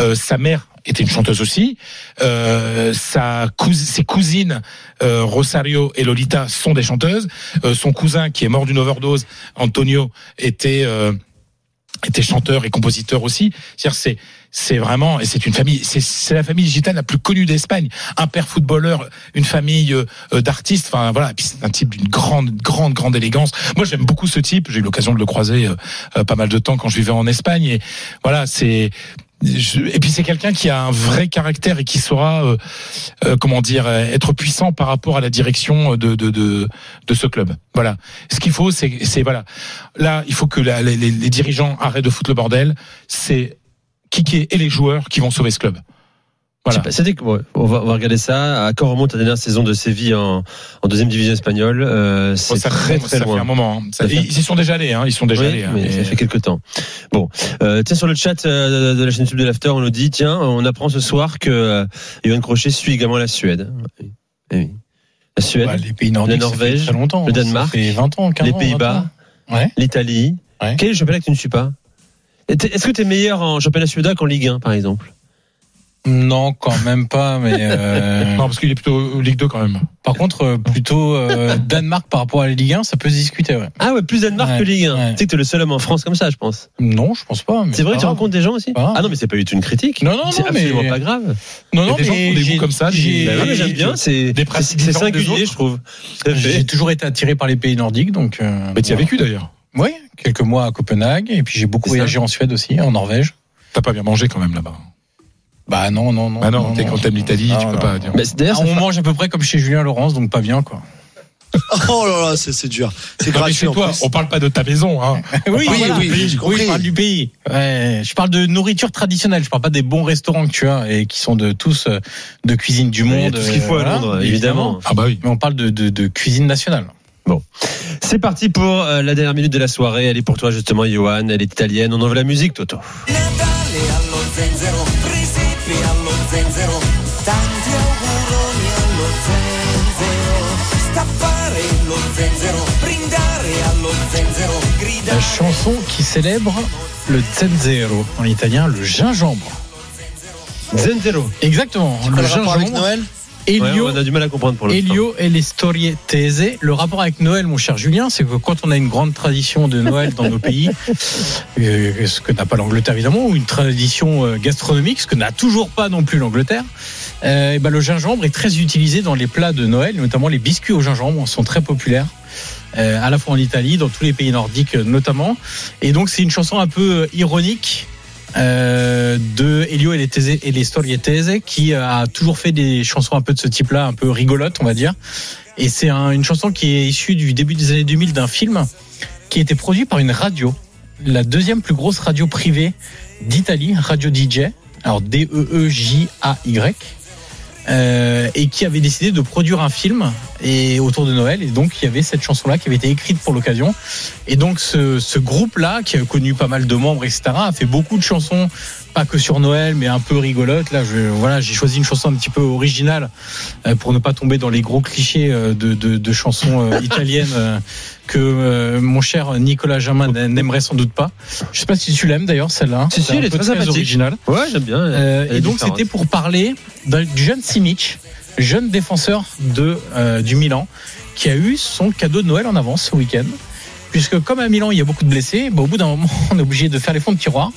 Euh, sa mère était une chanteuse aussi. Euh, sa ses cousines euh, Rosario et Lolita sont des chanteuses. Euh, son cousin qui est mort d'une overdose, Antonio, était euh, était chanteur et compositeur aussi. C'est-à-dire c'est c'est vraiment et c'est une famille c'est la famille gitane la plus connue d'Espagne. Un père footballeur, une famille euh, d'artistes. Enfin voilà. Puis c'est un type d'une grande grande grande élégance. Moi j'aime beaucoup ce type. J'ai eu l'occasion de le croiser euh, euh, pas mal de temps quand je vivais en Espagne et voilà c'est et puis c'est quelqu'un qui a un vrai caractère et qui saura, euh, euh, comment dire, être puissant par rapport à la direction de de de, de ce club. Voilà. Ce qu'il faut, c'est voilà. Là, il faut que les- les dirigeants arrêtent de foutre le bordel. C'est Kiké et les joueurs qui vont sauver ce club. Voilà. Pas, ouais, on, va, on va regarder ça. À quand remonte la dernière saison de Séville en, en deuxième division espagnole euh, C'est Bon, ça très très ça loin. fait un moment. hein. Ça- Ça fait- Ils y sont déjà allés. Hein. Ils sont déjà Oui, allés. hein. mais ça fait quelques temps. Bon, euh, tiens sur le chat euh, de la chaîne YouTube de l'After, on nous dit tiens, on apprend ce soir que Johan Crochet suit également la Suède. Eh oui. La Suède, Bah, les pays nordiques, la ça fait Norvège, très longtemps. le Ça Danemark, fait 20 ans, 15 les Pays-Bas, 20 ans. Ouais. l'Italie. Ouais. Quel est le championnat que tu ne suis pas? Est-ce que tu es meilleur en championnat suédois qu'en Ligue 1 par exemple? Non, quand même pas, mais. euh, Non, parce qu'il est plutôt Ligue 2 quand même. Par contre, euh, plutôt euh, Danemark par rapport à la Ligue 1, ça peut se discuter, ouais. Ah ouais, plus Danemark Ouais, que Ligue 1. ouais. Tu sais que t'es le seul homme en France comme ça, je pense. Non, je pense pas. C'est vrai, pas tu grave. rencontres des gens aussi Pas grave. Ah non, mais c'est pas du tout une critique. Non, non, c'est non, absolument mais- pas grave. Non, Il y a non, des gens qui mais ont des goûts j'ai- comme ça, Bah j'aime bien, c'est Des pratiques c'est singulier, je trouve. J'ai toujours été attiré par les pays nordiques, donc. euh, Mais tu y as vécu d'ailleurs. Oui, quelques mois à Copenhague, et puis j'ai beaucoup voyagé en Suède aussi, en Norvège. T'as pas bien mangé quand même là-bas. Bah non, non, non. Bah non, t'es quand t'aimes l'Italie, Non, tu peux non. pas dire. Mais c'est- d'ailleurs, Ah, on mange à peu près comme chez Julien Laurence, donc pas bien, quoi. Oh là là, c'est dur. C'est gratuit toi, on parle pas de ta maison. Hein. Oui, Oui, voilà. oui, oui, je parle du pays. Ouais, je parle de nourriture traditionnelle. Je parle pas des bons restaurants que tu as et qui sont de tous euh, de cuisine du monde. tout ce qu'il faut à euh, voilà, Londres, évidemment. Ah bah oui. Mais on parle de, de, de cuisine nationale. C'est parti pour euh, la dernière minute de la soirée. Elle est pour toi justement, Johan. Elle est italienne. On envoie la musique, Toto. La chanson qui célèbre le zenzero en italien, le gingembre. Zenzero. Exactement. Le rapport avec gingembre. Ouais, Elio, on a du mal à comprendre pour le Elio et les storie tese. Le rapport avec Noël, mon cher Julien, c'est que quand on a une grande tradition de Noël dans nos pays, euh, ce que n'a pas l'Angleterre évidemment, ou une tradition euh, gastronomique, ce que n'a toujours pas non plus l'Angleterre, euh, et ben le gingembre est très utilisé dans les plats de Noël, notamment les biscuits au gingembre sont très populaires. euh, à la fois en Italie, dans tous les pays nordiques notamment. Et donc c'est une chanson un peu ironique euh, de Elio et les, les Storie Tese qui a toujours fait des chansons un peu de ce type-là, un peu rigolotes, on va dire. Et c'est un- une chanson qui est issue du début des années 2000 d'un film qui a été produit par une radio, la deuxième plus grosse radio privée d'Italie, Radio DJ, alors E D-E-E-J-A-Y. Euh, et qui avait décidé de produire un film et autour de Noël et donc il y avait cette chanson là qui avait été écrite pour l'occasion. Et donc ce, ce groupe là qui a connu pas mal de membres etc a fait beaucoup de chansons pas que sur Noël mais un peu rigolotes. Là je, voilà j'ai choisi une chanson un petit peu originale euh, pour ne pas tomber dans les gros clichés euh, de, de, de chansons italiennes que euh, mon cher Nicolas Jamin n'aimerait sans doute pas je sais pas si tu l'aimes d'ailleurs celle-là Si, si, elle est très sympathique. originale Ouais, j'aime bien. euh, et donc c'était pour parler du jeune Simic, jeune défenseur de euh, du Milan, qui a eu son cadeau de Noël en avance ce week-end. Puisque comme à Milan il y a beaucoup de blessés, bah, au bout d'un moment on est obligé de faire les fonds de tiroir.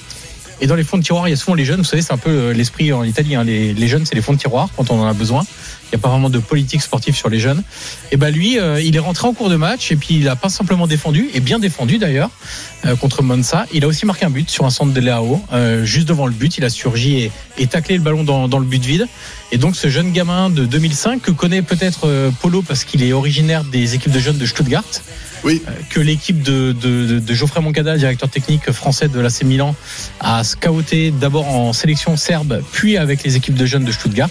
Et dans les fonds de tiroir, il y a souvent les jeunes. Vous savez, c'est un peu euh, l'esprit en Italie. hein. Les, les jeunes, c'est les fonds de tiroir quand on en a besoin. Il n'y a pas vraiment de politique sportive sur les jeunes. Et ben lui, euh, il est rentré en cours de match et puis il a pas simplement défendu, et bien défendu d'ailleurs, euh, contre Monza. Il a aussi marqué un but sur un centre de Leao, euh, juste devant le but. Il a surgi et, et taclé le ballon dans, dans le but vide. Et donc ce jeune gamin de 2005 que connaît peut-être euh, Polo parce qu'il est originaire des équipes de jeunes de Stuttgart. Oui. Que l'équipe de, de, de- de Geoffrey Moncada, directeur technique français de l'AC Milan, a scouté d'abord en sélection serbe, puis avec les équipes de jeunes de Stuttgart,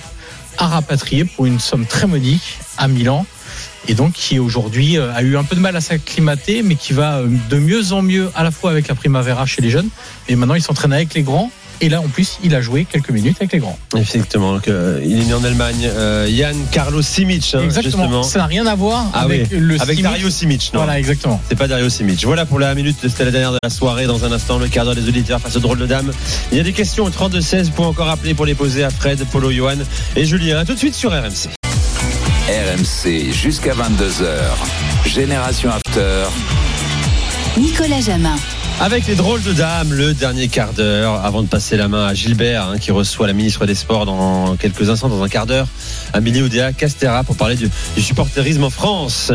a rapatrié pour une somme très modique à Milan. Et donc qui aujourd'hui euh, a eu un peu de mal à s'acclimater, mais qui va de mieux en mieux à la fois avec la Primavera chez les jeunes, et maintenant il s'entraîne avec les grands. Et là, en plus, il a joué quelques minutes avec les grands. Effectivement, donc, euh, il est né en Allemagne. Euh, Yann Carlo Simic, hein, Exactement. justement. Ça n'a rien à voir Ah avec oui, le avec Simic. Dario Simic. Non. Voilà, exactement. C'est pas Dario Simic. Voilà pour la minute, c'était la dernière de la soirée. Dans un instant, le quart d'heure des auditeurs face au drôle de dame. Il y a des questions au 32-16. Vous pouvez encore appeler pour les poser à Fred, Polo, Johan et Julien. A tout de suite sur RMC. RMC jusqu'à 22h. Génération After. Nicolas Jamin. Avec les drôles de dames, le dernier quart d'heure, avant de passer la main à Gilbert, hein, qui reçoit la ministre des Sports dans quelques instants, dans un quart d'heure, Amélie Oudéa Castera, pour parler du, du supporterisme en France.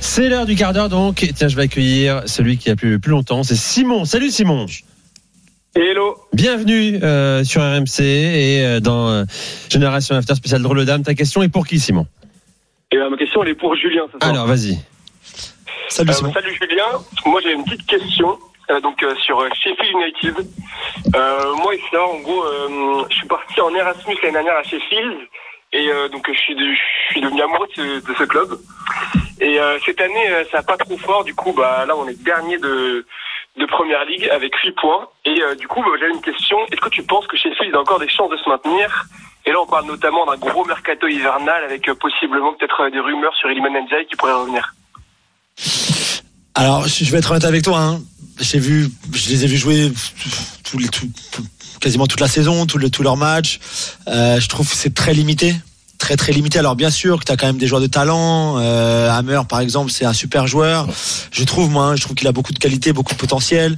C'est l'heure du quart d'heure, donc. Et Tiens, je vais accueillir celui qui a plus, le plus longtemps, c'est Simon. Salut Simon. Hello. Bienvenue euh, sur RMC et euh, dans euh, Génération After spécial drôle de dame. Ta question est pour qui, Simon? Et euh, ma question elle est pour Julien. soir. Alors, vas-y. Salut Euh, Simon. salut Julien. Moi j'ai une petite question donc euh, sur euh, Sheffield United. Euh, moi ici là, en gros, euh, je suis parti en Erasmus l'année dernière à Sheffield et euh, donc je suis, de- je devenu amoureux de ce, club. Et euh, cette année, euh, ça n'a pas trop fort. Du coup, bah là on est dernier de de première ligue avec 8 points. Et euh, du coup, bah, j'avais une question. Est-ce que tu penses que Sheffield a encore des chances de se maintenir? Et là, on parle notamment d'un gros mercato hivernal avec euh, possiblement peut-être euh, des rumeurs sur Iliman Ndiaye qui pourrait revenir. Alors, je vais être honnête avec toi. Hein. J'ai vu, je les ai vus jouer quasiment toute la saison, tout, le, tout leur match. Euh, je trouve que c'est très limité. Très très limité. Alors bien sûr que tu as quand même des joueurs de talent. Euh, Hammer par exemple, c'est un super joueur. Je trouve moi, hein, je trouve qu'il a beaucoup de qualité, beaucoup de potentiel.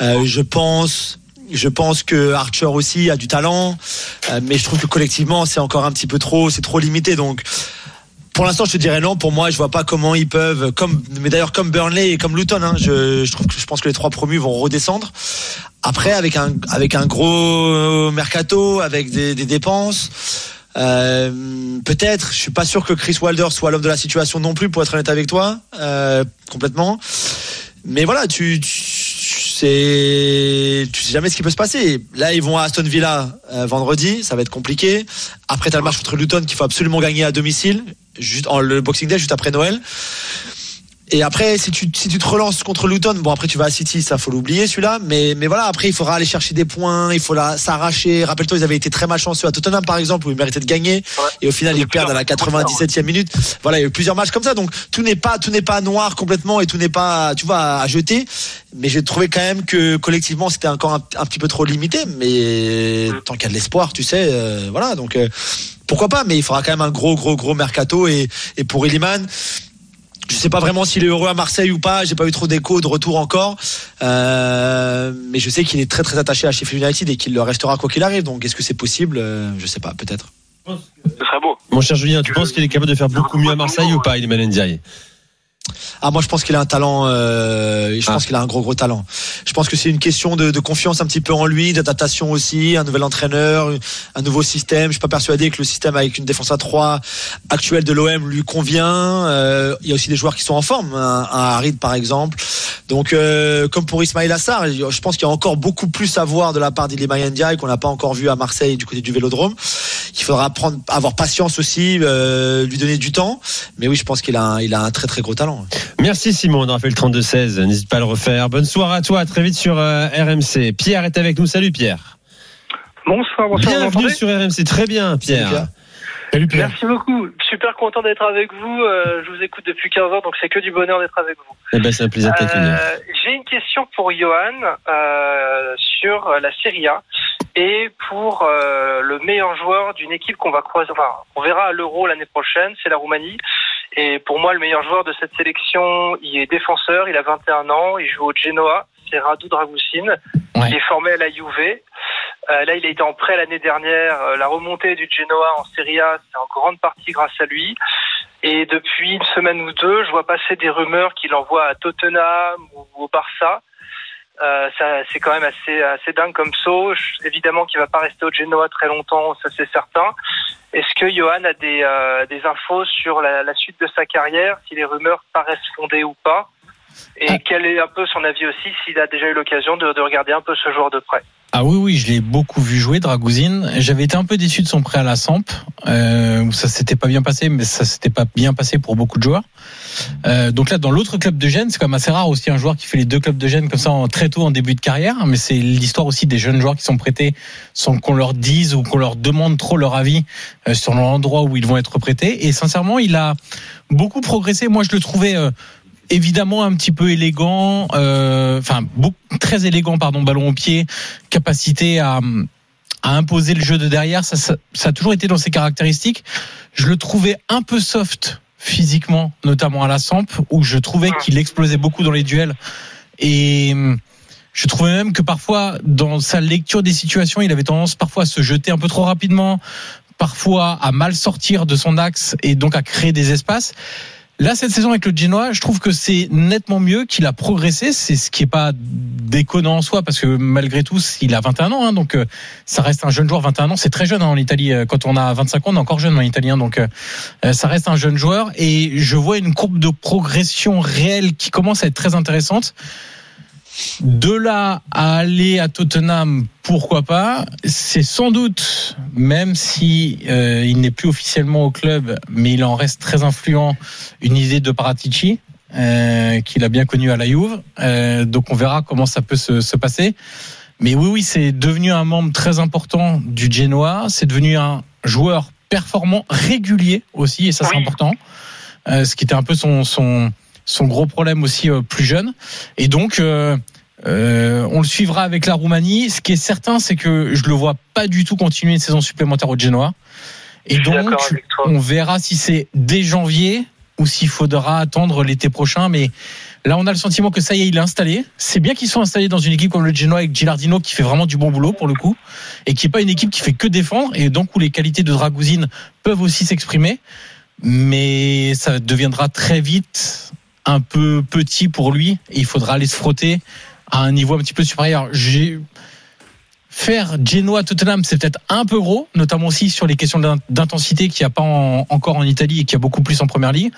Euh, je pense je pense que Archer aussi a du talent, Euh, mais je trouve que collectivement c'est encore un petit peu trop, c'est trop limité. Donc pour l'instant, je te dirais non. Pour moi, je vois pas comment ils peuvent, comme, mais d'ailleurs comme Burnley et comme Luton, hein, je, je trouve je pense que les trois promus vont redescendre. Après, avec un avec un gros mercato, avec des, des dépenses, Euh, Peut-être. Je suis pas sûr que Chris Wilder soit l'homme de la situation non plus, pour être honnête avec toi, euh, complètement. Mais voilà, tu, tu c'est, tu sais jamais ce qui peut se passer. Là, ils vont à Aston Villa euh, vendredi, ça va être compliqué. Après, t'as le match contre Luton qu'il faut absolument gagner à domicile, juste en le Boxing Day, juste après Noël. Et après, si tu, si tu te relances contre Luton, bon après tu vas à City, ça faut l'oublier celui-là. Mais, mais voilà, après il faudra aller chercher des points, il faudra s'arracher. Rappelle-toi, ils avaient été très malchanceux à Tottenham par exemple, où ils méritaient de gagner. Et au final, ils perdent à la 97e minute. Voilà, il y a eu plusieurs matchs comme ça. Donc tout n'est pas, tout n'est pas noir complètement et tout n'est pas, tu vois, à jeter. Mais j'ai trouvé quand même que collectivement c'était encore un, un petit peu trop limité. Mais tant qu'il y a de l'espoir, tu sais, euh, voilà. Donc euh, pourquoi pas? Mais il faudra quand même un gros, gros, gros mercato. Et, et pour Illiman. Je sais pas vraiment s'il est heureux à Marseille ou pas. J'ai pas eu trop d'écho de retour encore, euh, mais je sais qu'il est très très attaché à Sheffield United et qu'il le restera quoi qu'il arrive. Donc est-ce que c'est possible? Euh, Je sais pas, peut-être. Ce serait beau. Mon cher Julien, tu penses qu'il est capable de faire beaucoup mieux à Marseille ou pas, Iliman Ndiaye? Ah moi je pense qu'il a un talent. Euh, je pense qu'il a un gros gros talent. Je pense que c'est une question de, de confiance un petit peu en lui, d'adaptation aussi, un nouvel entraîneur, un nouveau système. Je suis pas persuadé que le système avec une défense à 3 actuelle de l'OM lui convient. Euh, il y a aussi des joueurs qui sont en forme, un, un Harid par exemple. Donc euh, comme pour Ismail Assar, je pense qu'il y a encore beaucoup plus à voir de la part d'Iliman Ndiaye qu'on n'a pas encore vu à Marseille du côté du Vélodrome. Il faudra prendre, avoir patience aussi, lui donner du temps. Mais oui, je pense qu'il a, un- il a un très très gros talent. Merci Simon, on aura fait le 32-16, n'hésite pas à le refaire. Bonne soirée à toi, à très vite sur euh, RMC. Pierre est avec nous, salut Pierre. Bonsoir, bonsoir. Bienvenue sur RMC, très bien Pierre. Salut Pierre. Merci beaucoup. Super content d'être avec vous. Euh, je vous écoute depuis 15 ans, donc c'est que du bonheur d'être avec vous. Eh ben, c'est un plaisir de t'accueillir. Euh, J'ai une question pour Johan euh, sur la Serie A et pour euh, le meilleur joueur d'une équipe qu'on va croiser. Enfin, on verra à l'Euro l'année prochaine, c'est la Roumanie. Et pour moi, le meilleur joueur de cette sélection, il est défenseur, il a 21 ans, il joue au Genoa, c'est Radu Dragusin. Il est formé à la Juve. Euh, là, il a été en prêt l'année dernière. Euh, la remontée du Genoa en Serie A, c'est en grande partie grâce à lui. Et depuis une semaine ou deux, je vois passer des rumeurs qu'il envoie à Tottenham ou au Barça. Euh, ça, c'est quand même assez, assez dingue comme saut. Évidemment qu'il va pas rester au Genoa très longtemps, ça c'est certain. Est-ce que Johan a des, euh, infos sur la suite de sa carrière, si les rumeurs paraissent fondées ou pas? Et quel est un peu son avis aussi, s'il a déjà eu l'occasion de, de regarder un peu ce joueur de près? Ah oui, oui, je l'ai beaucoup vu jouer, Dragouzine. J'avais été un peu déçu de son prêt à la Samp, euh, où ça s'était pas bien passé, mais ça s'était pas bien passé pour beaucoup de joueurs. Euh, donc là, dans l'autre club de Gênes, c'est quand même assez rare aussi un joueur qui fait les deux clubs de Gênes comme ça en, très tôt en début de carrière. Mais c'est l'histoire aussi des jeunes joueurs qui sont prêtés sans qu'on leur dise ou qu'on leur demande trop leur avis euh, sur l'endroit où ils vont être prêtés. Et sincèrement, il a beaucoup progressé. Moi, je le trouvais euh, évidemment un petit peu élégant, euh, enfin très élégant, pardon, ballon au pied, capacité à à imposer le jeu de derrière, ça, ça, ça a toujours été dans ses caractéristiques. Je le trouvais un peu soft physiquement, notamment à la Samp, où je trouvais qu'il explosait beaucoup dans les duels. Et hum, je trouvais même que parfois, dans sa lecture des situations, il avait tendance parfois à se jeter un peu trop rapidement, parfois à mal sortir de son axe et donc à créer des espaces. Là, cette saison avec le Genoa, je trouve que c'est nettement mieux qu'il a progressé. C'est ce qui est pas déconnant en soi, parce que malgré tout, il a 21 ans, hein, donc euh, ça reste un jeune joueur. 21 ans, c'est très jeune hein, en Italie. Euh, Quand on a 25 ans, on est encore jeune en Italien, donc euh, ça reste un jeune joueur. Et je vois une courbe de progression réelle qui commence à être très intéressante. De là à aller à Tottenham, pourquoi pas? C'est sans doute, même si euh, il n'est plus officiellement au club, mais il en reste très influent, une idée de Paratici euh, qu'il a bien connu à la Juve. Euh, donc on verra comment ça peut se, se passer. Mais oui, oui, c'est devenu un membre très important du Genoa. C'est devenu un joueur performant, régulier aussi, et ça c'est important. Euh, ce qui était un peu son son son gros problème aussi euh, plus jeune. Et donc, euh, euh, on le suivra avec la Roumanie. Ce qui est certain, c'est que je le vois pas du tout continuer une saison supplémentaire au Genoa. Et donc, on verra si c'est dès janvier ou s'il faudra attendre l'été prochain. Mais là, on a le sentiment que ça y est, il est installé. C'est bien qu'ils soient installés dans une équipe comme le Genoa avec Gilardino qui fait vraiment du bon boulot pour le coup et qui est pas une équipe qui fait que défendre et donc où les qualités de Dragouzine peuvent aussi s'exprimer. Mais ça deviendra très vite un peu petit pour lui il faudra aller se frotter à un niveau un petit peu supérieur. J'ai Faire Genoa Tottenham, c'est peut-être un peu gros, notamment aussi sur les questions d'in- d'intensité qu'il n'y a pas en- encore en Italie et qu'il y a beaucoup plus en première ligue.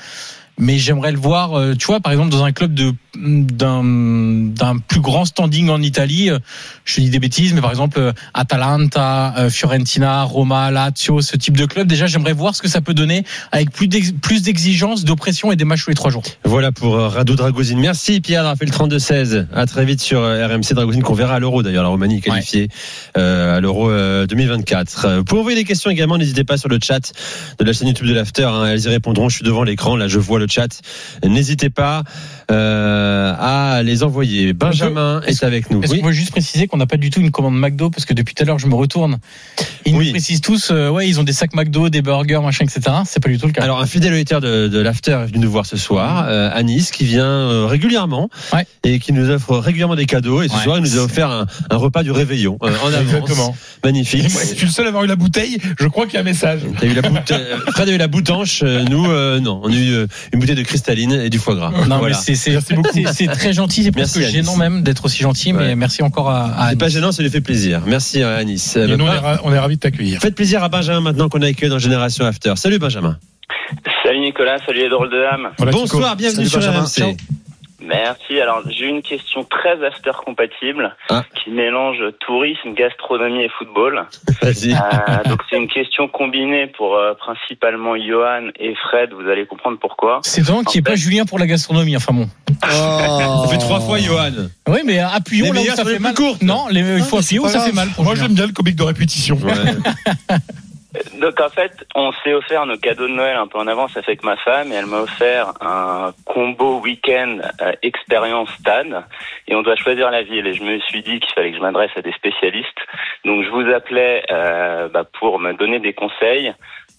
Mais j'aimerais le voir, euh, tu vois, par exemple, dans un club de d'un plus grand standing en Italie. euh, Je dis des bêtises, mais par exemple euh, Atalanta, Fiorentina, Roma, Lazio, ce type de club. Déjà, j'aimerais voir ce que ça peut donner avec plus d'ex- plus d'exigences, d'oppression et des matchs tous les trois jours. Voilà pour Rado Dragouzine. Merci Pierre le 32-16. À très vite sur RMC Dragouzine qu'on verra à l'Euro d'ailleurs. La Roumanie est qualifiée à l'Euro euh, 2024. Euh, Pour envoyer des questions également, n'hésitez pas sur le chat de la chaîne YouTube de l'After. hein. Elles y répondront. Je suis devant l'écran. Là, je vois le chat. N'hésitez pas euh, à les envoyer. Benjamin est avec nous. Est-ce Oui. qu'on peut juste préciser qu'on n'a pas du tout une commande McDo parce que depuis tout à l'heure je me retourne. Ils nous précisent tous, euh, ouais, ils ont des sacs McDo, des burgers, machin, etc. C'est pas du tout le cas. Alors un fidèle auditeur de, de l'After est venu nous voir ce soir, euh, à Nice, qui vient euh, régulièrement et qui nous offre régulièrement des cadeaux. Et ce Ouais. soir, il nous a offert un, un repas du réveillon euh, en avance. Exactement. Magnifique. Moi, je suis le seul à avoir eu la bouteille. Je crois qu'il y a un message. T'as eu la Fred a eu la boutanche, nous non, on a eu une bouteille de cristalline et du foie gras. Non, Voilà. mais c'est très gentil, c'est presque gênant même d'être aussi gentil, mais merci encore à, à C'est pas gênant, ça lui fait plaisir. Merci à Anis. Et nous, on est, ra- on est ravis de t'accueillir. Faites plaisir à Benjamin maintenant qu'on a accueilli dans Génération After. Salut Benjamin. Salut Nicolas, salut les drôles de dames. Bonsoir, bienvenue sur RMC. Merci. Alors j'ai une question très after compatible Ah. qui mélange tourisme, gastronomie et football. Vas-y. Euh, donc c'est une question combinée pour euh, principalement Johan et Fred. Vous allez comprendre pourquoi. C'est étonnant qu'il n'y ait pas Julien pour la gastronomie, enfin bon. Ça fait trois fois Johan. Oui, mais appuyons Les là où ça fait mal. courtes. Non, les- il faut appuyer où ça fait mal. pour Moi, j'aime bien le comique de répétition. Donc en fait, on s'est offert nos cadeaux de Noël un peu en avance avec ma femme et elle m'a offert un combo week-end euh, expérience stade et on doit choisir la ville et je me suis dit qu'il fallait que je m'adresse à des spécialistes. Donc je vous appelais euh, bah, pour me donner des conseils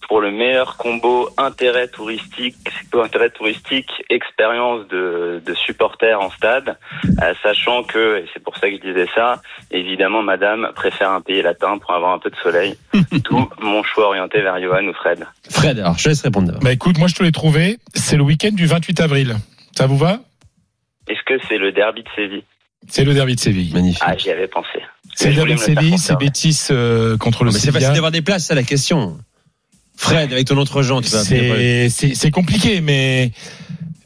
pour le meilleur combo intérêt touristique, intérêt touristique, expérience de, de supporters en stade, euh, sachant que, et c'est pour ça que je disais ça, évidemment, madame préfère un pays latin pour avoir un peu de soleil. D'où mon choix orienté vers Johan ou Fred. Fred, alors je te laisse répondre d'abord. Bah écoute, moi je te l'ai trouvé. C'est le week-end du 28 avril. Ça vous va? Est-ce que c'est le derby de Séville? C'est le derby de Séville. Magnifique. Ah, j'y avais pensé. C'est le derby de Séville, c'est. Bétis euh, contre le Mais c'est facile Sevilla. d'avoir des places, c'est la question. Fred, avec ton autre gens, tu vas C'est c'est- c'est compliqué, mais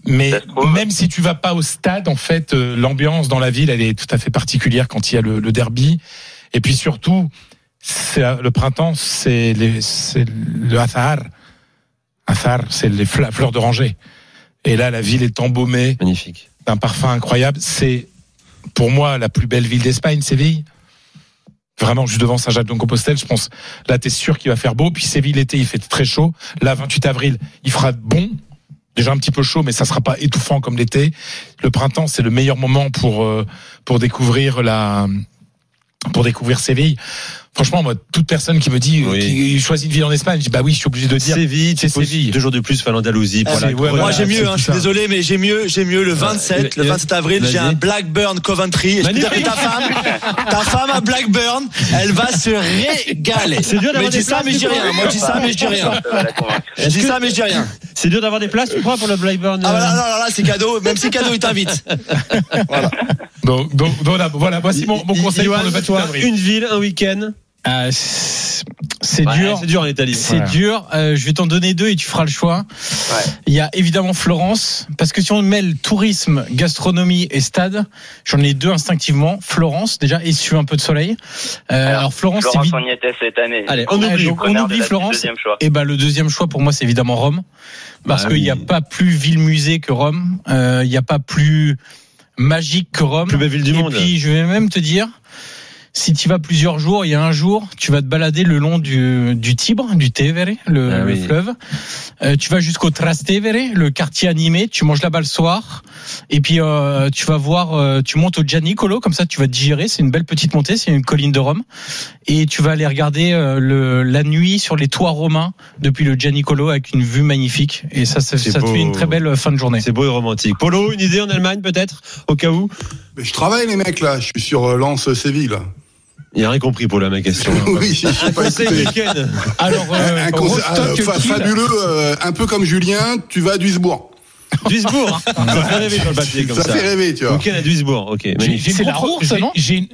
mais même si tu vas pas au stade, en fait, euh, l'ambiance dans la ville, elle est tout à fait particulière quand il y a le, le derby. Et puis surtout, c'est euh, le printemps, c'est les- c'est le Athar. Athar, c'est les fleurs d'oranger. Et là, la ville est embaumée. Magnifique. D'un parfum incroyable. C'est pour moi la plus belle ville d'Espagne, Séville. Vraiment, juste devant Saint-Jacques-de-Compostelle, je pense. Là, t'es sûr qu'il va faire beau. Puis Séville, l'été, il fait très chaud. Là, 28 avril, il fera bon. Déjà un petit peu chaud, mais ça sera pas étouffant comme l'été. Le printemps, c'est le meilleur moment pour euh, pour découvrir la pour découvrir Séville. Franchement, moi, toute personne qui me dit euh, qui choisit une ville en Espagne, je dis bah oui, je suis obligé de dire Séville, c'est Séville. Deux jours de plus, l'Andalousie. Ah, c'est- ouais, voilà, moi j'ai mieux, hein, je suis désolé, mais j'ai mieux, j'ai mieux le 27, le le- 27 avril, j'ai un Blackburn Coventry. Et je peux dire que ta femme, ta femme à Blackburn, elle va se régaler. C'est dur d'avoir Mais je des dis ça, places, mais je dis tu rien. crois Moi je dis ça, mais je dis rien. Je dis ça, mais je dis rien. C'est dur d'avoir des places, tu crois, pour le Blackburn Ah euh, voilà, non, non, là c'est cadeau. Même si cadeau, il t'invite. Donc, donc, donc, voilà, voilà, voici mon, mon conseil Johan, pour le 28 toi, avril. Une ville, un week-end. Euh, c'est Ouais, dur. C'est dur en Italie. C'est Voilà. dur. Euh, je vais t'en donner deux et tu feras le choix. Il y a évidemment Florence, parce que si on mêle tourisme, gastronomie et stade, j'en ai deux instinctivement. Florence, déjà, et sur un peu de soleil. Euh, alors, Florence, Florence, on y était cette année. Allez, on Ouais, oublie. on oublie la- Florence. Et ben le deuxième choix pour moi c'est évidemment Rome parce Bah qu'il n'y a pas plus ville musée que Rome, Euh, il n'y a pas plus magique que Rome. Plus belle ville du Et monde. puis je vais même te dire si tu vas plusieurs jours, il y a un jour, tu vas te balader le long du, du Tibre, du Tevere, le, Ah le fleuve. Euh, tu vas jusqu'au Trastevere, le quartier animé. Tu manges là-bas le soir. Et puis euh, tu vas voir, euh, tu montes au Gianicolo, comme ça tu vas te digérer. C'est une belle petite montée, c'est une colline de Rome. Et tu vas aller regarder euh, le, la nuit sur les toits romains depuis le Gianicolo avec une vue magnifique. Et ça, ça, C'est ça te fait une très belle euh, fin de journée. C'est beau et romantique. Polo, une idée en Allemagne peut-être, au cas où? Mais je travaille, les mecs, là. Je suis sur euh, Lens Séville. là. Il a rien compris pour la ma question. oui, j'ai Un pas conseil week-end. Alors, euh, Un conseil- euh, fa- Kiel. fabuleux, euh, un peu comme Julien, tu vas à Duisbourg. Duisbourg. Ça fait rêver sur le papier comme ça. Ça fait rêver, tu vois. Week-end à Duisbourg. Ok, C'est une la contre- Roure, ça, j'ai- non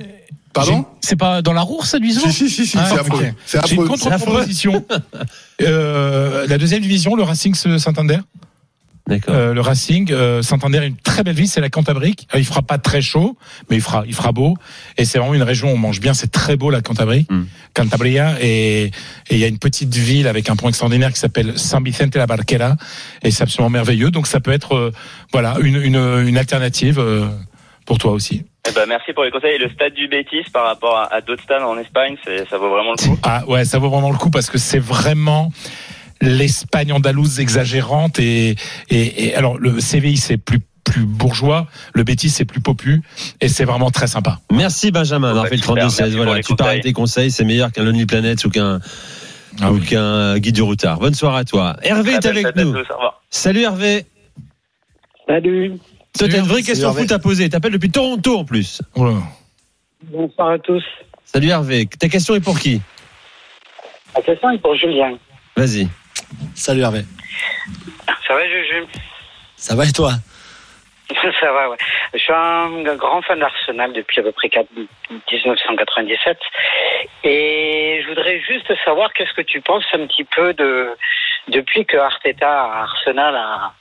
Pardon C'est pas dans la roue, ça, Duisbourg Si, si, si, si, c'est affreux. C'est J'ai une contre-proposition. Euh, la deuxième division, le Racing Santander. D'accord. Euh, le Racing euh, Santander, une très belle ville, c'est la Cantabrique. Euh, il fera pas très chaud, mais il fera, il fera beau. Et c'est vraiment une région où on mange bien. C'est très beau la Cantabrie, Cantabria. Et et il y a une petite ville avec un point extraordinaire qui s'appelle San Vicente la Barquera. Et c'est absolument merveilleux. Donc ça peut être, euh, voilà, une, une, une alternative euh, pour toi aussi. Eh ben, merci pour les conseils. Et le stade du Bétis par rapport à, à d'autres stades en Espagne, c'est, ça vaut vraiment le coup. Ah ouais, ça vaut vraiment le coup parce que c'est vraiment l'Espagne andalouse exagérante et, et, et alors le CVI c'est plus plus bourgeois, le Betis c'est plus popu et c'est vraiment très sympa. Merci Benjamin d'avoir fait le super, 32 merci 16 pour Voilà, les tu conseils. tes conseils, c'est meilleur qu'un Lonely Planet ou qu'un Ah ou oui. qu'un guide du routard. Bonne soirée à toi. Hervé est avec nous. tous. Salut Hervé. Salut, Toi, t'as une vraie Salut, question Hervé. foot à poser. T'appelles depuis Toronto en plus. Oh bonsoir à tous. Salut Hervé. Ta question est pour qui? La question est pour Julien. Vas-y. Salut Hervé. Ça va, Juju Ça va et toi Ça va, ouais. Je suis un grand fan d'Arsenal depuis à peu près 4 1997. Et je voudrais juste savoir qu'est-ce que tu penses un petit peu de depuis que Arteta Arsenal a,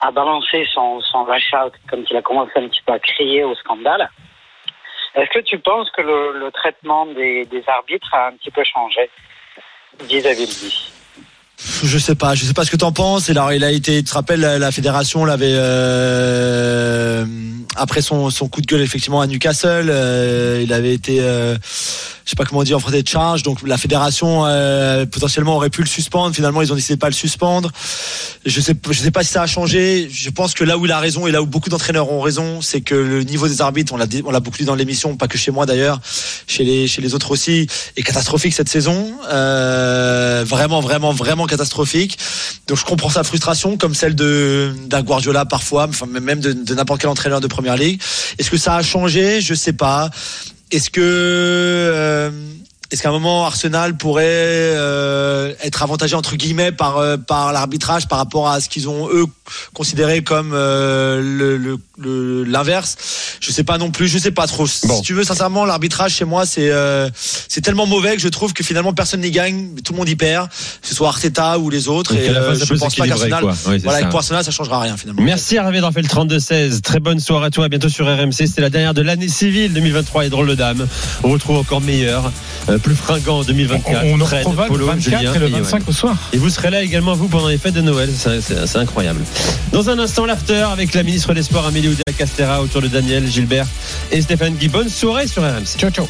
a balancé son, son out, comme il a commencé un petit peu à crier au scandale. Est-ce que tu penses que le, le traitement des, des arbitres a un petit peu changé vis-à-vis de lui? Je sais pas, je sais pas ce que t'en penses. Alors, il a été, tu te rappelles, la, la fédération l'avait euh, après son, son coup de gueule effectivement à Newcastle, euh, il avait été, euh, je sais pas comment dire, en français de charge. Donc la fédération euh, potentiellement aurait pu le suspendre. Finalement, ils ont décidé de pas le suspendre. Je sais, je sais pas si ça a changé. Je pense que là où il a raison et là où beaucoup d'entraîneurs ont raison, c'est que le niveau des arbitres, on l'a, dit- on l'a beaucoup dit dans l'émission, pas que chez moi d'ailleurs, chez les, chez les autres aussi, est catastrophique cette saison. Euh, vraiment, vraiment, vraiment catastrophique. Donc je comprends sa frustration, comme celle de d'un Guardiola parfois, enfin même de, de n'importe quel entraîneur de première ligue. Est-ce que ça a changé? Je sais pas. Est-ce que euh, est-ce qu'à un moment Arsenal pourrait euh, être avantagé entre guillemets par euh, par l'arbitrage par rapport à ce qu'ils ont eux considéré comme euh, le le- le- l'inverse? Je sais pas non plus, je sais pas trop. Si tu veux sincèrement l'arbitrage chez moi c'est c'est tellement mauvais que je trouve que finalement personne n'y gagne, tout le monde y perd, que ce soit Arteta ou les autres Donc, et la je pense pas qu'Arsenal. Oui, voilà, ça. pour Arsenal ça changera rien finalement. Merci Hervé d'avoir fait le 32-16. Très bonne soirée à toi. À bientôt sur RMC. C'était la dernière de l'année civile 2023 et drôle de dame. On retrouve encore meilleur, plus fringant en 2024. On- on en retrouvera le Polo, 24 Julien et le Johan. 25 au soir. Et vous serez là également, vous, pendant les fêtes de Noël. C'est incroyable. Dans un instant, l'after avec la ministre des Sports Amélie Oudéa Castera autour de Daniel, Gilbert et Stéphane Guy. Bonne soirée sur RMC. Ciao, ciao.